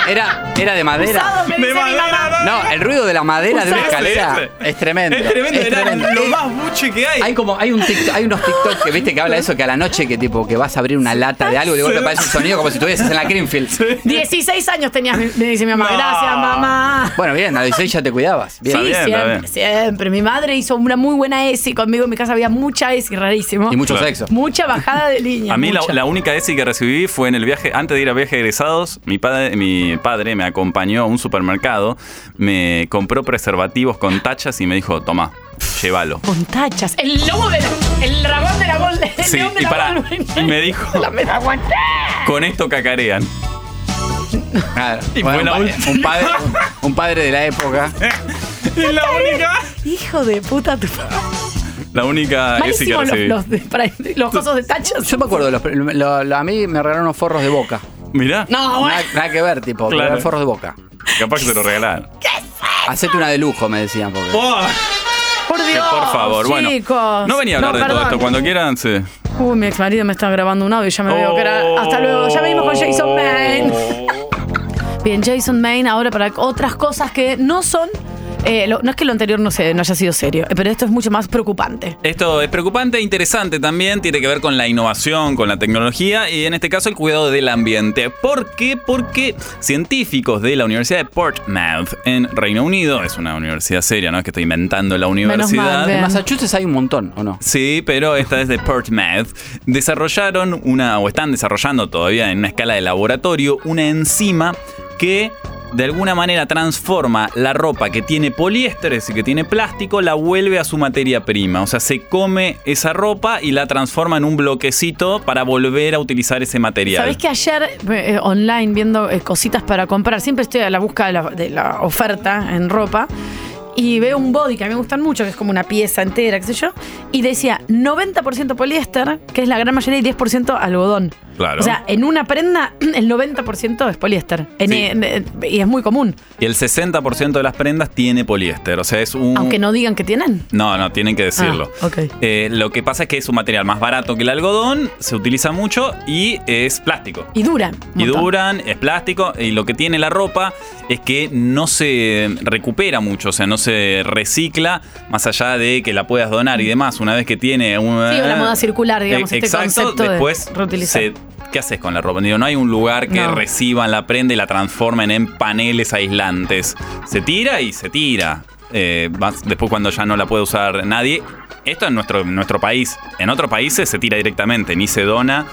era, era de madera. Usado, me De madera. No, el ruido de la madera de una escalera es tremendo. Es tremendo, era tremendo. lo más buche que hay. Hay como, hay un TikTok- hay unos TikTok que viste que habla de eso que a la noche que tipo que vas a abrir una lata de algo y de golpe aparece un sonido como si estuvieses en la Greenfield. 16 años tenías, me dice mi mamá. No. Gracias, mamá. Bueno, bien, a los 16 ya te cuidabas. Bien. sí, bien, siempre, bien. siempre. Mi madre hizo una muy buena ESI conmigo. En mi casa había mucha ESI, rarísimo. Y mucho Claro. sexo. Mucha bajada de línea. A mí la, única ESI que recibí fue en el viaje, antes de ir a viaje de egresados, mi padre, mi padre me acompañó a un supermercado, me compró preservativos con tachas y me dijo, toma, llévalo. Con tachas. El lobo de la, El dragón de la el Sí, león de y la para, y me dijo, La con esto cacarean. Claro. Y Bueno, fue la un, pa- un padre, un padre de la época. Y la única, Hijo de puta, tu la única que Malísimo los, recibí. los, de- para- los cosos de tachas. Yo me acuerdo, de los, lo- lo- a mí me regalaron unos forros de boca. Mirá, No, bueno. Nada, nada que ver, tipo, Claro. forros de boca. capaz que se lo regalaron. Hacete una de lujo, me decían. Porque... Oh, Por que Dios. por favor, bueno. chicos. No venía a hablar de todo perdón. esto. Cuando quieran, sí. Uy, mi ex marido me está grabando un audio y ya me veo que era. Oh. Hasta luego. Ya venimos con Jason Maine. Bien, Jason Maine ahora para otras cosas que no son. Eh, lo- no es que lo anterior no, se, no haya sido serio, eh, pero esto es mucho más preocupante. Esto es preocupante e interesante también, tiene que ver con la innovación, con la tecnología y en este caso el cuidado del ambiente. ¿Por qué? Porque científicos de la Universidad de Portsmouth en Reino Unido, es una universidad seria, no es que estoy inventando la universidad. mal, En. Massachusetts hay un montón, ¿o no? Sí, pero esta es de Portsmouth. Desarrollaron una, o están desarrollando todavía en una escala de laboratorio, una enzima que de alguna manera transforma la ropa que tiene poliésteres y que tiene plástico, la vuelve a su materia prima. O sea, se come esa ropa y la transforma en un bloquecito para volver a utilizar ese material. ¿Sabés que ayer eh, online viendo eh, cositas para comprar, siempre estoy a la busca de la, de la oferta en ropa y veo un body que a mí me gustan mucho, que es como una pieza entera, qué sé yo, y decía 90% poliéster, que es la gran mayoría, y 10% algodón. Claro. O sea, en una prenda el 90% es poliéster. En- Sí. en- en- y es muy común, Y el 60% de las prendas tiene poliéster. O sea, es un. aunque no digan que tienen. No, no, tienen que decirlo. Ah, ok. Eh, lo que pasa es que es un material más barato que el algodón, se utiliza mucho y es plástico. Y duran. Y duran, es plástico, y lo que tiene la ropa es que no se recupera mucho, o sea, no se recicla, más allá de que la puedas donar y demás, una vez que tiene un... Sí, o la moda circular, digamos, Eh, este exacto, concepto después se- ¿Qué haces con la ropa? Digo, no hay un lugar que No. reciban la prenda y la transformen en paneles aislantes. Se tira y se tira. Eh, vas- después cuando ya no la puede usar nadie. Esto en nuestro, en nuestro país. En otros países se tira directamente, ni se dona.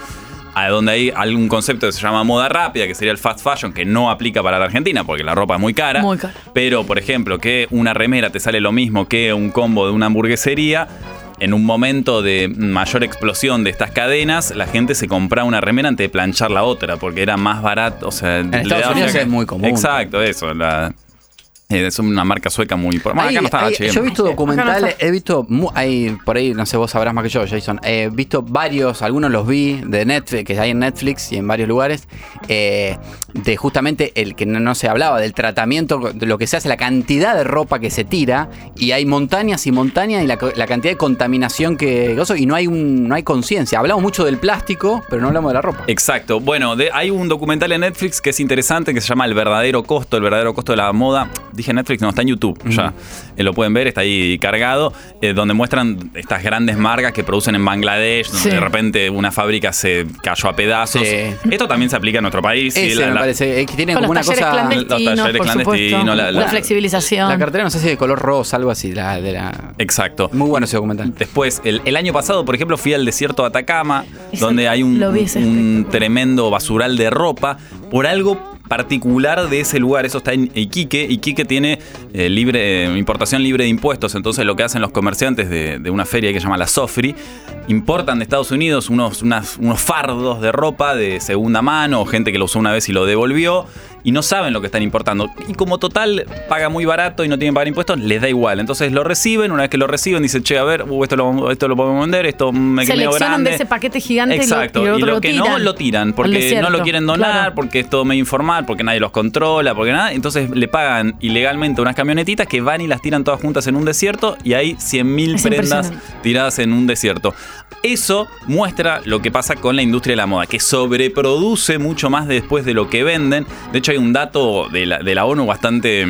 A donde hay algún concepto que se llama moda rápida, que sería el fast fashion, que no aplica para la Argentina porque la ropa es muy cara. Muy cara. Pero, por ejemplo, que una remera te sale lo mismo que un combo de una hamburguesería. En un momento de mayor explosión de estas cadenas, la gente se compraba una remera antes de planchar la otra, porque era más barato. O sea, en Estados Unidos es muy común. Exacto, eso. La, es una marca sueca muy. Bueno, acá no está hay- H&M. yo he visto no documentales, he visto, hay, por ahí, no sé, vos sabrás más que yo, Jason, he visto varios, algunos los vi de Netflix, que hay en Netflix y en varios lugares, eh, de justamente el que no, no se hablaba, del tratamiento, de lo que se hace, la cantidad de ropa que se tira, y hay montañas y montañas, y la, cantidad de contaminación que y no hay, un, no hay conciencia. Hablamos mucho del plástico, pero no hablamos de la ropa. Exacto. Bueno, de- hay un documental en Netflix que es interesante que se llama El verdadero costo, el verdadero costo de la moda. Dije Netflix, no, está en YouTube ya. Eh, lo pueden ver, está ahí cargado, eh, donde muestran estas grandes marcas que producen en Bangladesh, donde Sí. de repente una fábrica se cayó a pedazos. Sí. Esto también se aplica en nuestro país. y Ese la- me la- parece, es que tiene Con como una los talleres cosa... clandestinos, los talleres clandestinos, la- La, la- flexibilización. La cartera no sé si de color rosa, algo así, la, de la... Exacto. Muy bueno ese documental. Después, el, el año pasado, por ejemplo, fui al desierto de Atacama, Eso donde hay un tremendo basural de ropa por algo particular de ese lugar. Eso está en Iquique. Iquique tiene eh, libre, eh, importación libre de impuestos. Entonces lo que hacen los comerciantes de, una feria que se llama la Sofri, importan de Estados Unidos unos, unos fardos de ropa de segunda mano gente que lo usó una vez y lo devolvió y no saben lo que están importando. Y como total paga muy barato y no tienen que pagar impuestos, les da igual. Entonces lo reciben, una vez que lo reciben dicen, che, a ver, uh, esto, lo, esto lo podemos vender, esto me Seleccionan grande. de ese paquete gigante y lo- Exacto, y, el y, lo lo que tiran no lo tiran porque no lo quieren donar, Claro. porque es todo medio informal, porque nadie los controla, porque nada. Entonces le pagan ilegalmente unas camionetitas que van y las tiran todas juntas en un desierto y hay 100.000 Es prendas tiradas en un desierto. Eso muestra lo que pasa con la industria de la moda, que sobreproduce mucho más después de lo que venden. De hecho, hay un dato de la, de la ONU bastante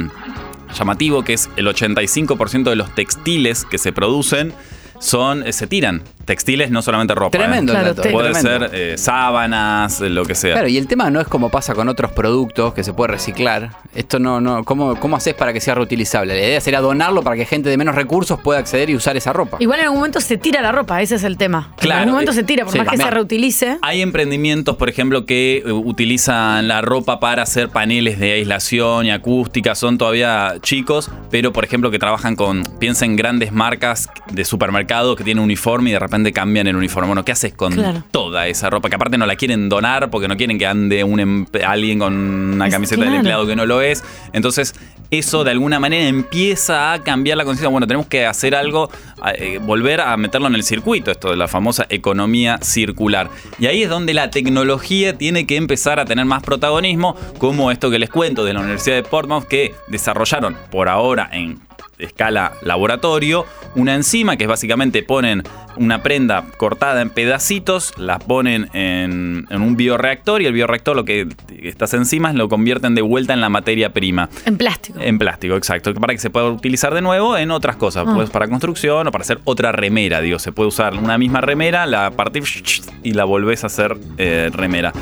llamativo, que es el 85% de los textiles que se producen son, eh, se tiran. Textiles, no solamente ropa. Tremendo ¿eh? el dato, Puede tremendo. ser eh, sábanas, lo que sea. Claro, y el tema no es como pasa con otros productos que se puede reciclar. Esto no, no, ¿cómo, cómo haces para que sea reutilizable? La idea sería donarlo para que gente de menos recursos pueda acceder y usar esa ropa. Igual en algún momento se tira la ropa, ese es el tema. en Claro, algún momento eh, se tira, por sí, más que se reutilice. Hay emprendimientos, por ejemplo, que eh, utilizan la ropa para hacer paneles de aislación y acústica. Son todavía chicos, pero por ejemplo que trabajan con, piensa en grandes marcas de que tienen uniforme y de repente cambian el uniforme. Bueno, ¿qué haces con Claro. toda esa ropa? Que aparte no la quieren donar porque no quieren que ande un em- alguien con una camiseta del empleado que no lo es. Entonces, eso de alguna manera empieza a cambiar la conciencia. Bueno, tenemos que hacer algo, eh, volver a meterlo en el circuito, esto de la famosa economía circular. Y ahí es donde la tecnología tiene que empezar a tener más protagonismo, como esto que les cuento de la Universidad de Portsmouth, que desarrollaron por ahora en escala laboratorio una enzima que es básicamente ponen una prenda cortada en pedacitos, la ponen en, en un bioreactor y el bioreactor lo que estas enzimas lo convierten de vuelta en la materia prima. En plástico. En plástico, exacto. Para que se pueda utilizar de nuevo en otras cosas. Ah. Pues para construcción o para hacer otra remera, digo. Se puede usar una misma remera, la partís y la volvés a hacer eh, remera.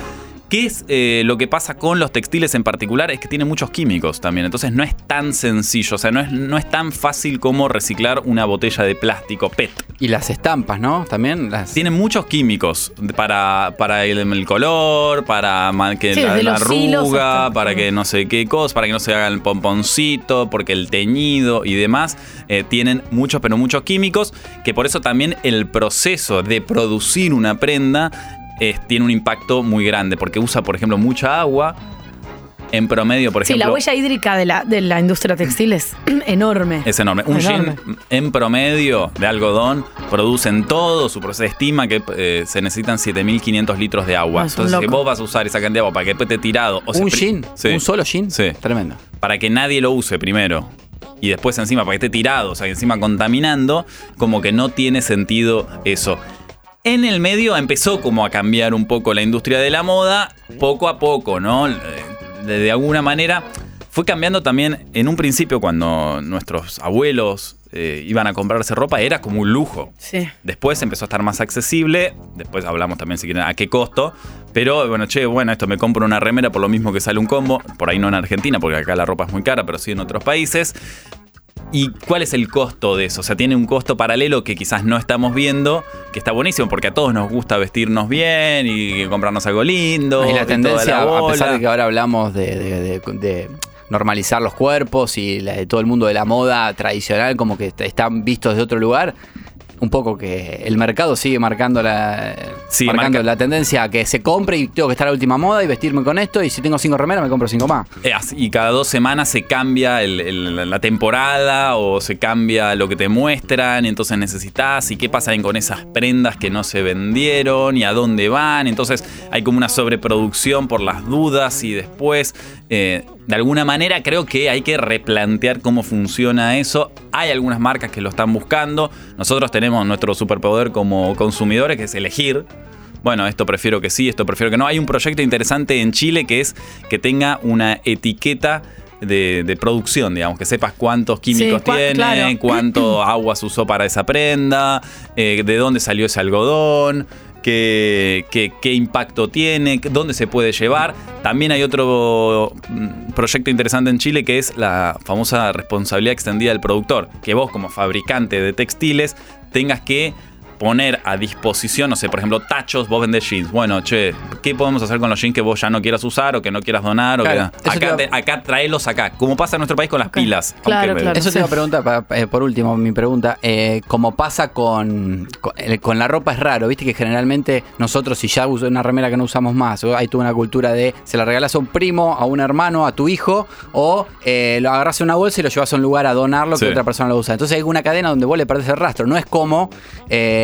¿Qué es eh, lo que pasa con los textiles en particular? Es que tiene muchos químicos también. Entonces no es tan sencillo. O sea, no es, no es tan fácil como reciclar una botella de plástico PET. Y las estampas, ¿no? También las. Tienen muchos químicos para, para el, el color, para que Sí, la, arruga, para que no sé qué cosa, para que no se haga el pomponcito, porque el teñido y demás eh, tienen muchos, pero muchos químicos, que por eso también el proceso de producir una prenda tiene un impacto muy grande, porque usa, por ejemplo, mucha agua. En promedio, por sí, ejemplo. la huella hídrica de la, de la industria textil es enorme. Es enorme. Un Enorme. jean en promedio de algodón producen todo su proceso. Se estima que eh, se necesitan 7.500 litros de agua. Entonces, si vos vas a usar esa cantidad de agua para que después te tirado. O ¿Un jean? ¿Un solo jean? Sí. Tremendo. Para que nadie lo use primero. Y después encima para que esté tirado, o sea, encima contaminando, como que no tiene sentido eso. En el medio empezó como a cambiar un poco la industria de la moda, poco a poco, ¿no? Eh, De, de alguna manera fue cambiando también en un principio cuando nuestros abuelos eh, iban a comprarse ropa, era como un lujo. Sí. Después empezó a estar más accesible, después hablamos también si quieren a qué costo, pero bueno, che, bueno, esto me compro una remera por lo mismo que sale un combo, por ahí no en Argentina, porque acá la ropa es muy cara, pero sí en otros países. ¿Y cuál es el costo de eso? O sea, tiene un costo paralelo que quizás no estamos viendo, que está buenísimo, porque a todos nos gusta vestirnos bien y comprarnos algo lindo. y y la toda tendencia, la a pesar de que ahora hablamos de, de- de- de normalizar los cuerpos y la- de todo el mundo de la moda tradicional, como que est- están vistos de otro lugar, un poco que el mercado sigue marcando la, Sí, marcando marca- la tendencia a que se compre y tengo que estar a la última moda y vestirme con esto. Y si tengo cinco remeras, me compro cinco más. Eh, Y cada dos semanas se cambia el- el- la temporada o se cambia lo que te muestran, entonces necesitas y qué pasa con esas prendas que no se vendieron y a dónde van. Entonces hay como una sobreproducción por las dudas y después, eh, de alguna manera creo que hay que replantear cómo funciona eso. Hay algunas marcas que lo están buscando. Nosotros tenemos nuestro superpoder como consumidores, que es elegir bueno, esto prefiero que sí, esto prefiero que no. Hay un proyecto interesante en Chile que es que tenga una etiqueta de, de producción, digamos, que sepas cuántos químicos Sí, tiene, claro. cuánto agua se usó para esa prenda, eh, de dónde salió ese algodón. Qué, qué- qué impacto tiene, dónde se puede llevar. También hay otro mm, proyecto interesante en Chile que es la famosa responsabilidad extendida del productor. Que vos como fabricante de textiles tengas que poner a disposición, no sé, por ejemplo, tachos, vos vendés jeans. Bueno, che, ¿qué podemos hacer con los jeans que vos ya no quieras usar o que no quieras donar? O Claro, que, acá, te- acá traelos acá. Como pasa en nuestro país con las pilas. aunque- Eso te iba a preguntar, eh, por último, mi pregunta. eh, como pasa con, con, eh, con la ropa es raro, viste que generalmente nosotros, si ya uso una remera que no usamos más, o hay toda una cultura de se la regalas a un primo, a un hermano, a tu hijo, o eh, lo agarras en una bolsa y lo llevas a un lugar a donarlo Sí. que otra persona lo usa. Entonces hay una cadena donde vos le perdés el rastro. No es como. eh,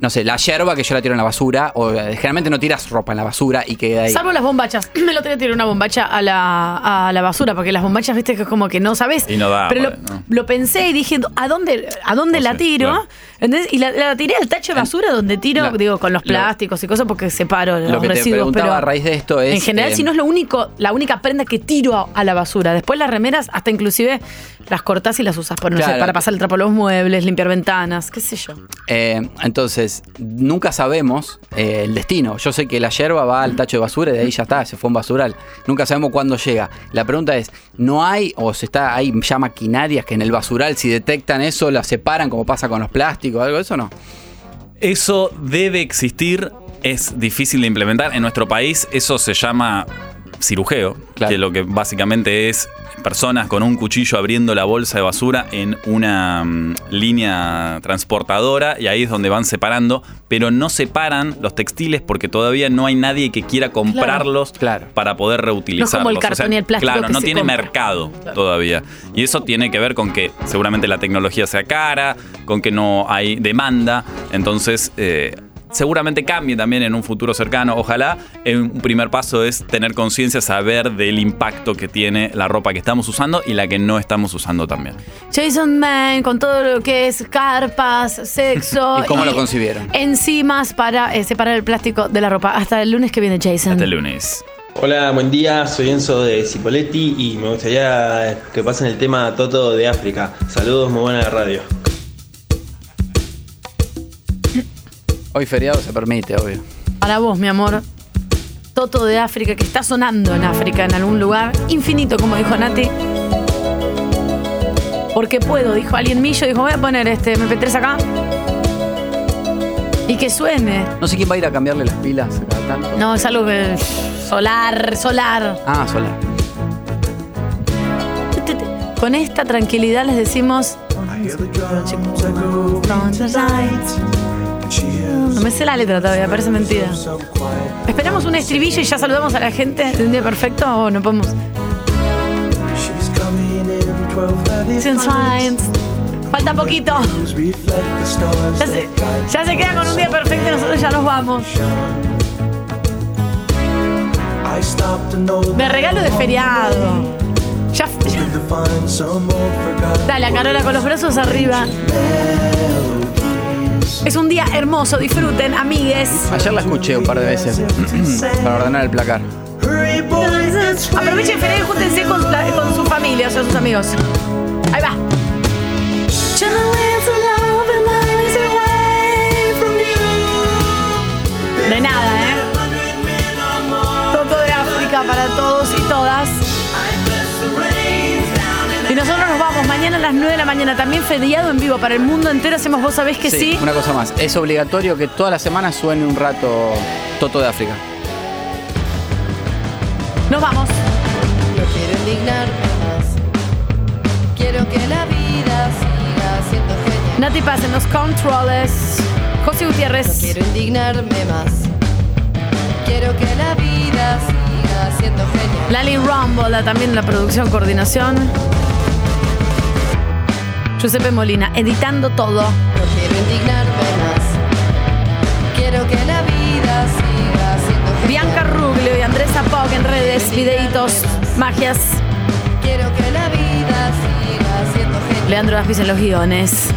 no sé, la yerba que yo la tiro en la basura, o eh, generalmente no tiras ropa en la basura y queda ahí. Salvo las bombachas. Me lo tenía que tirar una bombacha a la, a la basura, porque las bombachas, viste, que es como que no sabes. Y no da, Pero lo, bueno, no. lo pensé y dije, ¿a dónde, a dónde la tiro? Y la, la tiré al tacho de basura donde tiro, digo, con los lo- plásticos y cosas, porque separo Lo los te residuos. preguntaba Pero a raíz de esto es. en general, eh, si no es lo único, la única prenda que tiro a, a la basura. Después las remeras, hasta inclusive las cortás y las usas por, no sé, para pasar el trapo a los muebles, limpiar ventanas, qué sé yo. Eh, entonces, nunca sabemos eh, el destino. Yo sé que la yerba va al tacho de basura y de ahí ya está, se fue un basural. Nunca sabemos cuándo llega. La pregunta es, ¿no hay o se está hay ya maquinarias que en el basural si detectan eso las separan como pasa con los plásticos algo de eso no? Eso debe existir, es difícil de implementar. En nuestro país eso se llama cirujeo, que lo que básicamente es personas con un cuchillo abriendo la bolsa de basura en una mm, línea transportadora y ahí es donde van separando, pero no separan los textiles porque todavía no hay nadie que quiera comprarlos para poder reutilizarlos. el cartón y el plástico Claro, que no se tiene compra. mercado todavía. Y eso tiene que ver con que seguramente la tecnología sea cara, con que no hay demanda. Entonces, eh, seguramente cambie también en un futuro cercano. Ojalá. Un primer paso es tener conciencia, saber del impacto que tiene la ropa que estamos usando y la que no estamos usando también. Jason Man, con todo lo que es carpas, sexo. ¿Y cómo lo concibieron? Enzimas para eh, separar el plástico de la ropa. Hasta el lunes que viene, Jason. Hasta el lunes. Hola, buen día, soy Enzo de Cipoletti y me gustaría que pasen el tema Toto de África. Saludos, muy buena radio. Hoy feriado se permite, obvio. Para vos, mi amor. Toto de África, que está sonando en África, en algún lugar infinito, como dijo Nati. Porque puedo, dijo alguien millo, dijo, voy a poner este MP3 acá. Y que suene. No sé quién va a ir a cambiarle las pilas cada tanto. No, es algo que. Solar, solar. Ah, solar. Con esta tranquilidad les decimos. No me sé la letra todavía, parece mentira. ¿Esperamos un estribillo y ya saludamos a la gente de un día perfecto o no podemos? Falta poquito. Ya se, ya se queda con un día perfecto y nosotros ya nos vamos. Me regalo de feriado. Ya, Dale, a Carola con los brazos arriba. Es un día hermoso, disfruten, amigues. Ayer la escuché un par de veces para ordenar el placar. Aprovechen feriado y júntense con, la- con su familia, o sea, sus amigos. Ahí va. De nada, ¿eh? Toto de África para todos y todas. Nosotros nos vamos mañana a las 9 de la mañana, también feriado en vivo para el mundo entero. Hacemos vos sabés que sí. Una cosa más, es obligatorio que toda la semana suene un rato Toto de África. Nos vamos. No quiero indignarme más. Quiero que la vida siga siendo genial. Nati Paz en los controles. José Gutiérrez. No quiero indignarme más. Quiero que la vida siga siendo genial. Lali Rumble, también en la producción, coordinación. Giuseppe Molina, editando todo. No quiero indignarme más. Quiero que la vida siga siendo genial. Bianca Ruglio y Andrés Apog en redes, videitos, magias. Quiero que la vida siga siendo genial. Leandro Daspis en los guiones.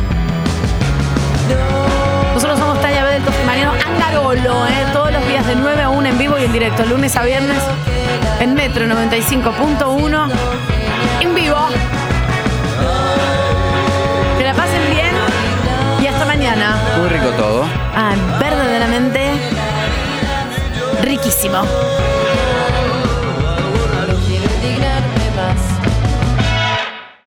Nosotros somos Talla Bedeltos y Mariano Angarolo, ¿eh? todos los días de 9 a 1 en vivo y en directo, lunes a viernes en Metro 95.1 en vivo. Muy rico todo. Ah, verdaderamente riquísimo.